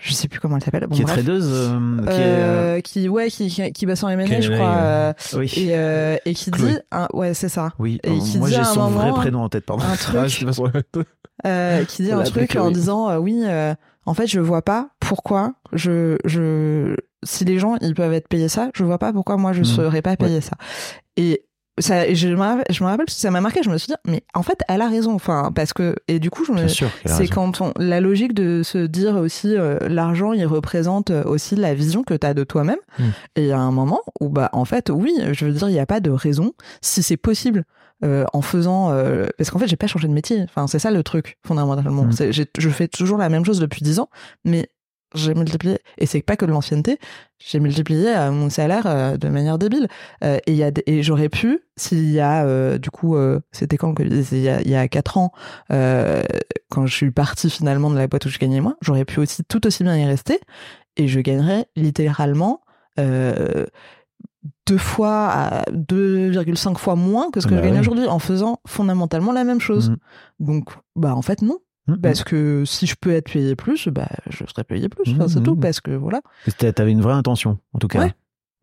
je sais plus comment elle s'appelle. Bon, qui est bref. tradeuse, euh, qui est. euh, Euh, qui ouais qui qui, qui bosse en M&A Qui est je crois euh, oui. et euh, et qui Chloé. dit un- ouais c'est ça Oui, et euh, qui moi j'ai son vrai moment- prénom en tête, pardon. un Ah, truc euh, qui dit On un truc en disant euh, oui euh, en fait je vois pas pourquoi je je si les gens ils peuvent être payés ça je vois pas pourquoi moi je Mhm. serais pas payé ça et ça je me rappelle, je me rappelle parce que ça m'a marqué je me suis dit mais en fait elle a raison enfin parce que et du coup je me c'est quand on la logique de se dire aussi euh, l'argent il représente aussi la vision que tu as de toi-même Mm. et il y a un moment où bah en fait oui je veux dire il n'y a pas de raison si c'est possible euh, en faisant euh, parce qu'en fait j'ai pas changé de métier enfin c'est ça le truc fondamentalement Mm. C'est- j'ai- je fais toujours la même chose depuis 10 ans mais j'ai multiplié et c'est pas que de l'ancienneté j'ai multiplié euh, mon salaire euh, de manière débile Euh, et y a et j'aurais pu s'il y a euh, du coup c'était quand le il y a il y a 4 ans quand je suis partie finalement de la boîte où je gagnais moins j'aurais pu aussi tout aussi bien y rester et je gagnerais littéralement deux fois à 2,5 fois moins que ce que Bah je gagne oui. aujourd'hui en faisant fondamentalement la même chose. Mhm. Donc, bah en fait non. Mhm. Parce que si je peux être payé plus, bah je serais payé plus. Enfin, c'est tout. Parce que voilà. T'avais une vraie intention, en tout cas. Ouais.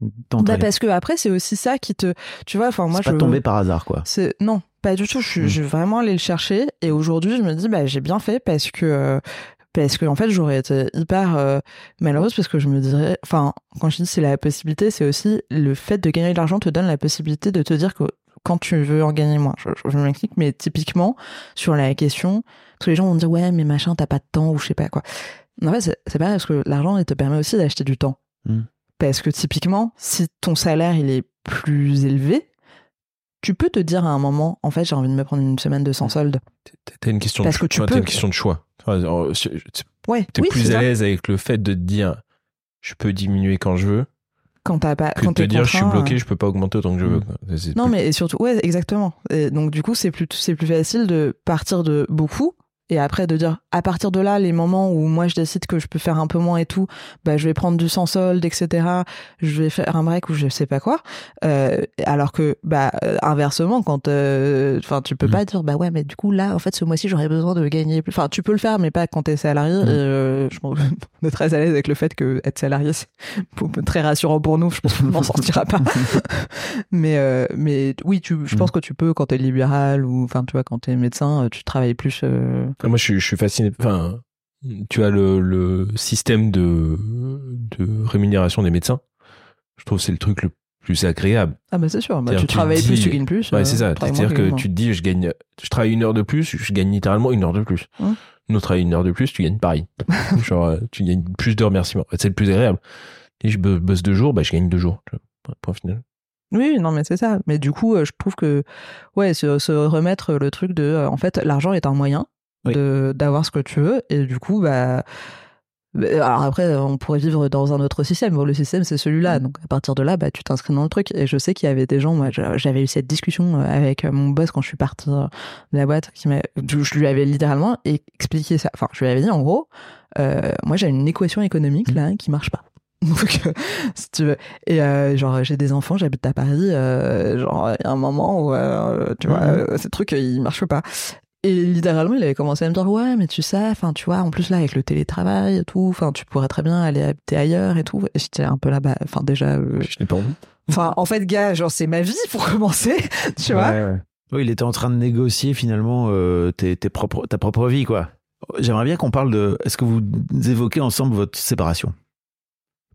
Bah, parce que après, c'est aussi ça qui te. Tu vois, enfin, moi je. pas tombé par hasard, quoi. C'est non, pas du tout. Je, suis- vraiment aller le chercher. Et aujourd'hui, je me dis, bah, j'ai bien fait parce que parce que en fait, j'aurais été hyper euh, malheureuse parce que je me dirais, enfin, quand je dis c'est la possibilité, c'est aussi le fait de gagner de l'argent te donne la possibilité de te dire que quand tu veux en gagner moins. Je, je, je m'explique, mais typiquement sur la question, parce que les gens vont dire ouais, mais machin, t'as pas de temps ou je sais pas quoi. En fait, c'est pas parce que l'argent, il te permet aussi d'acheter du temps. Mm. Parce que typiquement, si ton salaire il est plus élevé, tu peux te dire à un moment, en fait, j'ai envie de me prendre une semaine de sans solde. T'as une question Parce de que tu peux. une question de choix. Enfin, c'est- Ouais. T'es oui, plus à l'aise avec le fait de te dire je peux diminuer quand je veux quand t'as pas. que quand de te dire je suis bloqué, euh, je peux pas augmenter autant que je veux. C'est Non, plus- mais surtout, ouais, exactement. Et donc, du coup, c'est plus, c'est plus facile de partir de beaucoup et après de dire, à partir de là, les moments où moi je décide que je peux faire un peu moins et tout, bah, je vais prendre du sans solde, etc. Je vais faire un break ou je sais pas quoi. Euh, alors que, bah, euh, inversement, quand, euh, enfin, tu peux Mhm. pas dire, bah ouais, mais du coup, là, en fait, ce mois-ci, j'aurais besoin de gagner plus. Enfin, tu peux le faire, mais pas quand t'es salarié. Mhm. Et, euh, je pense qu'on est très à l'aise avec le fait que être salarié, c'est très rassurant pour nous. Je pense qu'on n'en sortira pas. mais euh, mais oui tu je Mm. pense que tu peux quand t'es libéral ou enfin tu vois quand t'es médecin tu travailles plus euh, Moi, je suis, je suis fasciné. Enfin, tu as le, le système de, de rémunération des médecins. Je trouve que c'est le truc le plus agréable. ah bah c'est sûr bah, tu travailles plus tu gagnes plus Ouais, euh, c'est ça. travaille moins, C'est-à-dire que tu te dis, je gagne, je travaille une heure de plus, je gagne littéralement une heure de plus. Hum. Nous, on travaille une heure de plus, tu gagnes pareil. Genre, euh, tu gagnes plus de remerciements. C'est le plus agréable. Et je bo- bosse deux jours, bah, je gagne deux jours. Point final. oui non mais c'est ça mais du coup euh, je trouve que ouais se, se remettre le truc de euh, en fait l'argent est un moyen Oui. de d'avoir ce que tu veux et du coup bah bah, alors après, on pourrait vivre dans un autre système. Bon, le système, c'est celui-là. Donc, à partir de là, bah, tu t'inscris dans le truc. Et je sais qu'il y avait des gens, moi, j'avais eu cette discussion euh, avec mon boss quand je suis partie euh, de la boîte, qui m'a, je lui avais littéralement expliqué ça. Enfin, je lui avais dit, en gros, euh, moi, j'ai une équation économique, là, qui marche pas. Donc, euh, si tu veux. Et euh, genre, j'ai des enfants, j'habite à Paris. euh, genre, il y a un moment où, euh, tu vois, euh, ces trucs, ils marchent pas. Et littéralement, il avait commencé à me dire ouais, mais tu sais, enfin, tu vois, en plus là avec le télétravail et tout, enfin, tu pourrais très bien aller habiter ailleurs et tout. Et j'étais un peu là, bah, enfin déjà, euh, Je n'ai pas envie. enfin, en fait, gars, genre c'est ma vie pour commencer, tu vois. Oui, il était en train de négocier finalement euh, tes, tes propres, ta propre vie, quoi. J'aimerais bien qu'on parle de. Est-ce que vous évoquez ensemble votre séparation?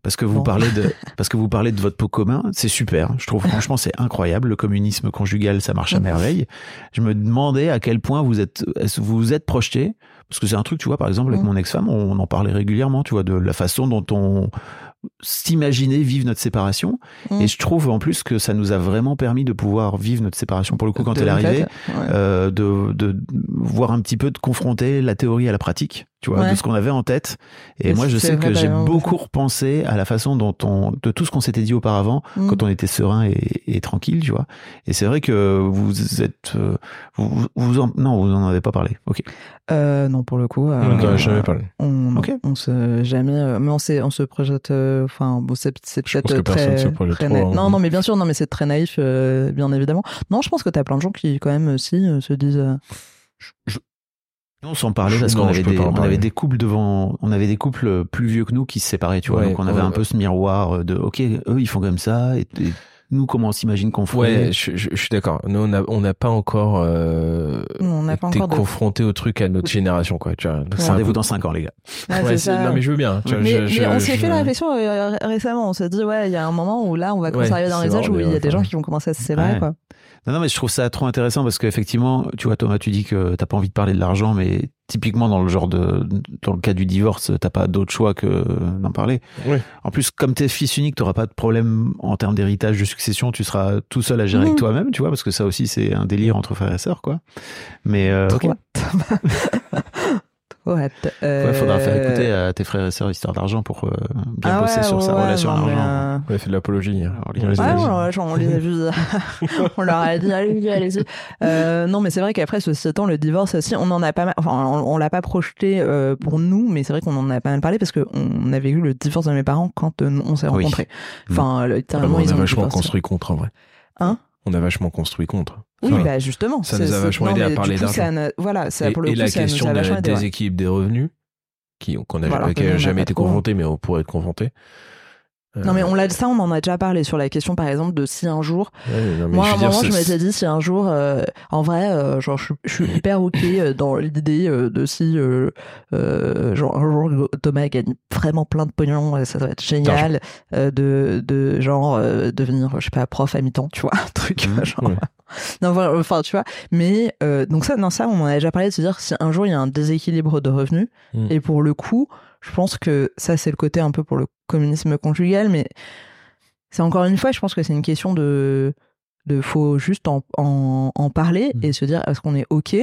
Parce que vous parlez de parce que vous parlez de votre pot commun, c'est super. Je trouve franchement c'est incroyable. Le communisme conjugal, ça marche à merveille. Je me demandais à quel point vous êtes vous vous êtes projeté? Parce que c'est un truc, tu vois, par exemple avec Mm. mon ex-femme, on en parlait régulièrement, tu vois, de la façon dont on s'imaginait vivre notre séparation. Mm. Et je trouve en plus que ça nous a vraiment permis de pouvoir vivre notre séparation pour le coup quand De elle est arrivée ouais. euh, de, de voir un petit peu de confronter la théorie à la pratique, tu vois, Ouais. de ce qu'on avait en tête. Et Et moi, je sais que j'ai d'ailleurs, beaucoup repensé à la façon dont on, de tout ce qu'on s'était dit auparavant, Mm. quand on était serein et, et tranquille, tu vois. Et c'est vrai que vous êtes, euh, vous, vous en, non, vous en avez pas parlé. Ok. Euh, non, pour le coup. euh, On n'en a jamais parlé. On, Ok. on se jamais, euh, mais on, s'est- on se projette. euh, Enfin, bon, c'est Je peut-être que personne très, se projette très trop, hein. Non, non, mais bien sûr, non, mais c'est très naïf, euh, bien évidemment. Non, je pense que t'as plein de gens qui, quand même, aussi, euh, se disent. euh, Nous, on s'en parlait parce qu'on avait des, on avait couples devant, on avait des couples plus vieux que nous qui se séparaient, tu vois. Ouais, Donc on avait ouais, un peu ouais. ce miroir de, ok, eux ils font comme ça, et, et nous comment on s'imagine qu'on ferait? Ouais, je, je- je suis d'accord. Nous, on n'a on n'a pas encore, euh, On n'a pas été encore de- confronté au truc à notre génération, quoi. Tu vois. Donc, c'est un Rendez-vous dans 5 ans, les gars. Ça. non, mais je veux bien. Tu vois, Mais, je- mais je- on s'est je- fait la réflexion euh, récemment. On s'est dit, ouais, il y a un moment où là, on va commencer Ouais, à arriver dans les âges où il y a des gens qui vont commencer à se séparer, quoi. Non, non, mais je trouve ça trop intéressant parce qu'effectivement, tu vois, Thomas, tu dis que t'as pas envie de parler de l'argent, mais typiquement dans le genre de, dans le cas du divorce, t'as pas d'autre choix que d'en parler. En plus, comme t'es fils unique, t'auras pas de problème en termes d'héritage, de succession, tu seras tout seul à gérer avec toi-même, tu vois, parce que ça aussi, c'est un délire entre frères et sœurs, quoi. Mais, euh, ok. Trop hâte. Ouais, faudra faire Euh, écouter à tes frères et sœurs Histoire d'argent pour euh, bien ah bosser ouais, sur sa ouais, relation à l'argent. euh, On a fait de l'apologie. hein. Les On les a genre, on les a vus. on leur a dit, allez-y, allez-y. Euh, non, mais c'est vrai qu'après, ceci étant, le divorce aussi, on en a pas mal, enfin, on, on l'a pas projeté euh, pour nous, mais c'est vrai qu'on en a pas mal parlé parce qu'on avait eu le divorce de mes parents quand euh, on s'est Oui. rencontrés. Enfin, Ah, littéralement, mais ils on a ont vachement construit contre, en vrai. Hein? On a vachement construit contre. Oui, Enfin, bah justement. ça c'est- nous a vachement aidé à parler d'argent. Voilà, ça, et, pour le et coup, la ça nous question a de la déséquilibre des revenus, qui, qu'on a, Voilà, laquelle que nous, on jamais a été pas trop. confronté, mais on pourrait être confronté. Euh, Non mais on l'a ça on en a déjà parlé sur la question par exemple de si un jour ouais, moi à un moment je m'étais dit si un jour euh, en vrai euh, genre je, je suis hyper ok dans l'idée euh, de si genre un jour Thomas gagne vraiment plein de pognon et ça va être génial de de genre devenir je sais pas prof à mi-temps tu vois un truc Mhm, genre ouais. non voilà, enfin tu vois mais donc ça non ça on en a déjà parlé de se dire si un jour il y a un déséquilibre de revenus Mhm. et pour le coup je pense que ça c'est le côté un peu pour le communisme conjugal mais c'est encore une fois, je pense que c'est une question de, de faut juste en, en, en parler Mm. et se dire est-ce qu'on est ok?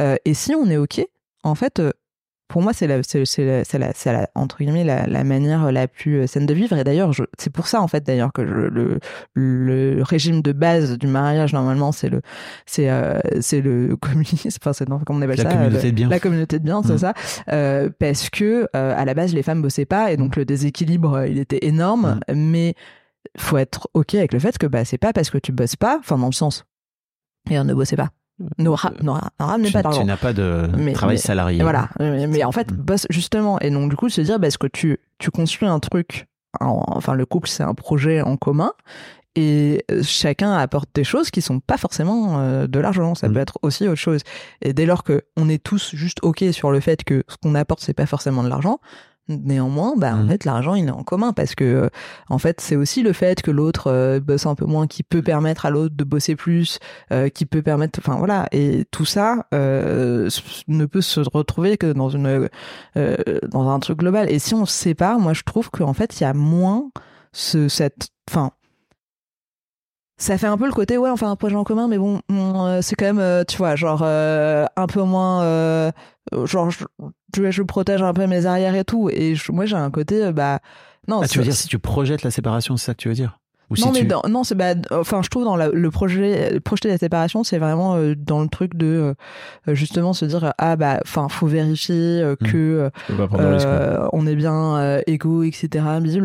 Euh, Et si on est ok, en fait, euh, pour moi, c'est la, c'est, la, la, entre guillemets la, la manière la plus euh, saine de vivre. Et d'ailleurs, c'est pour ça en fait d'ailleurs que je- le, le régime de base du mariage normalement, c'est le, c'est, euh, c'est le communisme. Enfin, c'est comment on appelle La ça communauté le- de biens. La communauté de biens, c'est Mm. ça. Euh, parce que euh, à la base, les femmes bossaient pas et donc le déséquilibre, il était énorme. Mais faut être ok avec le fait que bah c'est pas parce que tu bosses pas, enfin dans le sens, et on ne bossait pas. Ne, ra- ne ra- ne ramenez Tu, pas d'argent. tu n'as pas de Mais- travail mais- salarié. Voilà. Mais, mais en fait, Mm. bosse justement. Et donc, du coup, se dire, bah, est-ce que tu, tu construis un truc, en- enfin, le couple, c'est un projet en commun. Et euh, chacun apporte des choses qui sont pas forcément euh, de l'argent. Ça Mm. peut être aussi autre chose. Et dès lors que on est tous juste OK sur le fait que ce qu'on apporte, c'est pas forcément de l'argent, néanmoins, bah, en Mm. fait, l'argent, il est en commun parce que, euh, en fait, c'est aussi le fait que l'autre euh, bosse un peu moins qui peut permettre à l'autre de bosser plus, euh, qui peut permettre, enfin voilà, et tout ça ne peut se retrouver que dans une, dans un truc global. Et si on se sépare, moi, je trouve qu'en fait, il y a moins ce, cette, enfin, ça fait un peu le côté ouais on fait un projet en commun mais bon on, c'est quand même tu vois genre euh, un peu moins euh, genre je, je, je protège un peu mes arrières et tout et je- moi j'ai un côté euh, bah non Ah, tu veux dire si tu projettes la séparation, c'est ça que tu veux dire? Ou non si mais tu... dans- non c'est bah enfin je trouve dans la- le projet projeter la séparation c'est vraiment euh, dans le truc de euh, justement se dire ah bah enfin faut vérifier euh, Hmm. que euh, euh, on est bien euh, égaux, etc.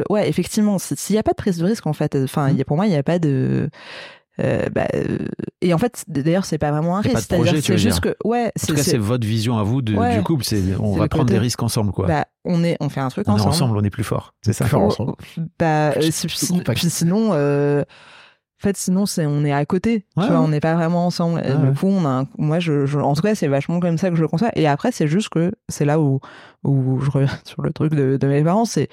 Ouais, effectivement, si- s'il n'y a pas de prise de risque, en fait, enfin, a, pour moi, il n'y a pas de. Euh, bah, euh, et en fait, d'ailleurs, c'est pas vraiment un risque. c'est juste que, ouais, En tout cas, c'est votre vision à vous de- Ouais. du couple. C'est on va prendre côté- des risques ensemble, quoi. bah, on est, on fait un truc on est ensemble. ensemble, on est plus fort. C'est ça. Faire ensemble. Bah, Plus- euh, si- plus si- compact. puis sinon, euh, en fait, sinon, c'est, on est à côté. Ouais, tu vois, ouais. on n'est pas vraiment ensemble. Et Ouais, du coup, on a, un- moi, je, je- en tout cas, c'est vachement comme ça que je le conçois. Et après, c'est juste que c'est là où, où je reviens sur le truc de, de mes parents. C'est,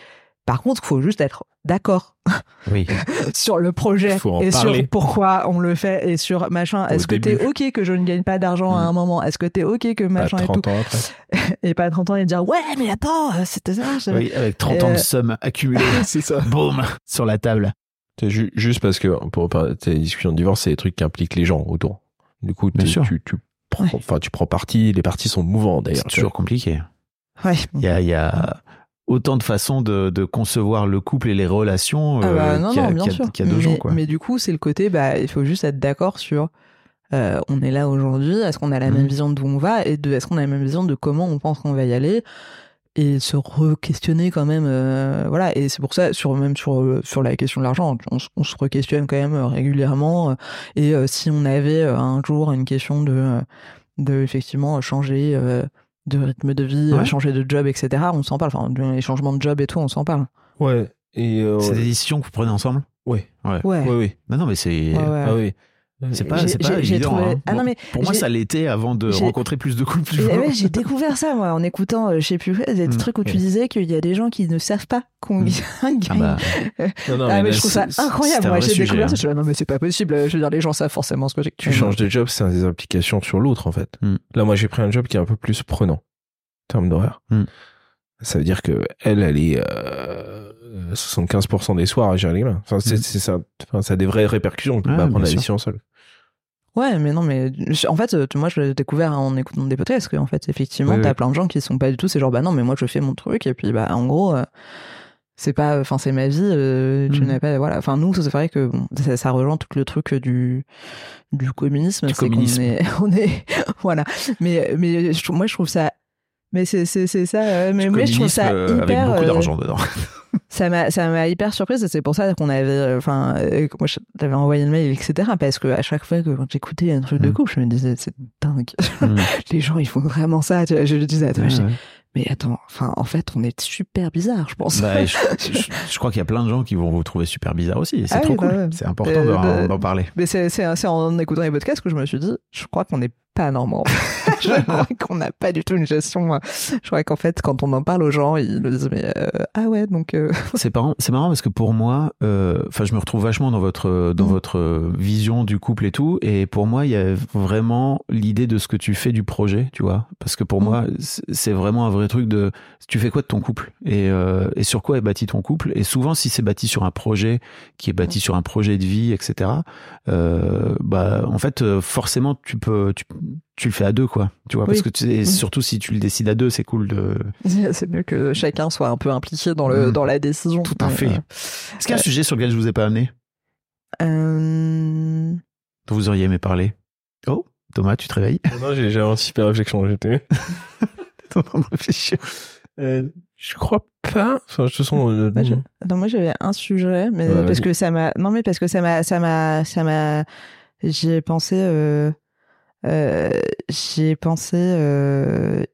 par contre, il faut juste être d'accord Oui. sur le projet Faut en et parler. sur pourquoi on le fait et sur machin. Est-ce que t'es ok que je ne gagne pas d'argent à Mm. un moment? Est-ce que t'es ok que Pas machin et tout? 30 ans après. Et pas 30 ans et dire ouais, mais attends, euh, c'était ça. je- oui, avec 30 ans de Euh, sommes accumulées. C'est ça. Boum sur la table. C'est ju- juste parce que pour parler des discussions de divorce, c'est des trucs qui impliquent les gens autour. Du coup, Bien t'es- sûr. tu, tu prends, Ouais. enfin, tu prends parti. Les parties sont mouvants C'est d'ailleurs. toujours compliqué. Ouais. Il y a, il y a autant de façons de, de concevoir le couple et les relations Ah bah, euh, qu'il y a, non, bien qu'il y a- sûr. qu'il y a deux mais, gens, quoi. mais du coup, c'est le côté, bah, il faut juste être d'accord sur. euh, on est là aujourd'hui, est-ce qu'on a la Mhm. même vision d'où on va et de est-ce qu'on a la même vision de comment on pense qu'on va y aller et se re-questionner quand même euh, voilà et c'est pour ça sur même sur sur la question de l'argent on, se re-questionne quand même régulièrement et si on avait un jour une question de de effectivement changer de rythme de vie Ouais. euh, changer de job etc on s'en parle enfin les changements de job et tout on s'en parle Ouais. Et euh, C'est des décisions que vous prenez ensemble? Ouais. ouais, Ouais, ouais. Non, non, mais c'est Ouais, ouais. Ah oui. C'est pas, J'ai- c'est pas j'ai- j'ai évident. trouvé- hein. Ah non, Bon, mais pour moi, ça l'était avant de rencontrer plus de couples. ouais, j'ai découvert ça moi en écoutant, euh, je sais plus, des Mm. trucs où tu disais qu'il y a des gens qui ne savent pas qu'on Mm. gagne. Ah bah, Non, non, Ah, mais je trouve ça c'est- incroyable. c'est Moi, j'ai découvert hein. ça. Je suis là, non, mais c'est pas possible. Je veux dire, les gens savent forcément ce que j'ai. tu changes de job, ça a des implications sur l'autre en fait. Mm. Là, moi, j'ai pris un job qui est un peu plus prenant en termes d'horaire. Ça veut dire que elle, elle est euh, 75% des soirs à gérer les gamins. Enfin, c'est, Mm. c'est ça. Enfin, ça a des vraies répercussions. Je peux Ouais, pas prendre la décision seule. Ouais, mais non, mais je- en fait, euh, moi, je l'ai découvert en écoutant des podcasts que, en fait, effectivement, Oui, t'as oui. plein de gens qui sont pas du tout. C'est genre, bah non, mais moi, je fais mon truc. Et puis, bah, en gros, euh, c'est pas, enfin, c'est ma vie. euh, tu Mhm. n'as pas, voilà. Enfin, nous, c'est vrai que bon, ça, ça rejoint tout le truc du du communisme. Du c'est qu'on communisme. est, on est, voilà. Mais, mais je, moi, je trouve ça. Mais c'est c'est c'est ça. euh, mais, mais je trouve ça euh, hyper. avec beaucoup euh, d'argent dedans. ça m'a ça m'a hyper surprise et c'est pour ça qu'on avait euh, enfin euh, moi je t'avais envoyé le mail etc parce que à chaque fois que quand j'écoutais un truc de Mm. couple je me disais c'est dingue Mm. les gens ils font vraiment ça tu vois, je le disais attends, Ouais, je dis, ouais. mais attends enfin en fait on est super bizarre je pense Bah, je, je- je crois qu'il y a plein de gens qui vont vous trouver super bizarre aussi. et C'est Ah trop oui, cool. bah ouais. C'est important Euh, d'en bah- d'en parler. mais c'est c'est en écoutant les podcasts que je me suis dit je crois qu'on n'est pas normaux je crois qu'on n'a pas du tout une gestion je crois qu'en fait quand on en parle aux gens ils le disent mais euh, ah ouais donc euh, C'est marrant, c'est marrant parce que pour moi, euh, enfin, je me retrouve vachement dans votre dans Mm. votre vision du couple et tout. Et pour moi, il y a vraiment l'idée de ce que tu fais du projet, tu vois. Parce que pour Mm. moi, c'est vraiment un vrai truc de tu fais quoi de ton couple? Et, euh, et sur quoi est bâti ton couple? Et souvent, si c'est bâti sur un projet qui est bâti sur un projet de vie, etc. Euh, bah, en fait, forcément, tu peux, tu, tu le fais à deux, quoi. Tu vois, parce que tu, et surtout si tu le décides à deux, c'est cool de. C'est mieux que chacun soit un peu impliqué dans, le, Mm. dans la décision. Tout à fait. euh, Est-ce qu'il y a un sujet sur lequel je vous ai pas amené, euh, dont vous auriez aimé parler? Oh, Thomas, tu te réveilles? Non, j'ai j'ai anticipé la réflexion. J'étais. T'es en train de réfléchir. Euh, je crois pas. Enfin, de toute façon, euh, Moi, je- Attends, moi j'avais un sujet, mais Ouais, parce que ça m'a. Non, mais parce que ça m'a, ça m'a, ça m'a. J'y ai pensé. Euh... Euh... J'y ai pensé euh...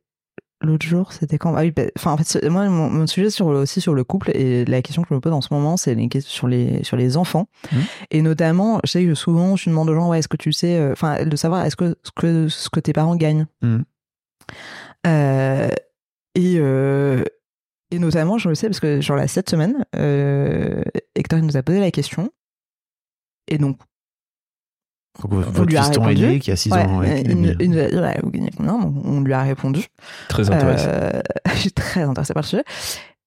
l'autre jour. C'était quand Ah oui. bah, en fait, moi, mon, mon sujet sur aussi sur le couple et la question que je me pose en ce moment, c'est les questions sur les sur les enfants Mhm. et notamment, je sais que souvent, je demande aux gens, ouais, est-ce que tu sais, euh, enfin, de savoir est-ce que ce que ce que tes parents gagnent. Euh, et, euh, et notamment, je le sais parce que, genre, là, cette semaine, Hector il nous a posé la question. Et donc, Donc, votre On lui a fiston répondu. qui a 6 ouais, ans. ouais, combien Donc, On lui a répondu. Très intéressant. Euh, je suis très intéressée par le sujet.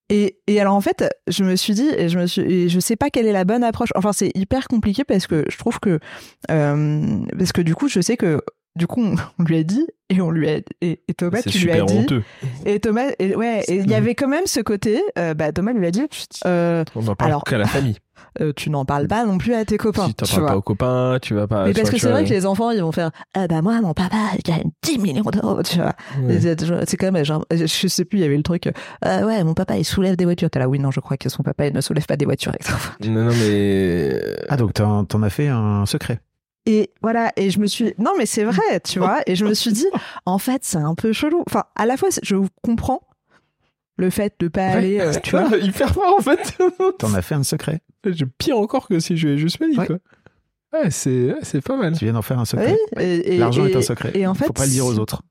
Et, et alors en fait, je me suis dit, et je me suis, et je sais pas quelle est la bonne approche. Enfin, c'est hyper compliqué parce que je trouve que, euh, parce que du coup, je sais que, du coup, on, lui a dit et on lui a, et, et Thomas, tu lui as dit, honteux. et Thomas, et ouais, et il y avait quand même ce côté, euh, bah Thomas lui a dit, euh, On n'en parle Alors- qu'à la famille. Euh, tu n'en parles pas non plus à tes copains. Si t'en tu parles vois. pas aux copains, tu vas pas. Mais parce vois, que c'est vrai que les enfants, ils vont faire Ah bah moi, mon papa, il gagne 10 millions d'euros, tu vois. Ouais. C'est quand même, genre, je sais plus, il y avait le truc euh, Ouais, mon papa, il soulève des voitures. T'es là, oui, non, je crois que son papa, il ne soulève pas des voitures. Non, non, mais. Ah, donc t'en t'en as fait un secret. Et voilà, et je me suis. Non, mais c'est vrai, tu vois. Et je me suis dit En fait, c'est un peu chelou. Enfin, à la fois, c'est- je comprends le fait de pas aller, euh, tu vois. Hyper fort en fait. T'en as fait un secret. Je pire encore que si je lui ai juste pas dit Ouais. quoi. Ouais, c'est c'est pas mal. Tu viens d'en faire un secret. L'argent est un secret. Et en fait, Faut pas le dire aux autres.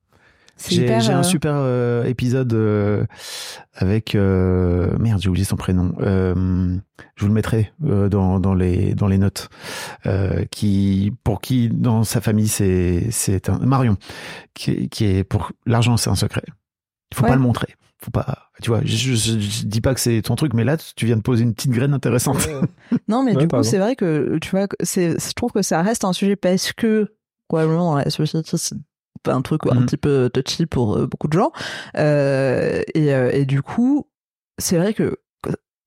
c'est J'ai un euh, super euh, épisode euh, avec euh, merde, j'ai oublié son prénom. Euh, je vous le mettrai euh, dans, dans les dans les notes. Euh, qui pour qui dans sa famille c'est c'est un Marion qui, qui est pour l'argent c'est un secret. Il faut Ouais. pas le montrer. Faut pas. Tu vois, je, je, je- je dis pas que c'est ton truc, mais là tu viens de poser une petite graine intéressante. Non, mais Ouais, du coup, c'est vrai que tu vois, c'est, je trouve que ça reste un sujet parce que probablement dans la société, c'est un truc un Mhm. petit peu touchy pour euh, beaucoup de gens. Euh, et, euh, et du coup, c'est vrai que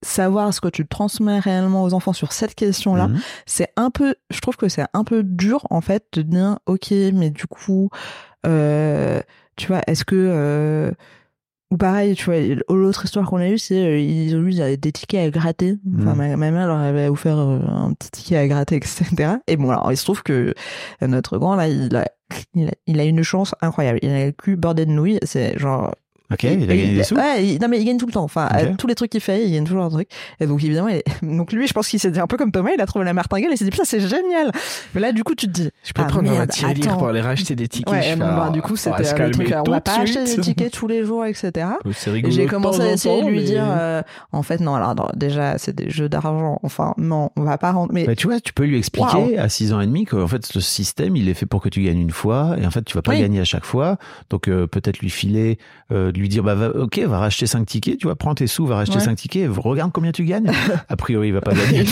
savoir ce que tu transmets réellement aux enfants sur cette question-là, Mhm. c'est un peu, je trouve que c'est un peu dur en fait de dire, ok, mais du coup, euh, tu vois, est-ce que euh, ou pareil, tu vois, l'autre histoire qu'on a eue, c'est euh, ils ont eu des tickets à gratter. Enfin, Mm. ma, ma mère leur avait offert euh, un petit ticket à gratter, etc. Et bon, alors il se trouve que notre grand là, il a, il a, il a une chance incroyable. Il a le cul bordé de nouilles. C'est genre Ok, il a gagné des sous? Ouais, il- non mais il gagne tout le temps. Enfin, à tous les trucs qu'il fait, il gagne toujours un truc. Et donc évidemment, il est- donc lui, je pense qu'il s'est dit un peu comme Thomas, il a trouvé la martingale et il s'est dit putain c'est génial. Mais là, du coup, tu te dis, Je peux ah, prendre un merde, tirelire attends. pour aller racheter des tickets. Ouais, je non, bah, ah, du coup, c'était euh, le truc. On va de pas acheter des tickets tous les jours, etc. C'est Et rigolo j'ai commencé à en essayer de lui mais- dire, euh, en fait, non, alors non, déjà, c'est des jeux d'argent. Enfin, non, on va pas rendre. Mais Bah, tu vois, tu peux lui expliquer à 6 ans et demi qu'en fait, ce système, il est fait pour que tu gagnes une fois, et en fait, tu vas pas Oui. gagner à chaque fois. Donc, euh, peut-être lui filer, lui dire, bah, va- ok, va racheter 5 tickets, tu vois, prends tes sous, va racheter Ouais. 5 tickets, regarde combien tu gagnes. a priori, il va pas gagner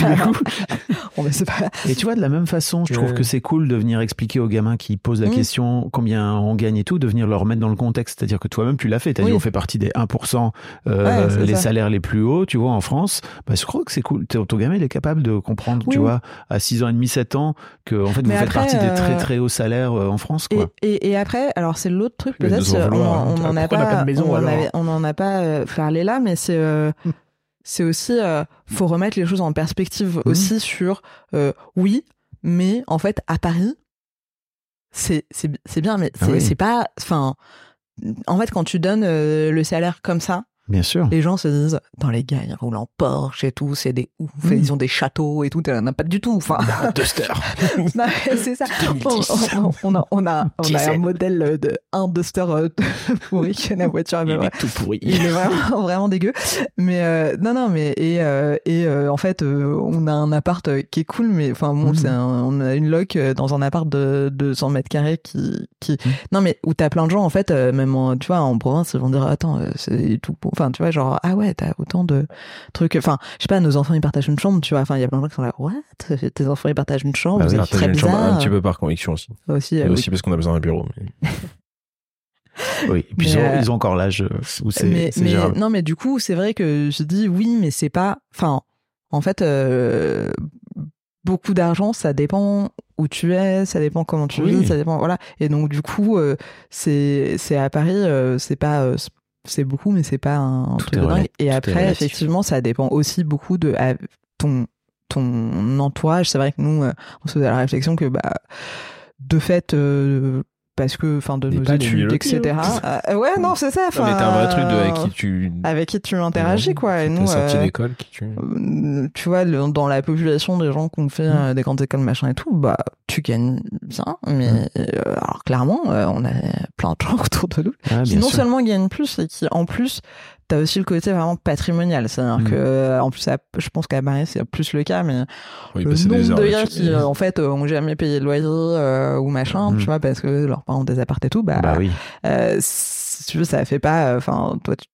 bon, c'est pas. Et tu vois, de la même façon, je trouve Ouais. que c'est cool de venir expliquer aux gamins qui posent la Mm. question combien on gagne et tout, de venir leur mettre dans le contexte. C'est-à-dire que toi-même, tu l'as fait. Tu as Oui. dit, on fait partie des 1%, euh, Ouais, c'est les ça. salaires les plus hauts, tu vois, en France. Bah, je crois que c'est cool. Ton ton gamin, il est capable de comprendre, tu vois, à 6 ans et demi, 7 ans, que, en fait, vous faites partie des très euh, très hauts salaires euh, en France, Et, quoi. et, et après, alors c'est l'autre truc peut-être, c'est- on vouloir, hein. on en a pas, pas de maison, on en alors avait- on en a pas euh, parlé là, mais c'est euh, Hmm. c'est aussi euh, faut remettre les choses en perspective Mhm. aussi sur euh, oui, mais en fait à Paris c'est c'est bien, mais Ah c'est oui. c'est pas, enfin en fait quand tu donnes euh, le salaire comme ça, Bien sûr. les gens se disent dans les gars ils roulent en Porsche et tout, c'est des ouf, Mhm. ils ont des châteaux et tout, t'en as pas du tout, enfin. Duster. Non, mais c'est ça. On, on- on a, on a, on a un modèle de un Duster euh, pourri la voiture. mais Il ouais. est tout pourri. Il est vraiment, vraiment dégueu. Mais euh, non, non, mais et, euh, et euh, en fait, on a un appart qui est cool, mais enfin bon, un- on a une loc dans un appart de 200 mètres carrés qui, qui, Mhm. non mais où t'as plein de gens en fait, même en, tu vois, en province, ils vont dire attends, c'est tout pour enfin tu vois genre ah ouais t'as autant de trucs enfin je sais pas nos enfants ils partagent une chambre tu vois enfin il y a plein de gens qui sont là what? Tes enfants ils partagent une chambre Bah c'est oui, très une chambre bizarre un petit peu par conviction aussi. aussi, Et euh, aussi parce qu'on a besoin d'un bureau. mais- Oui. Et puis Mais, ils, ont, euh, ils ont encore l'âge euh, où c'est mais, non mais du coup c'est vrai que je dis oui mais c'est pas enfin en fait euh, beaucoup d'argent ça dépend où tu es ça dépend comment tu Oui. vis ça dépend voilà et donc du coup euh, c'est c'est à Paris euh, c'est pas euh, c'est beaucoup mais c'est pas un Tout truc de dingue. et tout après effectivement ça dépend aussi beaucoup de à ton ton entourage. C'est vrai que nous euh, on se faisait la réflexion que bah de fait euh, parce que enfin de Et nos études etc hein. Euh, ouais non c'est ça t'as un vrai truc de enfin, avec qui tu. avec qui tu interagis quoi et nous euh, d'école, qui tu. euh, tu vois le- dans la population des gens qui ont fait euh, des grandes écoles machin et tout bah tu gagnes bien mais euh, alors clairement on a plein de gens autour de nous Ah, qui non sûr. seulement gagnent plus et qui en plus t'as aussi le côté vraiment patrimonial c'est à dire Mm. que en plus je pense qu'à Paris c'est plus le cas mais Oui, le des nombre de gars qui euh, en fait euh, ont jamais payé de loyer euh, ou machin Mm. tu vois parce que leurs parents des apparts et tout bah, Bah oui. euh, si tu veux, ça fait pas. Enfin, toi, tu,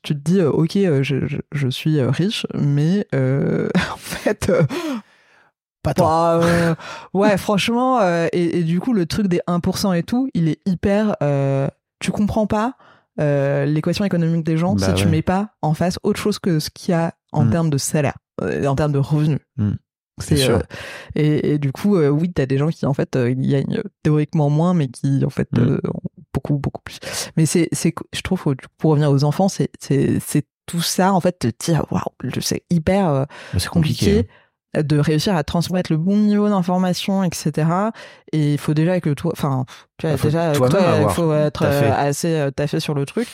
te dis, ok, je, je, je suis riche, mais euh, en fait, euh, Pas tant. bah, euh, ouais, franchement, et, et du coup, le truc des 1% et tout, il est hyper. tu comprends pas euh, l'équation économique des gens Bah si tu ouais. mets pas en face autre chose que ce qu'il y a en Mm. termes de salaire, euh, en termes de revenus. Mm. C'est euh, et, et du coup, euh, oui, t'as des gens qui en fait euh, gagnent théoriquement moins, mais qui en fait Mm. ont beaucoup beaucoup plus. Mais c'est c'est je trouve pour revenir aux enfants, c'est c'est c'est tout ça en fait te dire waouh, c'est hyper Bah, C'est compliqué. compliqué de réussir à transmettre le bon niveau d'information, etc. Et il faut déjà que toi, enfin, tu vois, Ah, faut déjà, toi-même toi, il faut être taffé. euh, assez euh, taffé sur le truc.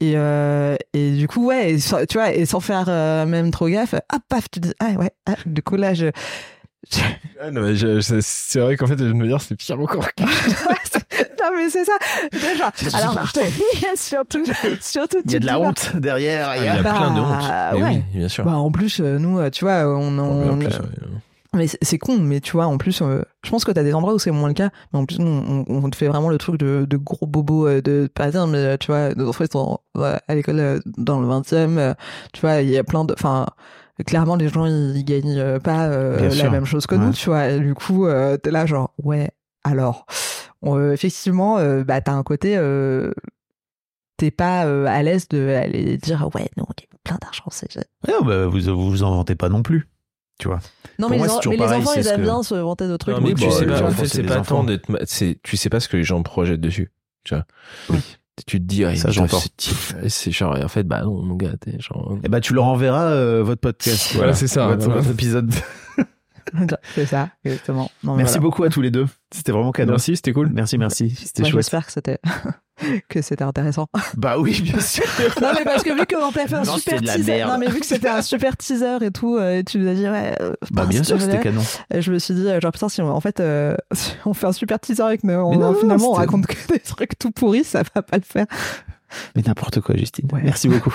Et, euh, et du coup, ouais, et tu vois, et sans faire euh, même trop gaffe, hop, paf, tu dis, ah ouais, ah, du coup, là, je. Ah, non, mais c'est vrai qu'en fait, je me dire, c'est pire encore. non, mais c'est ça. Déjà, alors, surtout, surtout, Il y a de la honte derrière. il y a- Il y a Bah, plein de honte. Mais ouais. oui, bien sûr. Bah, en plus, euh, nous, euh, tu vois, on, en. Mais c'est- con, mais tu vois, en plus, euh, je pense que t'as des endroits où c'est moins le cas, mais en plus, nous, on, on te fait vraiment le truc de, de gros bobos euh, de parisien, mais euh, tu vois, nos enfants, ils sont à l'école euh, dans le 20 e tu vois, il y a plein de. Enfin, clairement, les gens, ils, ils gagnent pas euh, la sûr. même chose que Ouais. nous, tu vois, et du coup, euh, t'es là, genre, ouais, alors, euh, effectivement, euh, bah, t'as un côté. euh, T'es pas euh, à l'aise de aller dire ouais non on gagne plein d'argent c'est Ouais, bah, vous vous vous en vantez pas non plus. Tu vois. non Pour mais, moi, les, c'est en- toujours mais les pareil, enfants ils aiment que- bien se vanter de trucs Non, mais tu bah, sais pas, en enfants, fait, c'est c'est des pas enfants. tant d'être. ma- c'est- Tu sais pas ce que les gens projettent dessus. Tu vois. Oui. Tu te dis, ah, Ça, j'entends. C'est genre, en fait, bah non, mon gars, t'es genre. Et bah, tu leur enverras euh, votre podcast. Voilà, c'est ça. Votre, votre épisode. c'est ça exactement Non, Merci voilà. beaucoup à tous les deux. C'était vraiment canon. Merci, c'était cool. Merci, merci. C'était chouette. j'espère que c'était que c'était intéressant Bah oui, bien sûr. non mais parce que vu qu'on t'a fait un Non, super teaser non mais vu que c'était un super teaser et tout euh, et tu nous as dit ouais euh, Bah bien sûr, c'était canon. Et je me suis dit euh, genre putain si on, en fait euh, si on fait un super teaser avec nous on, Mais non, non, finalement on raconte que des trucs tout pourris ça va pas le faire Mais n'importe quoi, Justine. Ouais. Merci beaucoup.